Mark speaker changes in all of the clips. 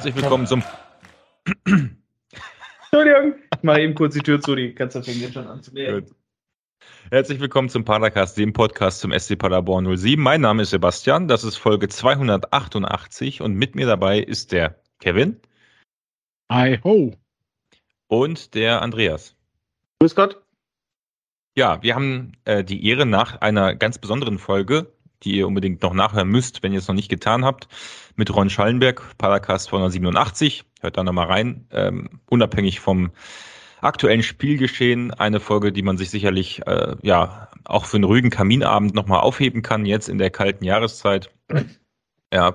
Speaker 1: Herzlich willkommen zum.
Speaker 2: Entschuldigung, ich mache eben kurz die Tür zu, die Katze fängt jetzt schon an zu nähen.
Speaker 1: Herzlich willkommen zum Padercast, dem Podcast zum SC Paderborn 07. Mein Name ist Sebastian, das ist Folge 288 und mit mir dabei ist der Kevin.
Speaker 3: Hi ho.
Speaker 1: Und der Andreas.
Speaker 2: Grüß Gott.
Speaker 1: Ja, wir haben äh, die Ehre nach einer ganz besonderen Folge die ihr unbedingt noch nachhören müsst, wenn ihr es noch nicht getan habt, mit Ron Schallenberg, Paracast 287. Hört da nochmal rein. Ähm, unabhängig vom aktuellen Spielgeschehen, eine Folge, die man sich sicherlich äh, ja auch für einen ruhigen Kaminabend nochmal aufheben kann, jetzt in der kalten Jahreszeit. Ja,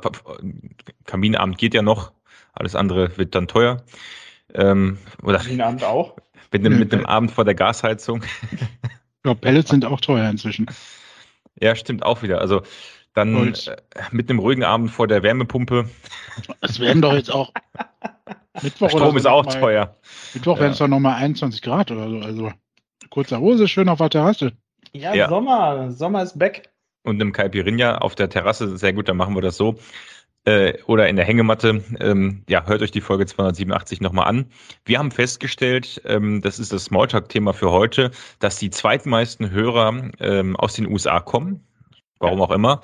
Speaker 1: Kaminabend geht ja noch, alles andere wird dann teuer.
Speaker 2: Ähm, oder Kaminabend auch?
Speaker 1: Mit einem, mit einem Abend vor der Gasheizung.
Speaker 3: Ja, Pellets sind auch teuer inzwischen.
Speaker 1: Ja, stimmt auch wieder. Also dann äh, mit einem ruhigen Abend vor der Wärmepumpe.
Speaker 3: Es werden doch jetzt auch
Speaker 1: Mittwoch Strom so ist auch mal, teuer.
Speaker 3: Mittwoch ja. werden es doch nochmal 21 Grad oder so. Also kurzer Hose, schön auf der Terrasse.
Speaker 2: Ja, ja, Sommer. Sommer ist back.
Speaker 1: Und im Caipirinha auf der Terrasse, sehr gut, dann machen wir das so. Äh, oder in der Hängematte. Ähm, ja, hört euch die Folge 287 nochmal an. Wir haben festgestellt, ähm, das ist das Smalltalk-Thema für heute, dass die zweitmeisten Hörer ähm, aus den USA kommen. Warum auch immer.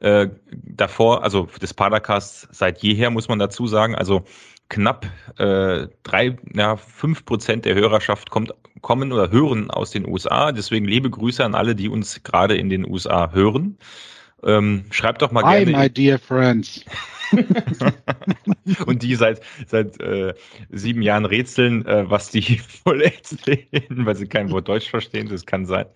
Speaker 1: Äh, davor, also des Padercasts seit jeher, muss man dazu sagen, also knapp äh, drei, ja, fünf Prozent der Hörerschaft kommt, kommen oder hören aus den USA. Deswegen liebe Grüße an alle, die uns gerade in den USA hören. Ähm, schreibt doch mal
Speaker 3: Hi,
Speaker 1: gerne.
Speaker 3: my dear friends.
Speaker 1: und die seit seit äh, sieben Jahren rätseln, äh, was die wohl erzählen, weil sie kein Wort Deutsch verstehen. Das kann sein.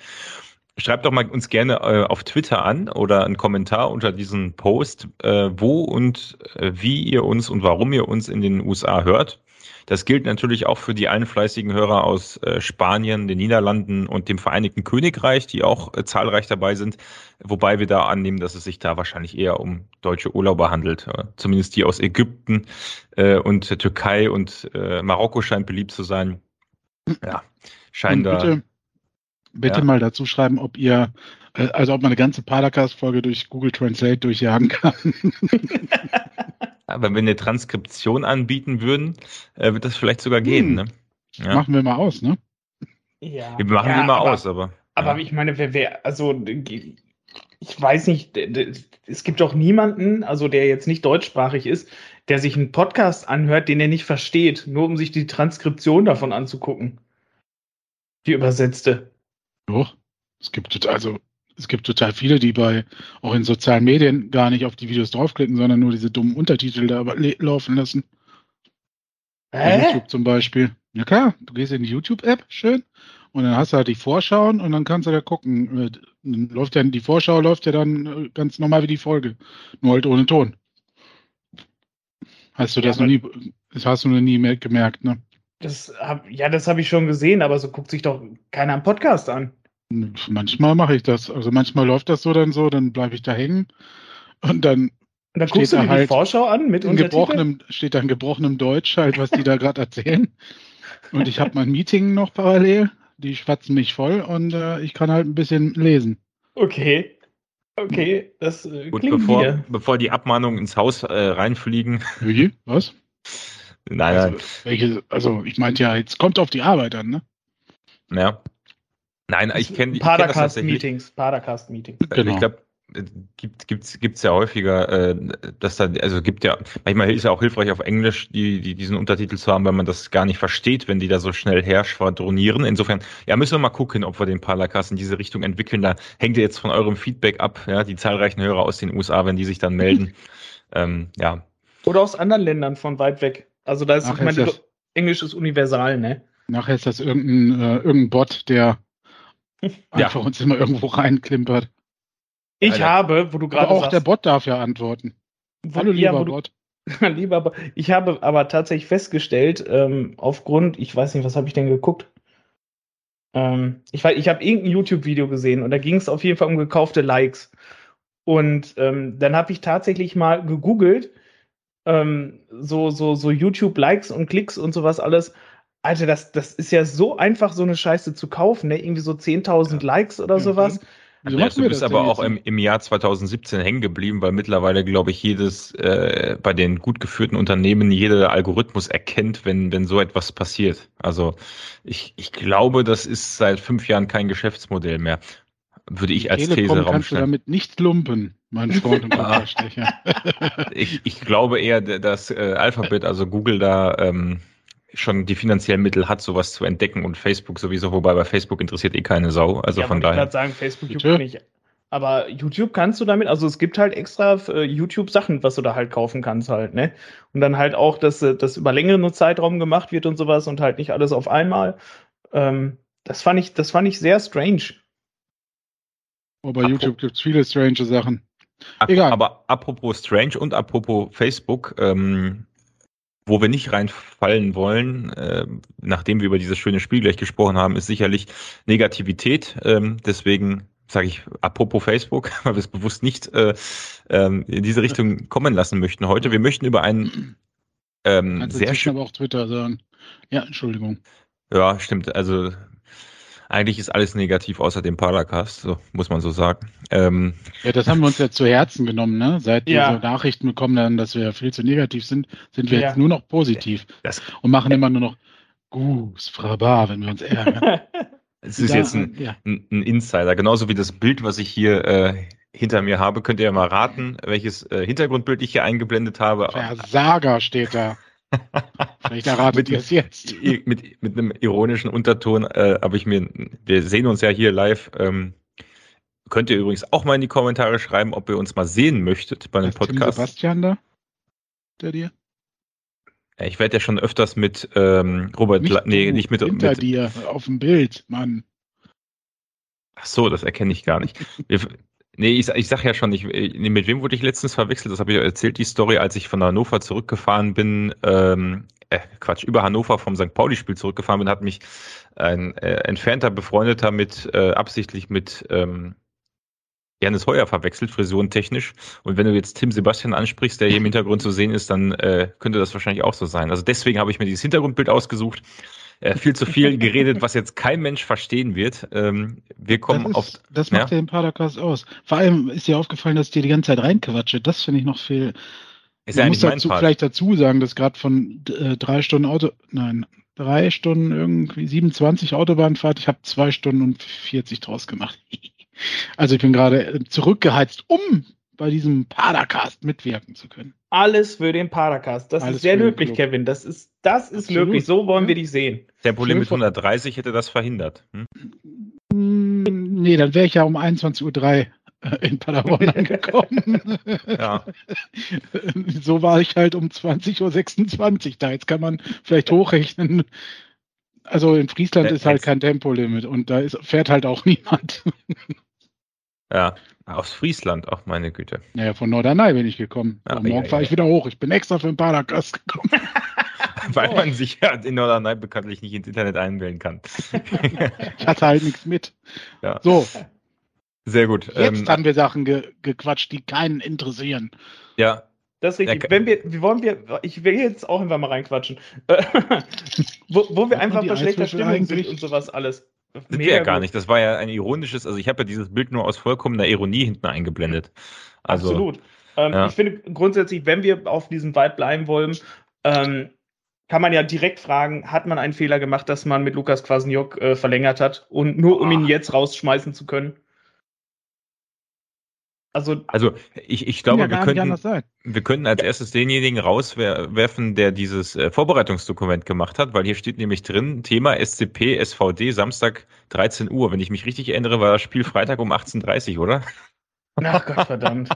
Speaker 1: Schreibt doch mal uns gerne äh, auf Twitter an oder einen Kommentar unter diesem Post, äh, wo und äh, wie ihr uns und warum ihr uns in den USA hört. Das gilt natürlich auch für die allen fleißigen Hörer aus äh, Spanien, den Niederlanden und dem Vereinigten Königreich, die auch äh, zahlreich dabei sind. Wobei wir da annehmen, dass es sich da wahrscheinlich eher um deutsche Urlauber handelt. Äh, zumindest die aus Ägypten und der Türkei und Marokko scheint beliebt zu sein. Ja, scheint
Speaker 3: da. Bitte ja. mal dazu schreiben, ob ihr, also ob man eine ganze Paracast-Folge durch Google Translate durchjagen kann.
Speaker 1: Aber wenn wir eine Transkription anbieten würden, äh, wird das vielleicht sogar gehen. Hm. Ne?
Speaker 3: Ja. Machen wir mal aus, ne?
Speaker 1: Ja. Wir machen ja, wir mal aber, aus, aber.
Speaker 2: Aber ich meine, wer, wer, also ich weiß nicht, es gibt auch niemanden, also der jetzt nicht deutschsprachig ist, der sich einen Podcast anhört, den er nicht versteht, nur um sich die Transkription davon anzugucken. Die übersetzte.
Speaker 3: Doch. Es gibt also es gibt total viele, die bei auch in sozialen Medien gar nicht auf die Videos draufklicken, sondern nur diese dummen Untertitel da laufen lassen. Äh? YouTube zum Beispiel. Ja klar, du gehst in die YouTube-App, schön, und dann hast du halt die Vorschauen und dann kannst du da gucken. Äh, dann läuft ja die Vorschau läuft ja dann äh, ganz normal wie die Folge, nur halt ohne Ton. Hast du das ja, noch nie, das hast du noch nie gemerkt, ne?
Speaker 2: Das hab, ja, das habe ich schon gesehen, aber so guckt sich doch keiner am Podcast an.
Speaker 3: Manchmal mache ich das. Also manchmal läuft das so dann so, dann bleibe ich da hängen und dann.
Speaker 2: Und dann guckst du dir halt die Vorschau an mit
Speaker 3: in gebrochenem, steht da in gebrochenem Deutsch halt, was die da gerade erzählen. Und ich habe mein Meeting noch parallel. Die schwatzen mich voll und äh, ich kann halt ein bisschen lesen.
Speaker 2: Okay. Okay, das
Speaker 1: äh, Gut, klingt bevor, bevor die Abmahnungen ins Haus äh, reinfliegen.
Speaker 3: Wie? Was?
Speaker 1: Nein,
Speaker 3: also, welche, also ich meinte ja, jetzt kommt auf die Arbeit an, ne?
Speaker 1: Ja. Nein, ich kenne kenn
Speaker 2: Padercast-Meetings. Padercast-Meetings.
Speaker 1: Genau. Ich glaube, gibt gibt's gibt's ja häufiger, äh, dass da also gibt ja manchmal ist ja auch hilfreich auf Englisch die, die diesen Untertitel zu haben, weil man das gar nicht versteht, wenn die da so schnell herschwadronieren. Insofern ja müssen wir mal gucken, ob wir den Paracast in diese Richtung entwickeln. Da hängt ihr jetzt von eurem Feedback ab, ja die zahlreichen Hörer aus den USA, wenn die sich dann melden, ähm, ja.
Speaker 2: Oder aus anderen Ländern von weit weg. Also da ist, Ach, ich meine, Englisch ist universal, ne?
Speaker 3: Nachher ist das irgendein, äh, irgendein Bot, der einfach ja. uns immer irgendwo reinklimpert.
Speaker 2: Ich Alter. habe, wo du gerade
Speaker 3: auch sagst, der Bot darf ja antworten.
Speaker 2: Wo, Hallo lieber ja, Bot. Du, lieber, ich habe aber tatsächlich festgestellt, ähm, aufgrund, ich weiß nicht, was habe ich denn geguckt? Ähm, ich ich habe irgendein YouTube-Video gesehen und da ging es auf jeden Fall um gekaufte Likes. Und ähm, dann habe ich tatsächlich mal gegoogelt, ähm, so, so, so YouTube-Likes und Klicks und sowas alles. Alter, das, das ist ja so einfach, so eine Scheiße zu kaufen, ne? Irgendwie so 10.000 ja. Likes oder mhm. sowas.
Speaker 1: Wieso ja, du bist aber auch im, im, Jahr 2017 hängen geblieben, weil mittlerweile, glaube ich, jedes äh, bei den gut geführten Unternehmen jeder Algorithmus erkennt, wenn, wenn so etwas passiert. Also ich, ich glaube, das ist seit fünf Jahren kein Geschäftsmodell mehr. Würde ich als Telekom These
Speaker 3: kannst du damit nicht lumpen, mein Freund und
Speaker 1: ich, ich glaube eher, dass äh, Alphabet, also Google da ähm, schon die finanziellen Mittel hat, sowas zu entdecken und Facebook sowieso, wobei bei Facebook interessiert eh keine Sau. Also ja, von daher.
Speaker 2: Ich sagen, Facebook YouTube nicht. Aber YouTube kannst du damit, also es gibt halt extra äh, YouTube-Sachen, was du da halt kaufen kannst halt, ne? Und dann halt auch, dass äh, das über längeren Zeitraum gemacht wird und sowas und halt nicht alles auf einmal. Ähm, das fand ich, das fand ich sehr strange.
Speaker 3: Oh, bei YouTube gibt es viele strange Sachen.
Speaker 1: Egal. Aber apropos strange und apropos Facebook, ähm, wo wir nicht reinfallen wollen, äh, nachdem wir über dieses schöne Spiel gleich gesprochen haben, ist sicherlich Negativität. Ähm, deswegen sage ich apropos Facebook, weil wir es bewusst nicht äh, ähm, in diese Richtung kommen lassen möchten heute. Wir möchten über einen
Speaker 3: ähm, sehr schön. aber auch Twitter sagen. Ja, Entschuldigung.
Speaker 1: Ja, stimmt. Also eigentlich ist alles negativ außer dem Paracast, so muss man so sagen. Ähm,
Speaker 3: ja, das haben wir uns ja zu Herzen genommen, ne? Seit ja. wir so Nachrichten bekommen haben, dass wir viel zu negativ sind, sind wir ja. jetzt nur noch positiv das, und machen immer nur noch Gus, Frabar, wenn wir uns ärgern.
Speaker 1: Es ist da, jetzt ein, ja. ein, ein, Insider, genauso wie das Bild, was ich hier äh, hinter mir habe. Könnt ihr ja mal raten, welches äh, Hintergrundbild ich hier eingeblendet habe.
Speaker 3: Versager steht da. Vielleicht erratet ihr es jetzt.
Speaker 1: Mit, mit einem ironischen Unterton äh, habe ich mir, wir sehen uns ja hier live. Ähm, könnt ihr übrigens auch mal in die Kommentare schreiben, ob ihr uns mal sehen möchtet bei einem ist Podcast. Tim
Speaker 3: Sebastian da? Der dir?
Speaker 1: Ich werde ja schon öfters mit ähm, Robert,
Speaker 3: nicht nee, nicht mit hinter mit, dir auf dem Bild, Mann.
Speaker 1: Ach so, das erkenne ich gar nicht. Wir, Nee, ich, ich sag ja schon, ich, mit wem wurde ich letztens verwechselt? Das habe ich erzählt, die Story, als ich von Hannover zurückgefahren bin, ähm, äh, Quatsch, über Hannover vom St. Pauli-Spiel zurückgefahren bin, hat mich ein äh, entfernter Befreundeter mit, äh, absichtlich mit ähm, Janis Heuer verwechselt, frisurentechnisch. Und wenn du jetzt Tim Sebastian ansprichst, der hier im Hintergrund zu sehen ist, dann äh, könnte das wahrscheinlich auch so sein. Also deswegen habe ich mir dieses Hintergrundbild ausgesucht äh, viel zu viel geredet, was jetzt kein Mensch verstehen wird. Ähm, wir kommen
Speaker 3: das
Speaker 1: auf.
Speaker 3: Das macht ja den Podcast aus. Vor allem ist dir aufgefallen, dass ich dir die ganze Zeit reinquatsche. Das finde ich noch viel. Ist ja muss dazu, vielleicht dazu sagen, dass gerade von äh, drei Stunden Auto, nein, drei Stunden irgendwie 27 Autobahnfahrt, ich habe zwei Stunden und 40 draus gemacht. also ich bin gerade zurückgeheizt, um bei diesem Padercast mitwirken zu können.
Speaker 2: Alles für den Padercast. Das Alles ist sehr löblich, Kevin. Das ist, das ist löblich. So wollen wir dich sehen.
Speaker 1: Tempolimit 130 hätte das verhindert. Hm?
Speaker 3: Nee, dann wäre ich ja um 21.03 Uhr äh, in Paderborn angekommen. ja. So war ich halt um 20.26 Uhr da. Jetzt kann man vielleicht hochrechnen. Also in Friesland ist halt kein Tempolimit und da ist, fährt halt auch niemand.
Speaker 1: Ja, aus Friesland, auch meine Güte.
Speaker 3: Naja, von Norderney bin ich gekommen. Ja, morgen ja, fahre ja. ich wieder hoch. Ich bin extra für den Padercast gekommen.
Speaker 1: Weil man sich ja in Norderney bekanntlich nicht ins Internet einwählen kann.
Speaker 3: ich hatte halt nichts mit. Ja. So.
Speaker 1: Sehr gut.
Speaker 3: Jetzt ähm, haben wir Sachen ge gequatscht, die keinen interessieren.
Speaker 1: Ja.
Speaker 2: Das ist richtig. Wenn wir, wie wollen wir, ich will jetzt auch einfach mal reinquatschen. wo, wo wir einfach bei schlechter Stimmung sind und sowas alles.
Speaker 1: Sind wir ja gar nicht. Das war ja ein ironisches, also ich habe ja dieses Bild nur aus vollkommener Ironie hinten eingeblendet. Also,
Speaker 2: Absolut. Ähm, ja. Ich finde grundsätzlich, wenn wir auf diesem Vibe bleiben wollen, ähm, kann man ja direkt fragen, hat man einen Fehler gemacht, dass man mit Lukas Kwasniok äh, verlängert hat und nur um ihn jetzt rausschmeißen zu können?
Speaker 1: Also, also ich, ich glaube, ja wir, könnten, wir könnten als erstes denjenigen rauswerfen, der dieses äh, Vorbereitungsdokument gemacht hat, weil hier steht nämlich drin, Thema SCP, SVD, Samstag 13 Uhr. Wenn ich mich richtig erinnere, war das Spiel Freitag um 18.30 Uhr, oder?
Speaker 2: Ach Gott, verdammt.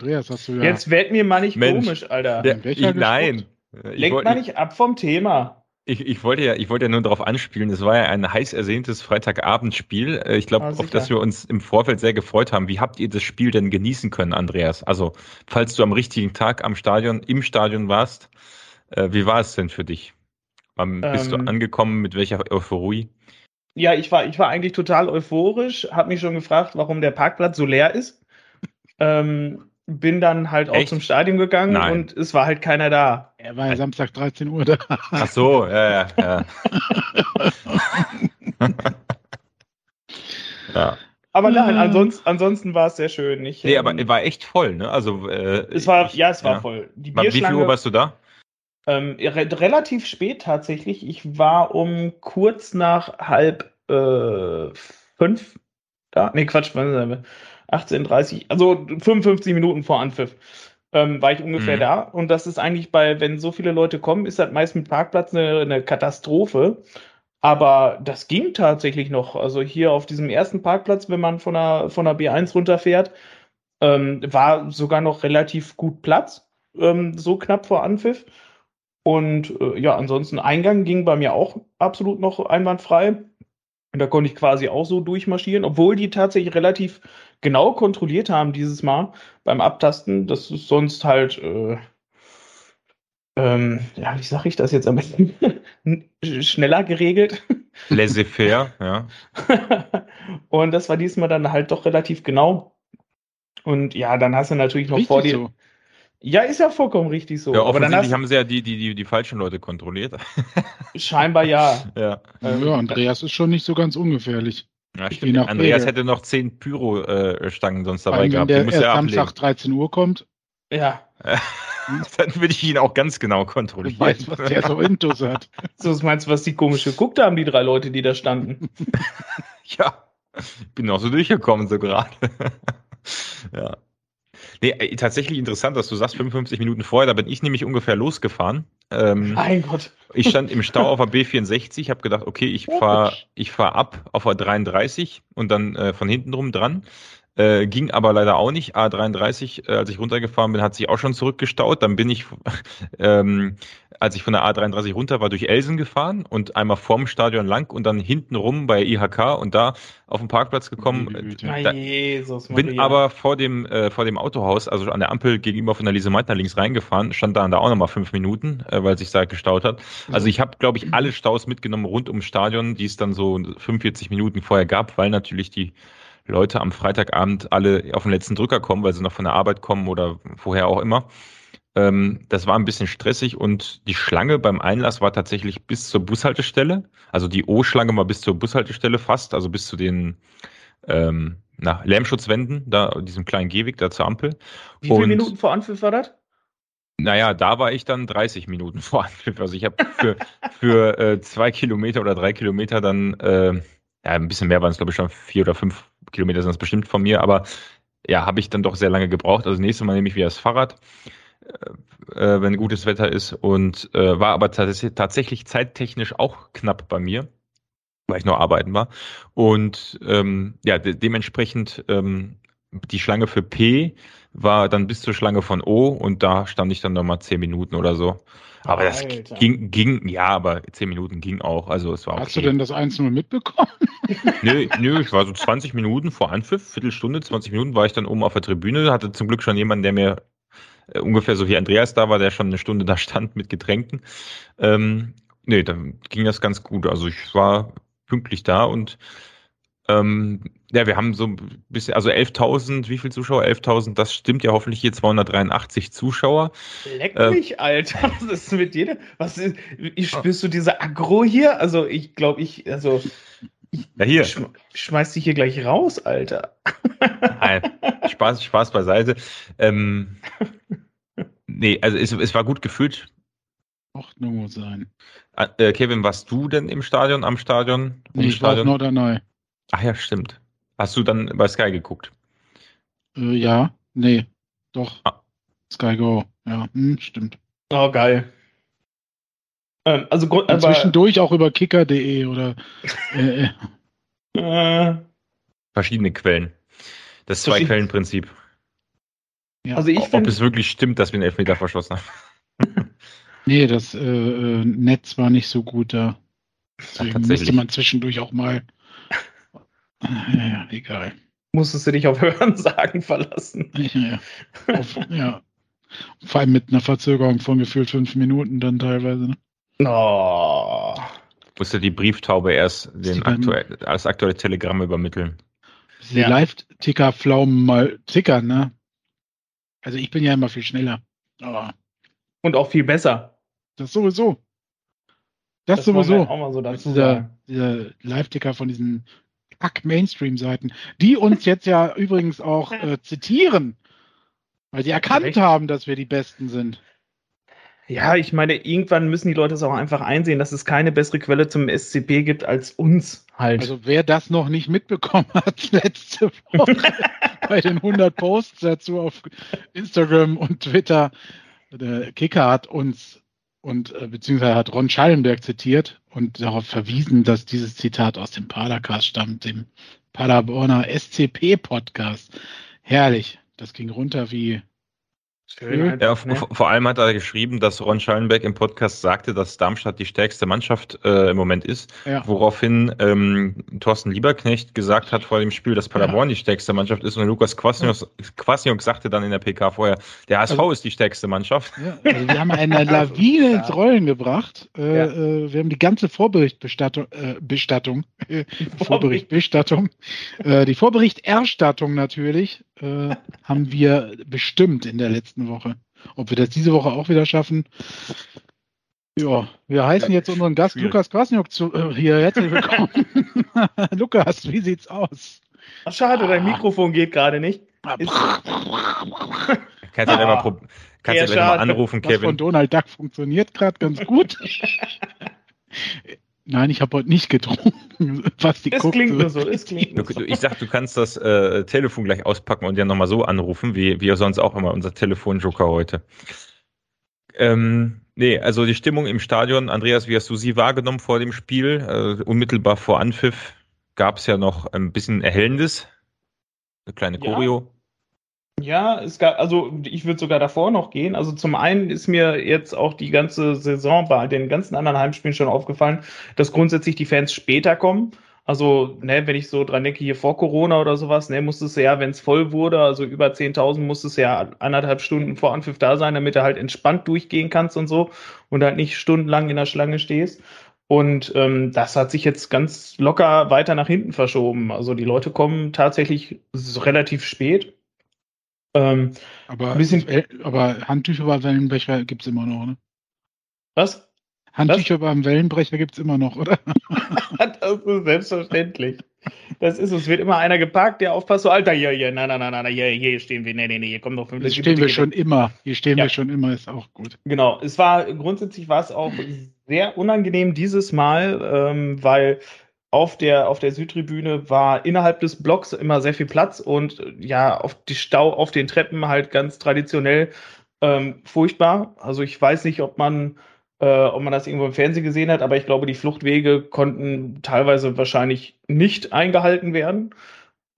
Speaker 3: Andreas, hast du ja.
Speaker 2: Jetzt werd mir mal nicht Mensch, komisch, Alter.
Speaker 1: Der, ich, nein.
Speaker 2: Lenkt mal nicht ab vom Thema.
Speaker 1: Ich, ich, wollte ja, ich wollte ja nur darauf anspielen, es war ja ein heiß ersehntes Freitagabendspiel. Äh, ich glaube, ah, auf das wir uns im Vorfeld sehr gefreut haben. Wie habt ihr das Spiel denn genießen können, Andreas? Also, falls du am richtigen Tag am Stadion, im Stadion warst, äh, wie war es denn für dich? Ähm, bist du angekommen mit welcher Euphorie?
Speaker 2: Ja, ich war, ich war eigentlich total euphorisch, habe mich schon gefragt, warum der Parkplatz so leer ist. ähm, bin dann halt Echt? auch zum Stadion gegangen Nein. und es war halt keiner da.
Speaker 3: Er war ja Samstag 13 Uhr da.
Speaker 1: Ach so, ja, ja, ja.
Speaker 2: ja. Aber nein, ansonsten, ansonsten war es sehr schön. Ich,
Speaker 1: Nee,
Speaker 2: ähm,
Speaker 1: aber war echt voll, ne? Also, äh,
Speaker 2: es war,
Speaker 1: ich-
Speaker 2: ja, es war
Speaker 1: ja.
Speaker 2: voll. Die
Speaker 1: Wann- Wie viel
Speaker 2: Bierschlange,
Speaker 1: Uhr warst du da?
Speaker 2: ähm, re relativ spät tatsächlich. Ich war um kurz nach halb äh, fünf da. Nee, Quatsch, wann sind wir? 18.30 also 55 Minuten vor Anpfiff. Ähm, war ich ungefähr
Speaker 1: Mhm.
Speaker 2: da. Und das ist eigentlich bei, wenn so viele Leute kommen, ist das meist mit Parkplatz eine, eine Katastrophe. Aber das ging tatsächlich noch. Also hier auf diesem ersten Parkplatz, wenn man von der, von der B1 runterfährt, ähm, war sogar noch relativ gut Platz. Ähm, so knapp vor Anpfiff. Und äh, ja, ansonsten Eingang ging bei mir auch absolut noch einwandfrei. Und da konnte ich quasi auch so durchmarschieren, obwohl die tatsächlich relativ genau kontrolliert haben dieses Mal beim Abtasten. Das ist sonst halt, äh, ähm, ja, wie sage ich das jetzt am besten? Schneller geregelt.
Speaker 1: Laissez-faire, ja.
Speaker 2: Und das war diesmal dann halt doch relativ genau. Und ja, dann hast du natürlich noch vor
Speaker 3: Richtig
Speaker 2: dir.
Speaker 3: so.
Speaker 2: Ja, ist ja vollkommen richtig so.
Speaker 1: ja,
Speaker 2: aber dann
Speaker 1: offensichtlich
Speaker 2: hast
Speaker 1: haben sie ja die, die, die, die falschen Leute kontrolliert.
Speaker 2: scheinbar ja.
Speaker 1: ja.
Speaker 2: Ähm,
Speaker 3: ja, Andreas ist schon nicht so ganz ungefährlich.
Speaker 1: Ja stimmt. Andreas
Speaker 3: Regel.
Speaker 1: hätte noch zehn Pyro-Stangen sonst
Speaker 3: Vor
Speaker 1: dabei
Speaker 3: allem, wenn
Speaker 1: gehabt.
Speaker 3: der erst
Speaker 1: er
Speaker 3: Samstag
Speaker 1: ablegen.
Speaker 3: 13 Uhr kommt,
Speaker 2: Ja,
Speaker 1: Dann würde ich ihn auch ganz genau kontrollieren.
Speaker 3: weißt, was der so intus hat.
Speaker 2: so was meinst du, was die komisch geguckt haben, die drei Leute, die da standen?
Speaker 1: Ja, ich bin auch so durchgekommen, so gerade. ja. Nee, ey, tatsächlich interessant, dass du sagst, 55 Minuten vorher, da bin ich nämlich ungefähr losgefahren. Ähm,
Speaker 2: Mein Gott.
Speaker 1: ich stand im Stau auf der B64, habe gedacht, okay, ich fahre ich fahr ab auf der 33 und dann äh, von hinten rum dran. Äh, ging aber leider auch nicht. A33, äh, als ich runtergefahren bin, hat sich auch schon zurückgestaut. Dann bin ich, ähm, als ich von der A33 runter war, durch Elsen gefahren und einmal vorm Stadion lang und dann hinten rum bei IHK und da auf den Parkplatz gekommen.
Speaker 2: Na,
Speaker 1: Da-
Speaker 2: Jesus
Speaker 1: Bin
Speaker 2: Maria.
Speaker 1: aber vor dem, äh, vor dem Autohaus, also an der Ampel gegenüber von der Lise Meitner links reingefahren, stand da, da auch nochmal fünf Minuten, äh, weil sich da gestaut hat. Also ich habe, glaube ich, alle Staus mitgenommen rund ums Stadion, die es dann so 45 Minuten vorher gab, weil natürlich die Leute am Freitagabend alle auf den letzten Drücker kommen, weil sie noch von der Arbeit kommen oder vorher auch immer. Ähm, das war ein bisschen stressig und die Schlange beim Einlass war tatsächlich bis zur Bushaltestelle. Also die O-Schlange war bis zur Bushaltestelle fast, also bis zu den ähm, na, Lärmschutzwänden, da diesem kleinen Gehweg da zur Ampel.
Speaker 2: Wie viele
Speaker 1: und-
Speaker 2: Minuten vor Anpfiff war das?
Speaker 1: Naja, da war ich dann 30 Minuten vor Anpfiff. Also ich habe für, für äh, zwei Kilometer oder drei Kilometer dann, äh, ja, ein bisschen mehr waren es, glaube ich, schon vier oder fünf Kilometer sind es bestimmt von mir, aber ja, habe ich dann doch sehr lange gebraucht. Also nächstes Mal nehme ich wieder das Fahrrad, äh, äh, wenn gutes Wetter ist. Und äh, war aber tats tatsächlich zeittechnisch auch knapp bei mir, weil ich noch arbeiten war. Und ähm, ja, de dementsprechend ähm, die Schlange für P war dann bis zur Schlange von O und da stand ich dann nochmal zehn Minuten oder so. Aber das
Speaker 2: Alter.
Speaker 1: ging, ging, ja, aber zehn Minuten ging auch. Also es war okay.
Speaker 3: Hast du denn das 1-0 mitbekommen?
Speaker 1: Nö, nö, ich war so 20 Minuten vor Anpfiff, Viertelstunde, 20 Minuten war ich dann oben auf der Tribüne, hatte zum Glück schon jemanden, der mir äh, ungefähr so wie Andreas da war, der schon eine Stunde da stand mit Getränken. Ähm, nee, dann ging das ganz gut. Also ich war pünktlich da und ähm, ja, wir haben so ein bisschen, also 11.000, wie viel Zuschauer? 11.000, das stimmt ja hoffentlich hier 283 Zuschauer.
Speaker 2: Leck mich, Alter. Was ist mit dir? Was ist, ich, spürst du diese Aggro hier? Also, ich glaube, ich, also,
Speaker 1: Ja, hier.
Speaker 2: ich schm schmeiß dich hier gleich raus, Alter.
Speaker 1: Nein, Spaß, Spaß beiseite. Ähm, nee, also es, es war gut gefühlt.
Speaker 3: Doch, nur sein.
Speaker 1: Äh, Kevin, warst du denn im Stadion, am Stadion?
Speaker 3: Nee, ich war auf
Speaker 1: Stadion?
Speaker 3: Norderney.
Speaker 1: Ach ja, stimmt. Hast du dann bei Sky geguckt?
Speaker 3: Äh, ja, nee, doch.
Speaker 1: Ah.
Speaker 3: Sky Go, ja, hm, stimmt.
Speaker 2: Oh, geil. Ähm, also, Grund,
Speaker 3: Und
Speaker 2: aber,
Speaker 3: zwischendurch auch über kicker.de oder äh, äh,
Speaker 2: äh,
Speaker 1: Verschiedene Quellen. Das Zwei-Quellen-Prinzip.
Speaker 3: ja.
Speaker 2: also ich
Speaker 1: Ob es wirklich stimmt, dass wir einen Elfmeter verschossen haben.
Speaker 3: Nee, das äh, äh, Netz war nicht so gut da. Deswegen
Speaker 1: tatsächlich.
Speaker 3: musste man zwischendurch auch mal. Ja, ja, egal.
Speaker 2: musstest du dich auf Hörensagen verlassen.
Speaker 3: Ja, auf, ja. Vor allem mit einer Verzögerung von gefühlt fünf Minuten dann teilweise. Ne?
Speaker 2: Oh.
Speaker 1: Musste die Brieftaube erst den aktuell, das aktuelle Telegramm übermitteln.
Speaker 3: Die
Speaker 2: Ja.
Speaker 3: Live-Ticker-Pflaumen mal tickern, ne? Also ich bin ja immer viel schneller. Aber
Speaker 2: Und auch viel besser.
Speaker 3: das sowieso. Das,
Speaker 2: wir
Speaker 3: sowieso.
Speaker 2: Auch mal so dazu
Speaker 3: dieser dieser Live-Ticker von diesen Kack-Mainstream-Seiten, die uns jetzt ja übrigens auch äh, zitieren, weil die erkannt haben, dass wir die Besten sind.
Speaker 2: Ja, ich meine, irgendwann müssen die Leute es auch einfach einsehen, dass es keine bessere Quelle zum SCP gibt als uns halt.
Speaker 3: Also wer das noch nicht mitbekommen hat, letzte Woche bei den 100 Posts dazu auf Instagram und Twitter, der Kicker hat uns und äh, beziehungsweise hat Ron Schallenberg zitiert und darauf verwiesen, dass dieses Zitat aus dem Padercast stammt, dem Paderborner SCP-Podcast. Herrlich. Das ging runter wie
Speaker 1: Schön. Ja, ne? vor allem hat er geschrieben, dass Ron Schallenberg im Podcast sagte, dass Darmstadt die stärkste Mannschaft äh, im Moment ist. Ja. Woraufhin ähm, Thorsten Lieberknecht gesagt hat vor dem Spiel, dass Paderborn ja. die stärkste Mannschaft ist. Und Lukas Kwasniok, sagte dann in der PK vorher, der HSV also, ist die stärkste Mannschaft.
Speaker 3: Ja, also wir haben eine Lawine ins Rollen gebracht. Äh, äh, wir haben die ganze Vorberichtbestattung, äh, Bestattung, Vorberichtbestattung, äh, die Vorberichterstattung natürlich äh, haben wir bestimmt in der letzten Woche. Ob wir das diese Woche auch wieder schaffen? Ja, wir heißen jetzt unseren Gast Schwierig. Lukas Kwasniok zu, äh, hier. Herzlich willkommen. Lukas, wie sieht's aus?
Speaker 2: Ach, schade, dein Mikrofon geht gerade nicht.
Speaker 1: kannst du ah, mal, kannst du mal anrufen,
Speaker 3: Kevin. Das von Donald Duck funktioniert gerade ganz gut. Nein, ich habe heute nicht getrunken.
Speaker 2: Was die es guckt. klingt nur so. Es
Speaker 1: klingt nur so. Ich sag, du kannst das äh, Telefon gleich auspacken und ja nochmal so anrufen, wie wir sonst auch immer unser Telefonjoker heute. Ähm, nee, also die Stimmung im Stadion, Andreas, wie hast du sie wahrgenommen vor dem Spiel? Äh, unmittelbar vor Anpfiff gab es ja noch ein bisschen Erhellendes. Eine kleine Choreo. Ja.
Speaker 2: Ja, es gab, also ich würde sogar davor noch gehen. Also zum einen ist mir jetzt auch die ganze Saison bei den ganzen anderen Heimspielen schon aufgefallen, dass grundsätzlich die Fans später kommen. Also, ne, wenn ich so dran denke, hier vor Corona oder sowas, ne, musste es ja, wenn es voll wurde, also über 10.000, musste es ja anderthalb Stunden vor Anpfiff da sein, damit du halt entspannt durchgehen kannst und so und halt nicht stundenlang in der Schlange stehst. Und ähm, das hat sich jetzt ganz locker weiter nach hinten verschoben. Also die Leute kommen tatsächlich relativ spät.
Speaker 3: Ähm, aber, bisschen, aber Handtücher beim Wellenbrecher gibt es immer noch, ne?
Speaker 2: Was?
Speaker 3: Handtücher beim Wellenbrecher gibt es immer noch, oder?
Speaker 2: das ist selbstverständlich. Das ist es. wird immer einer geparkt, der aufpasst, so, Alter, hier, hier, nein, nein, nein, nein, hier, hier stehen wir, nee, nee, nee, hier kommen noch
Speaker 3: fünf. Hier stehen wir schon immer. Hier stehen ja. wir schon immer, ist auch gut.
Speaker 2: Genau. Es war, grundsätzlich war es auch sehr unangenehm dieses Mal, ähm, weil auf der, auf der Südtribüne war innerhalb des Blocks immer sehr viel Platz und ja, auf die Stau auf den Treppen halt ganz traditionell ähm, furchtbar. Also ich weiß nicht, ob man, äh, ob man das irgendwo im Fernsehen gesehen hat, aber ich glaube, die Fluchtwege konnten teilweise wahrscheinlich nicht eingehalten werden.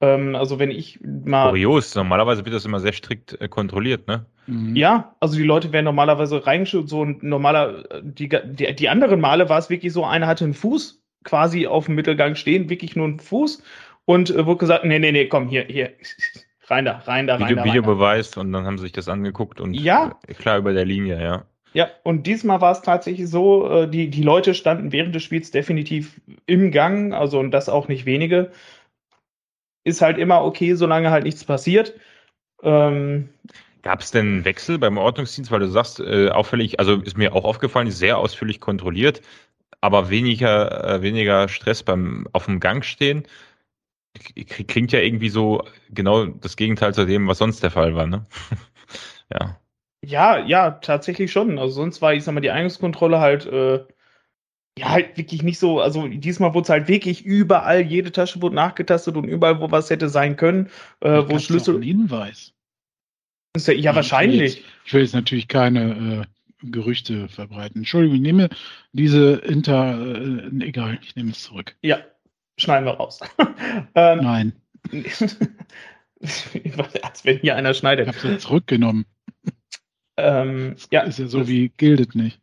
Speaker 2: Ähm, also wenn ich mal.
Speaker 1: Kurios, normalerweise wird das immer sehr strikt äh, kontrolliert, ne?
Speaker 2: Mhm. Ja, also die Leute werden normalerweise reingeschaut, so ein normaler, die, die, die anderen Male war es wirklich so, einer hatte einen Fuß quasi auf dem Mittelgang stehen, wirklich nur ein Fuß und äh, wurde gesagt, nee, nee, nee, komm, hier, hier, rein da, rein da, rein
Speaker 1: Video, da. Video beweist und dann haben sie sich das angeguckt und
Speaker 2: ja.
Speaker 1: Äh, klar über der Linie, ja.
Speaker 2: Ja, und diesmal war es tatsächlich so, äh, die, die Leute standen während des Spiels definitiv im Gang, also und das auch nicht wenige. Ist halt immer okay, solange halt nichts passiert. Ähm,
Speaker 1: Gab es denn einen Wechsel beim Ordnungsdienst, weil du sagst, äh, auffällig, also ist mir auch aufgefallen, sehr ausführlich kontrolliert aber weniger, äh, weniger Stress beim auf dem Gang stehen. Klingt ja irgendwie so genau das Gegenteil zu dem, was sonst der Fall war, ne?
Speaker 2: ja. Ja, ja, tatsächlich schon. Also sonst war, ich sag mal, die Eingangskontrolle halt, äh, ja, halt wirklich nicht so, also diesmal wurde es halt wirklich überall, jede Tasche wurde nachgetastet und überall, wo was hätte sein können, äh, wo Schlüssel. Ein
Speaker 3: Hinweis.
Speaker 2: Ja, ja, wahrscheinlich.
Speaker 3: Ich will, jetzt, ich will jetzt natürlich keine äh, Gerüchte verbreiten. Entschuldigung, ich nehme diese Inter, äh, egal, ich nehme es zurück.
Speaker 2: Ja, schneiden wir raus.
Speaker 3: ähm, Nein.
Speaker 2: Als wenn hier einer schneidet.
Speaker 3: Ich habe es zurückgenommen.
Speaker 2: Ähm,
Speaker 3: ja, ist ja so wie gildet nicht.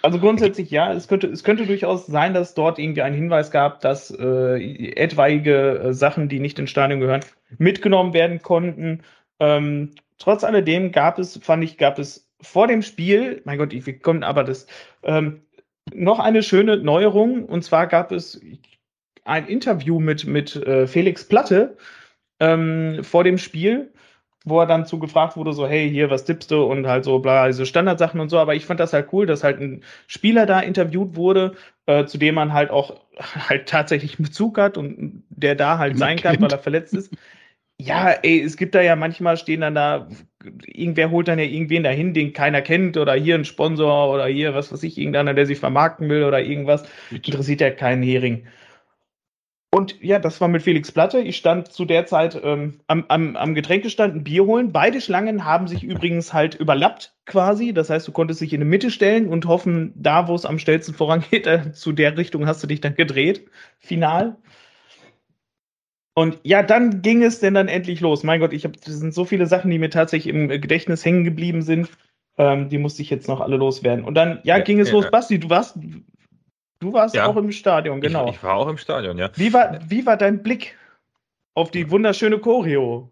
Speaker 2: Also grundsätzlich ja, es könnte, es könnte durchaus sein, dass dort irgendwie ein Hinweis gab, dass äh, etwaige äh, Sachen, die nicht ins Stadion gehören, mitgenommen werden konnten. Ähm, trotz alledem gab es, fand ich, gab es vor dem Spiel, mein Gott, wie kommt aber das, ähm, noch eine schöne Neuerung. Und zwar gab es ein Interview mit, mit äh, Felix Platte ähm, vor dem Spiel, wo er dann zu gefragt wurde, so, hey, hier, was tippst du? Und halt so, bla, diese Standardsachen und so. Aber ich fand das halt cool, dass halt ein Spieler da interviewt wurde äh, zu dem man halt auch halt tatsächlich Bezug hat und der da halt sein kann, weil er verletzt ist. Ja, ey, es gibt da ja manchmal stehen dann da, irgendwer holt dann ja irgendwen dahin, den keiner kennt oder hier ein Sponsor oder hier, was weiß ich, irgendeiner, der sich vermarkten will oder irgendwas. Interessiert ja keinen Hering. Und ja, das war mit Felix Platte. Ich stand zu der Zeit ähm, am, am, am Getränkestand ein Bier holen. Beide Schlangen haben sich übrigens halt überlappt quasi. Das heißt, du konntest dich in die Mitte stellen und hoffen, da, wo es am schnellsten vorangeht, äh, zu der Richtung hast du dich dann gedreht. Final. Und ja, dann ging es denn dann endlich los. Mein Gott, ich habe, das sind so viele Sachen, die mir tatsächlich im Gedächtnis hängen geblieben sind. Ähm, die musste ich jetzt noch alle loswerden. Und dann, ja, ja ging es ja, los. Basti, du warst, Du warst ja. auch im Stadion, genau.
Speaker 1: Ich, ich, war auch im Stadion, ja.
Speaker 2: Wie war, wie war dein Blick auf die wunderschöne Choreo?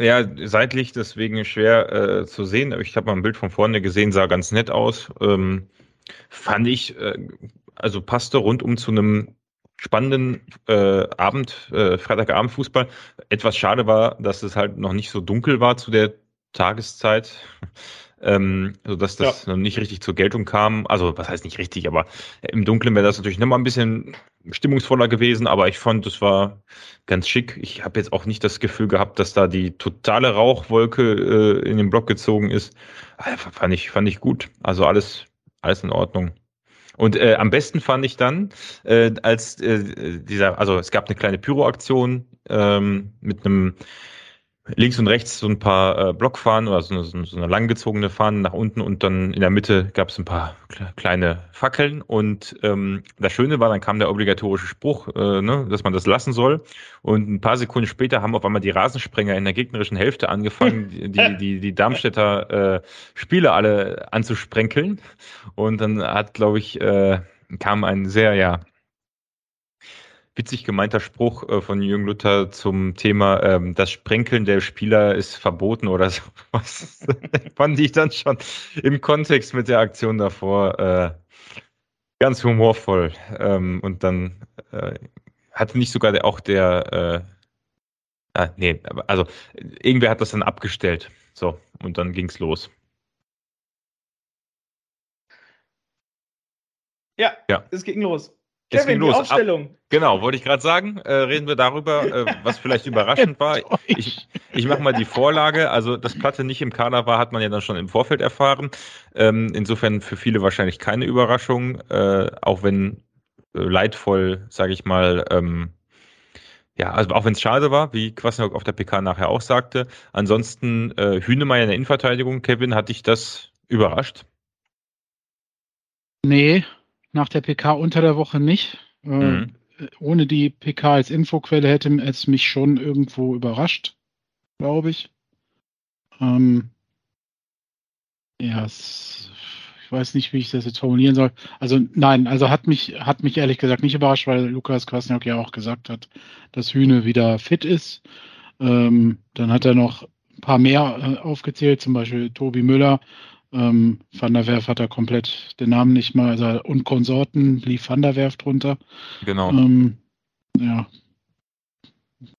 Speaker 1: Ja, seitlich deswegen schwer äh, zu sehen. Ich habe mal ein Bild von vorne gesehen, sah ganz nett aus. Ähm, fand ich, äh, also passte rundum zu einem spannenden äh, Abend, äh, Freitagabend Fußball. Etwas schade war, dass es halt noch nicht so dunkel war zu der Tageszeit ähm, sodass das ja. noch nicht richtig zur Geltung kam. Also, was heißt nicht richtig, aber im Dunkeln wäre das natürlich noch mal ein bisschen stimmungsvoller gewesen, aber ich fand, es war ganz schick. Ich habe jetzt auch nicht das Gefühl gehabt, dass da die totale Rauchwolke äh, in den Block gezogen ist. Einfach fand ich, fand ich gut. Also alles, alles in Ordnung. Und äh, am besten fand ich dann, äh, als äh, dieser, also es gab eine kleine Pyroaktion ähm, mit einem links und rechts so ein paar äh, Blockfahnen oder so eine, so eine langgezogene Fahne nach unten und dann in der Mitte gab es ein paar kleine Fackeln und ähm, das Schöne war, dann kam der obligatorische Spruch, äh, ne, dass man das lassen soll und ein paar Sekunden später haben auf einmal die Rasensprenger in der gegnerischen Hälfte angefangen, die, die, die Darmstädter äh, Spieler alle anzusprenkeln und dann hat, glaube ich, äh, kam ein sehr, ja, witzig gemeinter Spruch äh, von Jürgen Luther zum Thema, ähm, das Sprenkeln der Spieler ist verboten oder sowas. Fand ich dann schon im Kontext mit der Aktion davor äh, ganz humorvoll. Ähm, und dann äh, hatte nicht sogar der, auch der, äh, ah, nee, also irgendwer hat das dann abgestellt. So, und dann ging's los.
Speaker 2: Ja, ja, es ging los. Kevin, die Aufstellung. Ab,
Speaker 1: genau, wollte ich gerade sagen. Äh, reden wir darüber, äh, was vielleicht überraschend war. Ich, ich mache mal die Vorlage. Also, dass Platte nicht im Kader war, hat man ja dann schon im Vorfeld erfahren. Ähm, insofern für viele wahrscheinlich keine Überraschung, äh, auch wenn äh, leidvoll, sage ich mal, ähm, ja, also auch wenn es schade war, wie Kwasniok auf der PK nachher auch sagte. Ansonsten äh, Hünemeyer in der Innenverteidigung, Kevin, hat dich das überrascht?
Speaker 3: Nee, nach der PK unter der Woche nicht. Äh, mhm. ohne die PK als Infoquelle hätte es mich schon irgendwo überrascht, glaube ich. Ähm, ja, es, ich weiß nicht, wie ich das jetzt formulieren soll. Also nein, also hat mich, hat mich ehrlich gesagt nicht überrascht, weil Lukas Kwasniok ja auch gesagt hat, dass Hühne wieder fit ist. Ähm, dann hat er noch ein paar mehr äh, aufgezählt, zum Beispiel Tobi Müller, ähm, Van der Werf hat er komplett den Namen nicht mal, also und Konsorten lief Van der Werf drunter.
Speaker 1: Genau.
Speaker 3: Ähm, ja.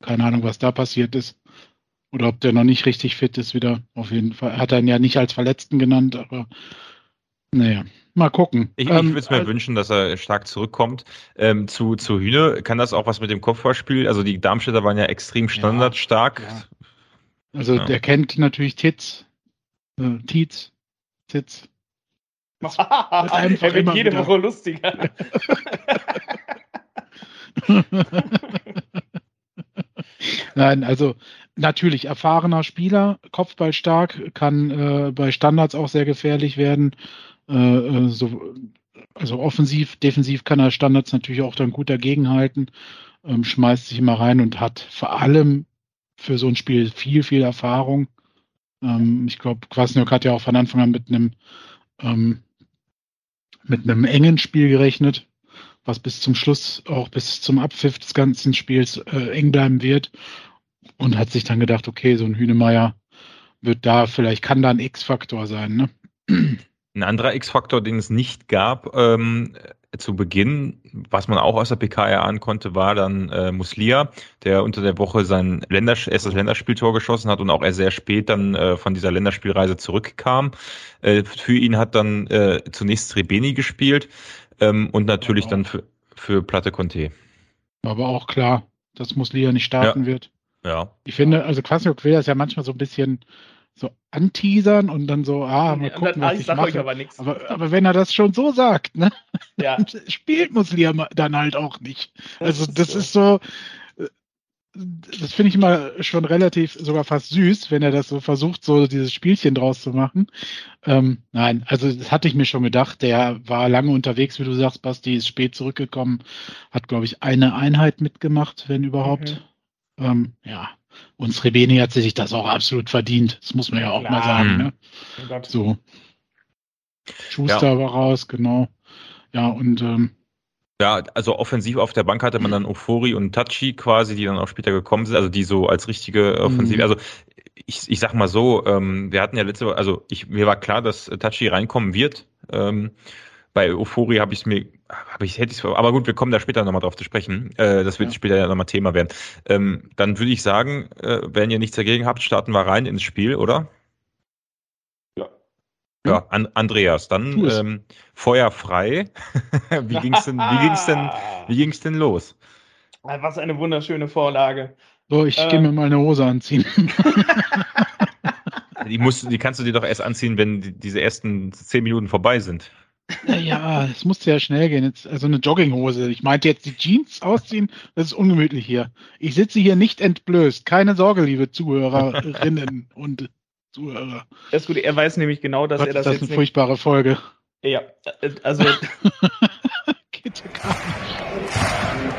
Speaker 3: Keine Ahnung, was da passiert ist. Oder ob der noch nicht richtig fit ist wieder. Auf jeden Fall. Hat er ihn ja nicht als Verletzten genannt, aber naja. Mal gucken.
Speaker 1: Ich, ich ähm, würde es mir äh, wünschen, dass er stark zurückkommt. Ähm, zu, zu Hühne kann das auch was mit dem Kopfballspiel. Also die Darmstädter waren ja extrem standardstark. Ja, ja.
Speaker 3: Also ja. der kennt natürlich Titz, äh, Tietz, Sitz.
Speaker 2: er wird jede wieder. Woche lustiger.
Speaker 3: Nein, also natürlich erfahrener Spieler, Kopfballstark, kann äh, bei Standards auch sehr gefährlich werden. Äh, äh, so, also offensiv, defensiv kann er Standards natürlich auch dann gut dagegenhalten, ähm, schmeißt sich immer rein und hat vor allem für so ein Spiel viel, viel Erfahrung. Ähm, ich glaube, Kwasniok hat ja auch von Anfang an mit einem ähm, mit einem engen Spiel gerechnet, was bis zum Schluss, auch bis zum Abpfiff des ganzen Spiels äh, eng bleiben wird. Und hat sich dann gedacht, okay, so ein Hühnemeier wird da, vielleicht kann da ein X-Faktor sein, ne?
Speaker 1: Ein anderer X-Faktor, den es nicht gab, ähm, zu Beginn, was man auch aus der PK erahnen konnte, war dann äh, Muslia, der unter der Woche sein Länders erstes Länderspieltor geschossen hat und auch erst sehr spät dann äh, von dieser Länderspielreise zurückkam. Äh, für ihn hat dann äh, zunächst Srebeni gespielt. Ähm, und natürlich dann für, für Platte Conte.
Speaker 3: Aber auch klar, dass Muslia nicht starten
Speaker 1: ja.
Speaker 3: wird.
Speaker 1: Ja.
Speaker 3: Ich finde, also Quasiok will das ja manchmal so ein bisschen so anteasern und dann so, ah, mal gucken, was ich, ich mache.
Speaker 2: Aber,
Speaker 3: aber, aber, wenn er das schon so sagt, ne,
Speaker 2: ja.
Speaker 3: spielt Muslia dann halt auch nicht. Also das ist so, das finde ich immer schon relativ, sogar fast süß, wenn er das so versucht, so dieses Spielchen draus zu machen. Ähm, nein, also das hatte ich mir schon gedacht. Der war lange unterwegs, wie du sagst, Basti, ist spät zurückgekommen, hat, glaube ich, eine Einheit mitgemacht, wenn überhaupt. Mhm. Ähm, ja, und Srebeni hat sich das auch absolut verdient. Das muss man ja auch Klar. mal sagen. Ne? Oh so. Schuster ja. war raus, genau. Ja, und ähm,
Speaker 1: ja, also offensiv auf der Bank hatte man dann Ofori und Tachi quasi, die dann auch später gekommen sind, also die so als richtige Offensive, mhm. also ich, ich sag mal so, ähm, wir hatten ja letzte Woche, also ich, mir war klar, dass Tachi reinkommen wird. Ähm, bei Ofori habe ich es mir, habe ich hätte ich aber gut, wir kommen da später nochmal drauf zu sprechen. Äh, das wird ja. später ja nochmal Thema werden. Ähm, dann würde ich sagen, äh, wenn ihr nichts dagegen habt, starten wir rein ins Spiel, oder? Ja, An Andreas, dann ähm, Feuer frei. wie ging's denn, wie ging's denn, wie ging's denn los?
Speaker 2: Ah, was eine wunderschöne Vorlage.
Speaker 3: So, ich ähm, gehe mir mal eine Hose anziehen.
Speaker 1: die, musst, die kannst du dir doch erst anziehen, wenn die, diese ersten zehn Minuten vorbei sind.
Speaker 3: Ja, es musste ja schnell gehen. Jetzt, also eine Jogginghose. Ich meinte jetzt die Jeans ausziehen, das ist ungemütlich hier. Ich sitze hier nicht entblößt. Keine Sorge, liebe Zuhörerinnen und Zuhörer.
Speaker 2: Das ist gut, er weiß nämlich genau, dass
Speaker 3: Gott,
Speaker 2: er das,
Speaker 3: das
Speaker 2: ist
Speaker 3: eine furchtbare Folge.
Speaker 2: Ja, äh, also.
Speaker 3: Geht ja gar nicht.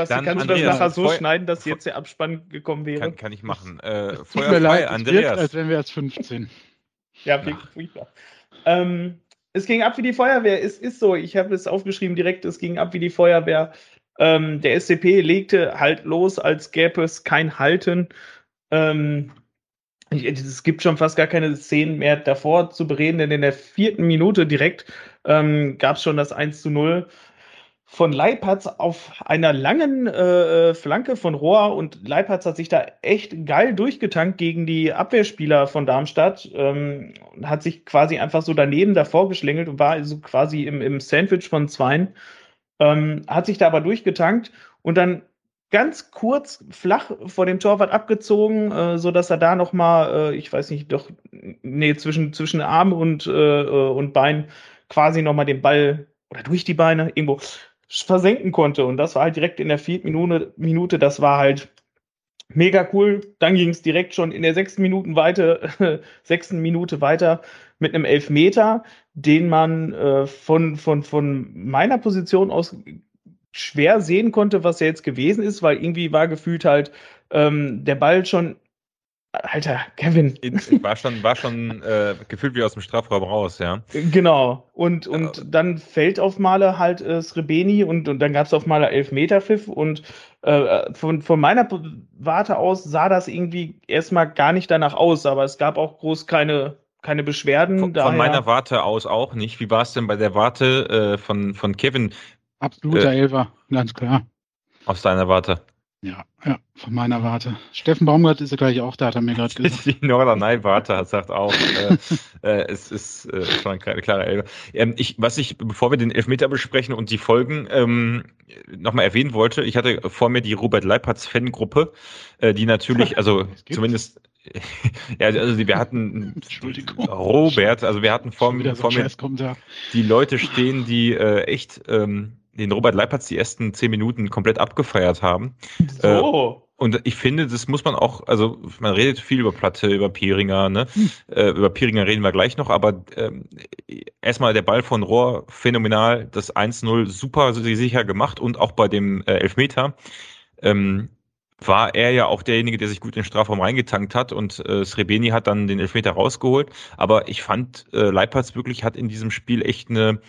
Speaker 2: Basti, Dann, kannst Andreas, du das nachher so Feu schneiden, dass jetzt der Abspann gekommen wäre?
Speaker 1: Kann, kann ich machen. Äh,
Speaker 3: Tut mir leid, Andreas. Wirkt, als wenn wir erst 15.
Speaker 2: Ja, furchtbar. Ähm, es ging ab wie die Feuerwehr. Es ist so, ich habe es aufgeschrieben direkt, es ging ab wie die Feuerwehr. Ähm, der SCP legte halt los, als gäbe es kein Halten. Ähm, es gibt schon fast gar keine Szenen mehr davor zu bereden, denn in der vierten Minute direkt ähm, gab es schon das 1 zu 0 von Leipertz auf einer langen äh, Flanke von Rohr und Leipertz hat sich da echt geil durchgetankt gegen die Abwehrspieler von Darmstadt, ähm, hat sich quasi einfach so daneben davor geschlängelt und war also quasi im, im Sandwich von Zweien ähm, hat sich da aber durchgetankt und dann ganz kurz flach vor dem Torwart abgezogen, äh, so dass er da noch mal, äh, ich weiß nicht, doch nee zwischen zwischen Arm und äh, äh und Bein quasi noch mal den Ball oder durch die Beine irgendwo versenken konnte und das war halt direkt in der vierten Minute, Minute das war halt mega cool. Dann ging es direkt schon in der sechsten Minute weiter, sechsten Minute weiter mit einem Elfmeter, den man äh, von, von, von meiner Position aus schwer sehen konnte, was er jetzt gewesen ist, weil irgendwie war gefühlt halt ähm, der Ball schon Alter, Kevin.
Speaker 1: War schon, war schon äh, gefühlt wie aus dem Strafraum raus, ja.
Speaker 2: Genau. Und, und ja. dann fällt auf Male halt äh, Srebeni und, und dann gab es auf Male Elfmeterpfiff und äh, von, von meiner Warte aus sah das irgendwie erstmal gar nicht danach aus, aber es gab auch groß keine, keine Beschwerden.
Speaker 1: Von, von meiner Warte aus auch nicht. Wie war es denn bei der Warte äh, von, von Kevin?
Speaker 3: Absoluter äh, Elfer, ganz klar.
Speaker 1: Aus deiner Warte.
Speaker 3: Ja, ja, von meiner Warte. Steffen Baumgart ist ja gleich auch da, hat er mir gerade gesagt.
Speaker 1: Die Norderney-Warte sagt auch, äh, äh, es ist äh, schon eine klare Elbe. Ähm, ich, was ich, bevor wir den Elfmeter besprechen und die Folgen, ähm, nochmal erwähnen wollte, ich hatte vor mir die Robert Leipertz Fangruppe, äh, die natürlich, also zumindest ja, also wir hatten. Robert, also wir hatten vor, vor mir die Leute stehen, die äh, echt ähm, den Robert Leipertz die ersten zehn Minuten komplett abgefeiert haben. So. Äh, und ich finde, das muss man auch, also man redet viel über Platte, über Pieringer, ne? Hm. Äh, über Pieringer reden wir gleich noch, aber ähm, erstmal der Ball von Rohr phänomenal, das 1-0 super sicher gemacht und auch bei dem äh, Elfmeter ähm, war er ja auch derjenige, der sich gut in den Strafraum reingetankt hat und äh, Srebeni hat dann den Elfmeter rausgeholt. Aber ich fand, äh, Leipertz wirklich hat in diesem Spiel echt eine,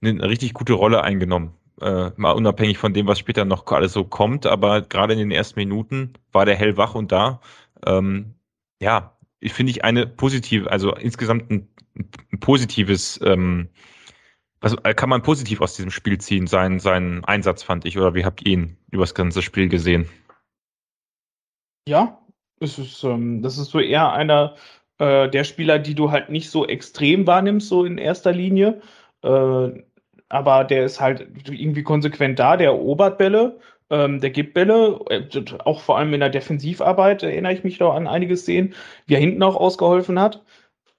Speaker 1: eine richtig gute Rolle eingenommen äh, mal unabhängig von dem, was später noch alles so kommt, aber gerade in den ersten Minuten war der hellwach und da. Ähm, ja, finde ich eine positive, also insgesamt ein, ein positives, ähm, was kann man positiv aus diesem Spiel ziehen, seinen, seinen Einsatz fand ich, oder wie habt ihr ihn über das ganze Spiel gesehen?
Speaker 2: Ja, es ist, ähm, das ist so eher einer Äh, der Spieler, die du halt nicht so extrem wahrnimmst, so in erster Linie. Äh, aber der ist halt irgendwie konsequent da, der erobert Bälle, ähm, der gibt Bälle, äh, auch vor allem in der Defensivarbeit erinnere ich mich da an einige Szenen, wie er hinten auch ausgeholfen hat.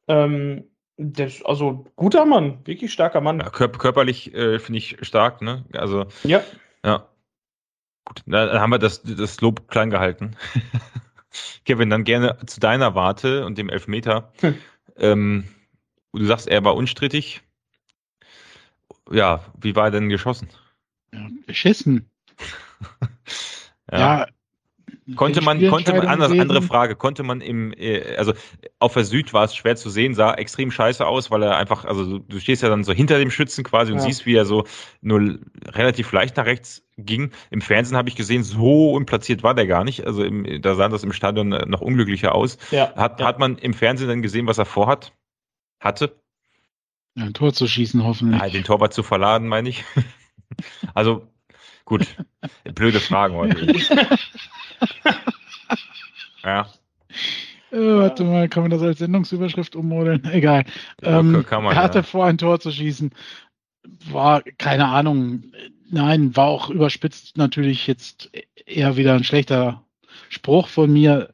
Speaker 2: Ähm, das, also guter Mann, wirklich starker Mann.
Speaker 1: Ja, kör körperlich äh, finde ich stark, ne? Also
Speaker 2: ja.
Speaker 1: Ja. Gut, dann haben wir das, das Lob klein gehalten. Kevin, dann gerne zu deiner Warte und dem Elfmeter. Hm. Ähm, du sagst, er war unstrittig. Ja, wie war er denn geschossen?
Speaker 3: Ja, beschissen.
Speaker 1: ja. ja. Konnte man, konnte man, anders, andere Frage, konnte man im, äh, also auf der Süd war es schwer zu sehen, sah extrem scheiße aus, weil er einfach, also du stehst ja dann so hinter dem Schützen quasi und ja. siehst, wie er so nur relativ leicht nach rechts ging. Im Fernsehen habe ich gesehen, so unplatziert war der gar nicht. Also im, da sah das im Stadion noch unglücklicher aus. Ja. Hat, ja. hat man im Fernsehen dann gesehen, was er vorhat? Hatte?
Speaker 3: Ja, ein Tor zu schießen, hoffentlich.
Speaker 1: Ja, den Torwart zu verladen, meine ich. also, gut. Blöde Fragen heute.
Speaker 3: ja. Äh, warte mal, kann man das als Sendungsüberschrift ummodeln? Egal. Ähm, kann man, er hatte ja. vor, ein Tor zu schießen. War, keine Ahnung. Nein, war auch überspitzt natürlich jetzt eher wieder ein schlechter Spruch von mir.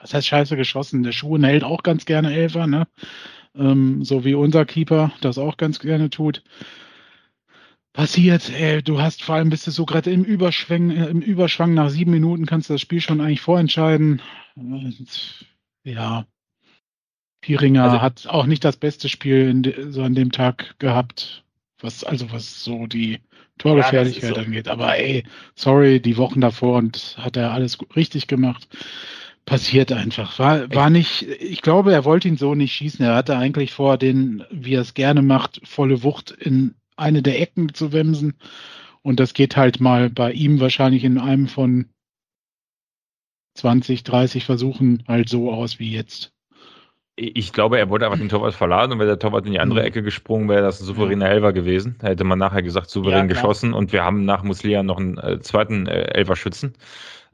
Speaker 3: Was heißt scheiße geschossen? Der Schuh hält auch ganz gerne Elfer, ne? Ähm, so wie unser Keeper das auch ganz gerne tut passiert. Ey, du hast vor allem bist du so gerade im Überschwang, äh, im Überschwang nach sieben Minuten kannst du das Spiel schon eigentlich vorentscheiden. Und, ja, Pieringer also, hat auch nicht das beste Spiel de, so an dem Tag gehabt, was also was so die Torgefährlichkeit ja, so. angeht. Aber ey, sorry, die Wochen davor und hat er alles richtig gemacht. Passiert einfach. War, war nicht, ich glaube, er wollte ihn so nicht schießen. Er hatte eigentlich vor, den, wie er es gerne macht, volle Wucht in eine der Ecken zu wemsen. Und das geht halt mal bei ihm wahrscheinlich in einem von 20, 30 Versuchen halt so aus wie jetzt.
Speaker 1: Ich glaube, er wollte einfach den Torwart verladen und wäre der Torwart in die andere mhm. Ecke gesprungen, wäre das ein souveräner Elfer gewesen. Da hätte man nachher gesagt, souverän ja, geschossen und wir haben nach Muslia noch einen äh, zweiten äh, Elferschützen.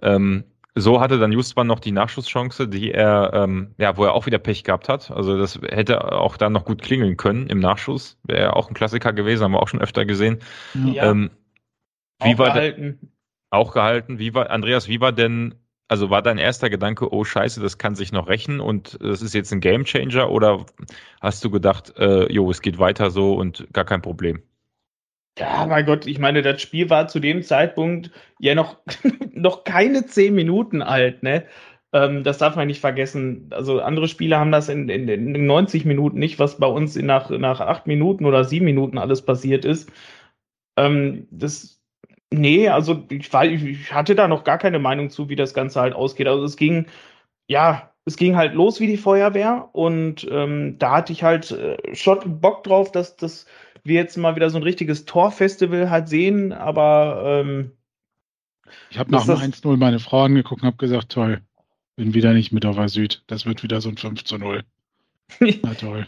Speaker 1: Ähm, so hatte dann Justman noch die Nachschusschance, die er, ähm, ja, wo er auch wieder Pech gehabt hat. Also das hätte auch dann noch gut klingeln können im Nachschuss. Wäre auch ein Klassiker gewesen, haben wir auch schon öfter gesehen. Ja. Ähm, wie auch war gehalten. auch gehalten. Wie war, Andreas, wie war denn, also war dein erster Gedanke, oh scheiße, das kann sich noch rächen und das ist jetzt ein Gamechanger oder hast du gedacht, äh, jo, es geht weiter so und gar kein Problem?
Speaker 2: Ja, mein Gott, ich meine, das Spiel war zu dem Zeitpunkt ja noch, noch keine zehn Minuten alt, ne? Ähm, das darf man nicht vergessen. Also andere Spiele haben das in, in, in 90 Minuten nicht, was bei uns nach, nach acht Minuten oder sieben Minuten alles passiert ist. Ähm, das, nee, also ich, war, ich hatte da noch gar keine Meinung zu, wie das Ganze halt ausgeht. Also es ging, ja, es ging halt los wie die Feuerwehr und ähm, da hatte ich halt äh, schon Bock drauf, dass das wir jetzt mal wieder so ein richtiges Torfestival halt sehen, aber ähm,
Speaker 3: ich habe nach dem 1-0 meine Frau angeguckt und habe gesagt, toll, bin wieder nicht mit auf der Süd. Das wird wieder so ein 5 zu 0.
Speaker 2: Na toll.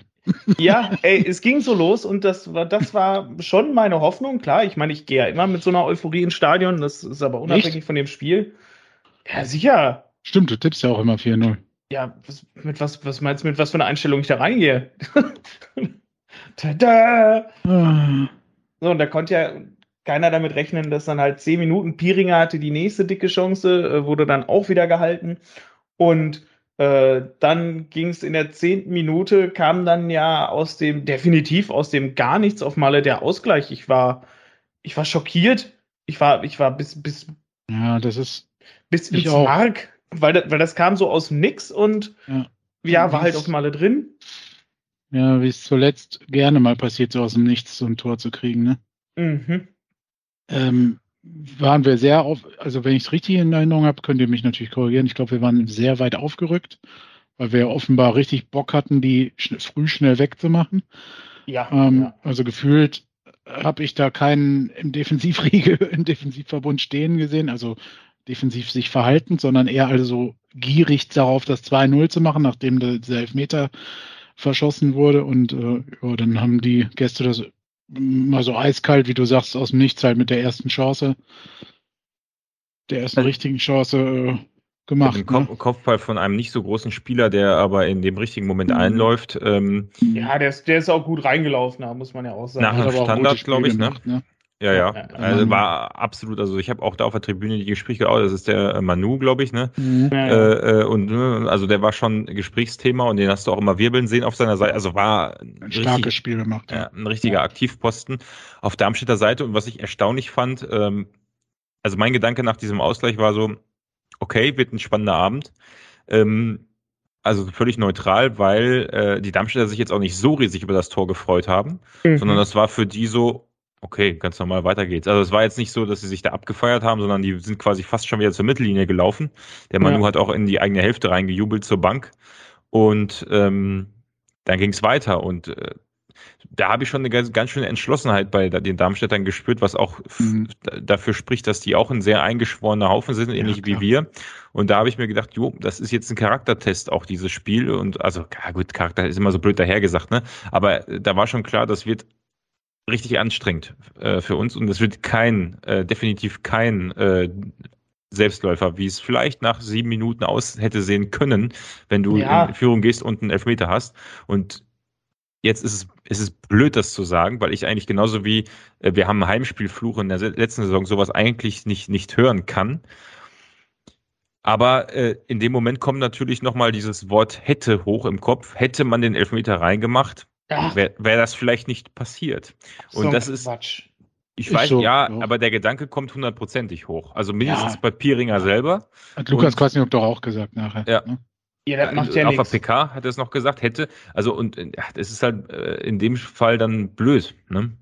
Speaker 2: ja, ey, es ging so los und das war, das war schon meine Hoffnung. Klar, ich meine, ich gehe ja immer mit so einer Euphorie ins Stadion, das ist aber unabhängig Echt? von dem Spiel. Ja, sicher.
Speaker 3: Stimmt, du tippst ja auch immer 4-0.
Speaker 2: Ja, was, mit was, was meinst du, mit was für einer Einstellung ich da reingehe? Tada! Ah. So, und da konnte ja keiner damit rechnen, dass dann halt zehn Minuten Piringer hatte die nächste dicke Chance, äh, wurde dann auch wieder gehalten. Und äh, dann ging es in der zehnten Minute, kam dann ja aus dem, definitiv aus dem gar nichts auf Malle der Ausgleich. Ich war, ich war schockiert. Ich war, ich war bis, bis,
Speaker 3: ja, das ist,
Speaker 2: bis ins Mark, weil, weil das kam so aus dem Nix und ja, ja war halt auf Malle drin.
Speaker 3: Ja, wie es zuletzt gerne mal passiert, so aus dem Nichts so ein Tor zu kriegen, ne? Mhm. Ähm, waren wir sehr auf, also wenn ich es richtig in Erinnerung habe, könnt ihr mich natürlich korrigieren. Ich glaube, wir waren sehr weit aufgerückt, weil wir offenbar richtig Bock hatten, die schn früh schnell wegzumachen. Ja, ähm, ja. Also gefühlt habe ich da keinen im Defensivriegel, im Defensivverbund stehen gesehen, also defensiv sich verhalten, sondern eher also gierig darauf, das 2-0 zu machen, nachdem der, der Elfmeter verschossen wurde. Und äh, ja, dann haben die Gäste das mal so eiskalt, wie du sagst, aus dem Nichts halt mit der ersten Chance, der ersten also, richtigen Chance, äh, gemacht.
Speaker 1: Dem
Speaker 3: ne?
Speaker 1: Kopfball von einem nicht so großen Spieler, der aber in dem richtigen Moment mhm. einläuft. Ähm,
Speaker 2: ja, der ist, der ist auch gut reingelaufen, da muss man ja auch sagen.
Speaker 1: Nach einem Standard, glaube ich, ne? gemacht, ne? Ja, ja. Also war absolut, also ich habe auch da auf der Tribüne die Gespräche gehabt, das ist der äh, Manu, glaube ich, ne?
Speaker 3: Mhm.
Speaker 2: Ja, ja.
Speaker 1: Äh, äh, und ne, also der war schon Gesprächsthema und den hast du auch immer wirbeln sehen auf seiner Seite. Also war
Speaker 3: Ein starkes Spiel gemacht.
Speaker 1: ja, ein richtiger Aktivposten auf Darmstädter Seite. Und was ich erstaunlich fand, ähm, also mein Gedanke nach diesem Ausgleich war so, okay, wird ein spannender Abend. Ähm, also völlig neutral, weil äh, die Darmstädter sich jetzt auch nicht so riesig über das Tor gefreut haben,
Speaker 2: Mhm.
Speaker 1: sondern das war für die so, okay, ganz normal, weiter geht's. Also es war jetzt nicht so, dass sie sich da abgefeiert haben, sondern die sind quasi fast schon wieder zur Mittellinie gelaufen. Der Manu
Speaker 2: Ja.
Speaker 1: hat auch in die eigene Hälfte reingejubelt zur Bank. Und ähm, dann ging's weiter. Und äh, da habe ich schon eine ganz, ganz schöne Entschlossenheit bei den Darmstädtern gespürt, was auch
Speaker 3: Mhm.
Speaker 1: dafür spricht, dass die auch ein sehr eingeschworener Haufen sind, ähnlich wie
Speaker 3: klar.
Speaker 1: wir. Und da habe ich mir gedacht, jo, das ist jetzt ein Charaktertest, auch dieses Spiel. Und also, ja gut, Charakter ist immer so blöd dahergesagt, ne? Aber äh, da war schon klar, das wird richtig anstrengend äh, für uns und es wird kein, äh, definitiv kein äh, Selbstläufer, wie es vielleicht nach sieben Minuten aus hätte sehen können, wenn du
Speaker 2: Ja.
Speaker 1: in Führung gehst und einen Elfmeter hast. Und jetzt ist es, ist es blöd, das zu sagen, weil ich eigentlich genauso wie äh, wir haben einen Heimspielfluch in der letzten Saison sowas eigentlich nicht, nicht hören kann. Aber äh, in dem Moment kommt natürlich nochmal dieses Wort hätte hoch im Kopf. Hätte man den Elfmeter reingemacht,
Speaker 2: Ach,
Speaker 1: wäre wär das vielleicht nicht passiert.
Speaker 2: so
Speaker 1: Und
Speaker 2: ein
Speaker 1: das ist,
Speaker 2: Quatsch.
Speaker 1: ich weiß,
Speaker 3: so,
Speaker 1: ja,
Speaker 3: ja.
Speaker 1: aber der Gedanke kommt hundertprozentig hoch. Also mindestens
Speaker 3: Ja.
Speaker 1: bei Pieringer selber.
Speaker 3: Hat Lukas
Speaker 1: Und-
Speaker 3: Kwasniok doch auch gesagt nachher.
Speaker 1: Ja.
Speaker 3: Ne?
Speaker 2: Ja, das macht ja
Speaker 1: Auf der
Speaker 2: nichts.
Speaker 1: PK hat er es noch gesagt, hätte. Also, und äh, ja, das ist halt äh, in dem Fall dann blöd. Ne?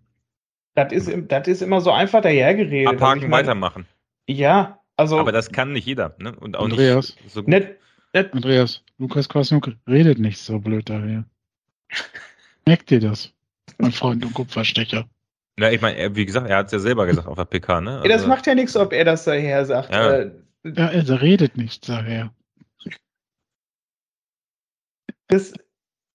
Speaker 2: Das ist, das ist immer so einfach dahergeredet. Also
Speaker 1: Abhaken,
Speaker 2: ich meine,
Speaker 1: weitermachen.
Speaker 2: Ja, also
Speaker 1: Aber das kann nicht jeder. Ne? Und auch
Speaker 3: Andreas.
Speaker 1: nicht so gut.
Speaker 2: nicht, nicht,
Speaker 3: Andreas, Lukas Kwasniok redet nicht so blöd daher. Merkt ihr das? Mein Freund und Kupferstecher.
Speaker 1: Na, ich meine, wie gesagt, er hat es ja selber gesagt auf der PK. Ne?
Speaker 2: Ja, das
Speaker 1: Also,
Speaker 2: macht ja nichts, ob er das daher sagt.
Speaker 1: Ja.
Speaker 2: Äh,
Speaker 3: Ja, er redet nicht daher.
Speaker 2: Das,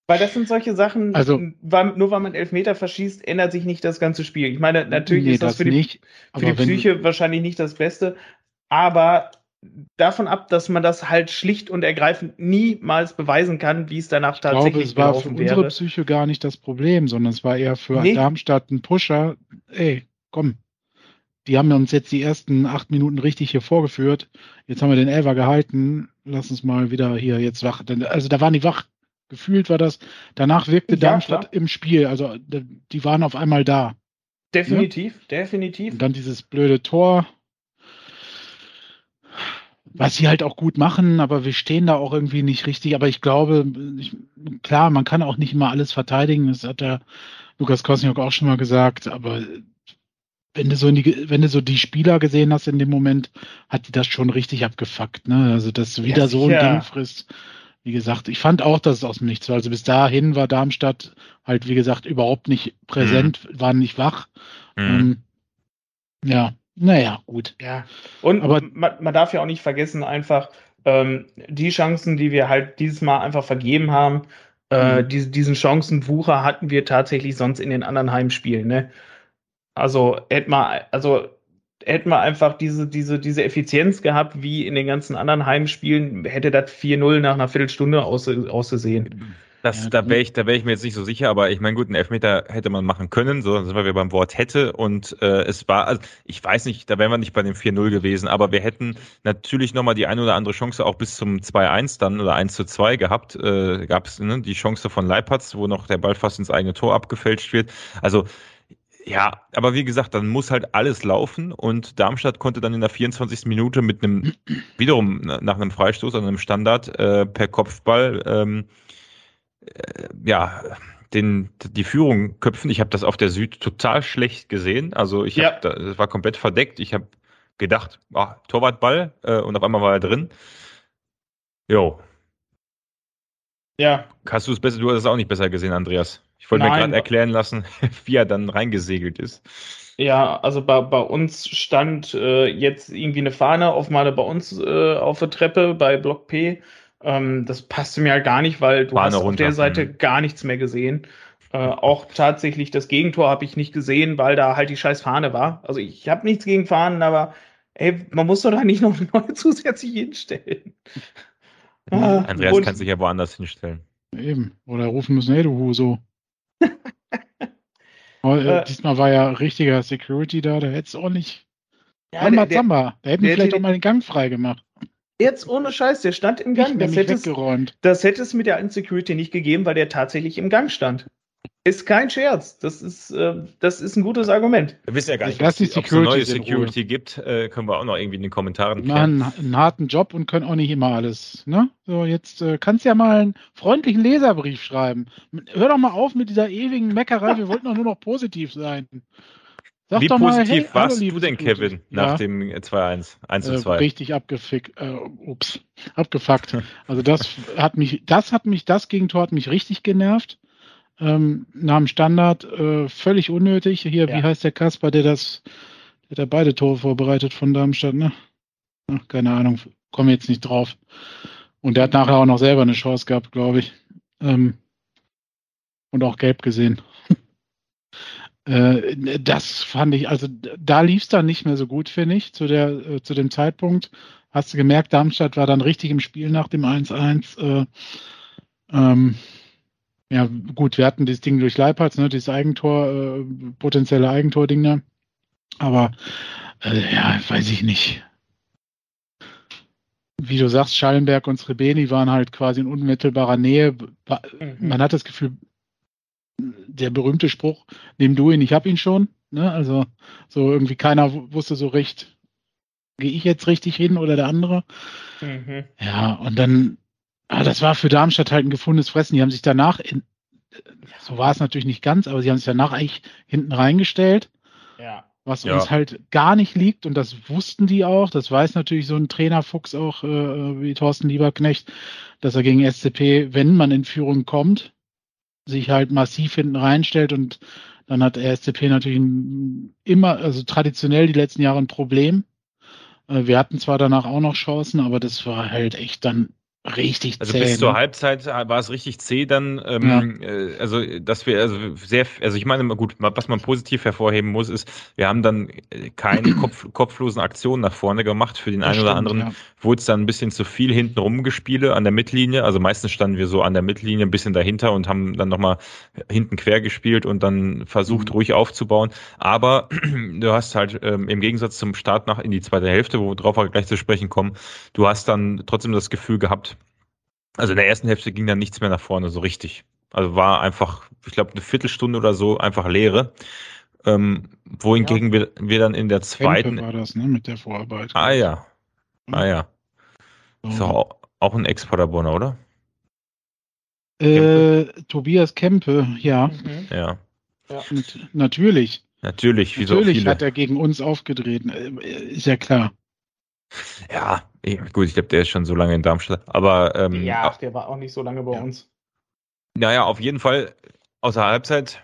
Speaker 2: weil das sind solche Sachen,
Speaker 3: Also-
Speaker 2: weil, nur weil man Elfmeter verschießt, ändert sich nicht das ganze Spiel. Ich meine, natürlich
Speaker 3: Nee,
Speaker 2: ist das, für die,
Speaker 3: nicht.
Speaker 2: für die Psyche wahrscheinlich nicht das Beste, aber davon ab, dass man das halt schlicht und ergreifend niemals beweisen kann, wie es danach
Speaker 3: ich glaube,
Speaker 2: tatsächlich
Speaker 3: es war für
Speaker 2: gelaufen
Speaker 3: unsere
Speaker 2: wäre.
Speaker 3: Psyche gar nicht das Problem, sondern es war eher für
Speaker 2: Nee.
Speaker 3: Darmstadt ein Pusher. Ey, komm. Die haben uns jetzt die ersten acht Minuten richtig hier vorgeführt. Jetzt haben wir den Elfer gehalten. Lass uns mal wieder hier jetzt wach. Also da waren die wach. Gefühlt war das. Danach wirkte
Speaker 2: Ja,
Speaker 3: Darmstadt
Speaker 2: klar.
Speaker 3: im Spiel. Also die waren auf einmal da.
Speaker 2: Definitiv, definitiv.
Speaker 3: Und dann dieses blöde Tor. Was sie halt auch gut machen, aber wir stehen da auch irgendwie nicht richtig. Aber ich glaube, ich, klar, man kann auch nicht immer alles verteidigen. Das hat der Lukas Kosniok auch schon mal gesagt. Aber wenn du so in die, wenn du so die Spieler gesehen hast in dem Moment, hat die das schon richtig abgefuckt. Ne? Also dass wieder so ein. Ding frisst. Wie gesagt, ich fand auch, dass es aus dem Nichts war. Also bis dahin war Darmstadt halt, wie gesagt, überhaupt nicht präsent, waren nicht wach.
Speaker 1: Mhm.
Speaker 3: Ähm, ja, naja, gut.
Speaker 2: Ja, und
Speaker 3: Aber-
Speaker 2: man, man darf ja auch nicht vergessen, einfach ähm, die Chancen, die wir halt dieses Mal einfach vergeben haben, äh,
Speaker 3: Mhm.
Speaker 2: diese, diesen Chancenwucher hatten wir tatsächlich sonst in den anderen Heimspielen. Ne? Also hätten wir, also hätten wir einfach diese, diese, diese Effizienz gehabt, wie in den ganzen anderen Heimspielen, hätte das 4-0 nach einer Viertelstunde ausgesehen.
Speaker 1: Das,
Speaker 3: Ja,
Speaker 1: da wäre ich, da wäre ich mir jetzt nicht so sicher, aber ich meine, gut, einen Elfmeter hätte man machen können, so dann sind wir beim Wort hätte und äh, es war, also ich weiß nicht, da wären wir nicht bei dem 4-0 gewesen, aber wir hätten natürlich nochmal die eine oder andere Chance auch bis zum 2-1 dann oder 1 zu 2 gehabt, äh, gab es ne, die Chance von Leipertz, wo noch der Ball fast ins eigene Tor abgefälscht wird. Also ja, aber wie gesagt, dann muss halt alles laufen und Darmstadt konnte dann in der 24. Minute mit einem, wiederum nach einem Freistoß an einem Standard äh, per Kopfball ähm, äh, ja, den, die Führung köpfen. Ich habe das auf der Süd total schlecht gesehen. Also ich
Speaker 2: Ja.
Speaker 1: hab da, das war komplett verdeckt. Ich habe gedacht, ah, Torwartball äh, und auf einmal war er drin. Jo,
Speaker 2: Ja,
Speaker 1: hast du es besser, du hast es auch nicht besser gesehen, Andreas. Ich wollte mir gerade erklären lassen, wie er dann reingesegelt ist.
Speaker 2: Ja, also bei, bei uns stand äh, jetzt irgendwie eine Fahne auf mal bei uns äh, auf der Treppe bei Block P. Ähm, das passte mir halt gar nicht, weil du
Speaker 1: Fahne
Speaker 2: hast auf
Speaker 1: runter,
Speaker 2: der Seite
Speaker 1: mhm.
Speaker 2: gar nichts mehr gesehen. Äh, auch tatsächlich das Gegentor habe ich nicht gesehen, weil da halt die scheiß Fahne war. Also ich habe nichts gegen Fahnen, aber ey, man muss doch da nicht noch neu zusätzlich hinstellen.
Speaker 1: Ah, Andreas und, kann sich ja woanders hinstellen.
Speaker 3: Eben. Oder rufen müssen, hey du Huso. Aber, äh, diesmal war ja richtiger Security da, da hätte es auch nicht. Ja, Samba, der, Samba. Da hätten wir vielleicht auch mal den Gang frei gemacht.
Speaker 2: Jetzt ohne Scheiß, der stand im Gang.
Speaker 3: Das hätte, es,
Speaker 2: das hätte es mit der alten Security nicht gegeben, weil der tatsächlich im Gang stand. Ist kein Scherz. Das ist, äh, das ist ein gutes Argument.
Speaker 1: Wir wissen ja gar nicht,
Speaker 3: dass
Speaker 1: es eine neue Security gibt. Äh, können wir auch noch irgendwie in den Kommentaren
Speaker 3: klären. Machen einen harten Job und können auch nicht immer alles. Ne? So, jetzt äh, kannst du ja mal einen freundlichen Leserbrief schreiben. Hör doch mal auf mit dieser ewigen Meckerei. Wir wollten doch nur noch positiv sein.
Speaker 1: Sag Wie positiv mal, hey, warst du denn, Kevin, nach ja. dem 2-1, 1 zu 2?
Speaker 3: Äh, richtig abgefickt, äh, ups, abgefuckt. Also das hat mich, das hat mich, das Gegentor hat mich richtig genervt. Ähm, nach dem Standard äh, völlig unnötig. Hier, ja. wie heißt der Kasper, der das, der da beide Tore vorbereitet von Darmstadt, ne? Ach, keine Ahnung, komme jetzt nicht drauf. Und der hat nachher auch noch selber eine Chance gehabt, glaube ich. Ähm, und auch gelb gesehen. Äh, das fand ich, also da lief es dann nicht mehr so gut, finde ich, zu, der, äh, zu dem Zeitpunkt. Hast du gemerkt, Darmstadt war dann richtig im Spiel nach dem 1-1. Äh, ähm, ja, gut, wir hatten dieses Ding durch Leipzig, ne, dieses Eigentor, äh, potenzielle Eigentor-Ding da. Aber äh, ja, weiß ich nicht. Wie du sagst, Schallenberg und Srebeni waren halt quasi in unmittelbarer Nähe. Mhm. Man hat das Gefühl, der berühmte Spruch, nimm du ihn, ich hab ihn schon. Ne? Also so irgendwie keiner wusste so recht, gehe ich jetzt richtig hin oder der andere. Mhm. Ja, und dann, ah, das war für Darmstadt halt ein gefundenes Fressen. Die haben sich danach, in, so war es natürlich nicht ganz, aber sie haben sich danach eigentlich hinten reingestellt.
Speaker 2: Ja.
Speaker 3: Was ja. uns halt gar nicht liegt und das wussten die auch. Das weiß natürlich so ein Trainerfuchs auch äh, wie Thorsten Lieberknecht, dass er gegen SCP, wenn man in Führung kommt, sich halt massiv hinten reinstellt und dann hat der SCP natürlich immer, also traditionell die letzten Jahre ein Problem. Äh, wir hatten zwar danach auch noch Chancen, aber das war halt echt dann richtig
Speaker 1: also zäh. Also bis zur ne? Halbzeit war es richtig zäh dann. Ähm, ja. äh, also dass wir also sehr, also ich meine gut, was man positiv hervorheben muss, ist, wir haben dann äh, keine Kopf, kopflosen Aktionen nach vorne gemacht. Für den das einen oder anderen ja. wurde es dann ein bisschen zu viel hinten rumgespiele an der Mittellinie. Also meistens standen wir so an der Mittellinie ein bisschen dahinter und haben dann nochmal hinten quer gespielt und dann versucht mhm. ruhig aufzubauen. Aber du hast halt ähm, im Gegensatz zum Start nach in die zweite Hälfte, worauf wir gleich zu sprechen kommen, du hast dann trotzdem das Gefühl gehabt, also in der ersten Hälfte ging dann nichts mehr nach vorne, so richtig. Also war einfach, ich glaube, eine Viertelstunde oder so einfach Leere. Ähm, wohingegen ja. wir, wir dann in der zweiten.
Speaker 3: Kempe war das, ne, mit der Vorarbeit.
Speaker 1: Ah ja. Ah ja. So. Ist auch, auch ein Ex-Paderborner, oder?
Speaker 3: Äh, Tobias Kempe, ja.
Speaker 1: Mhm. Ja.
Speaker 3: ja. natürlich.
Speaker 1: Natürlich,
Speaker 3: wie Natürlich so hat er gegen uns aufgetreten, äh, ist ja klar.
Speaker 1: Ja, gut, ich glaube, der ist schon so lange in Darmstadt. Aber ähm,
Speaker 2: ja, der war auch nicht so lange bei ja. uns.
Speaker 1: Naja, auf jeden Fall, außer Halbzeit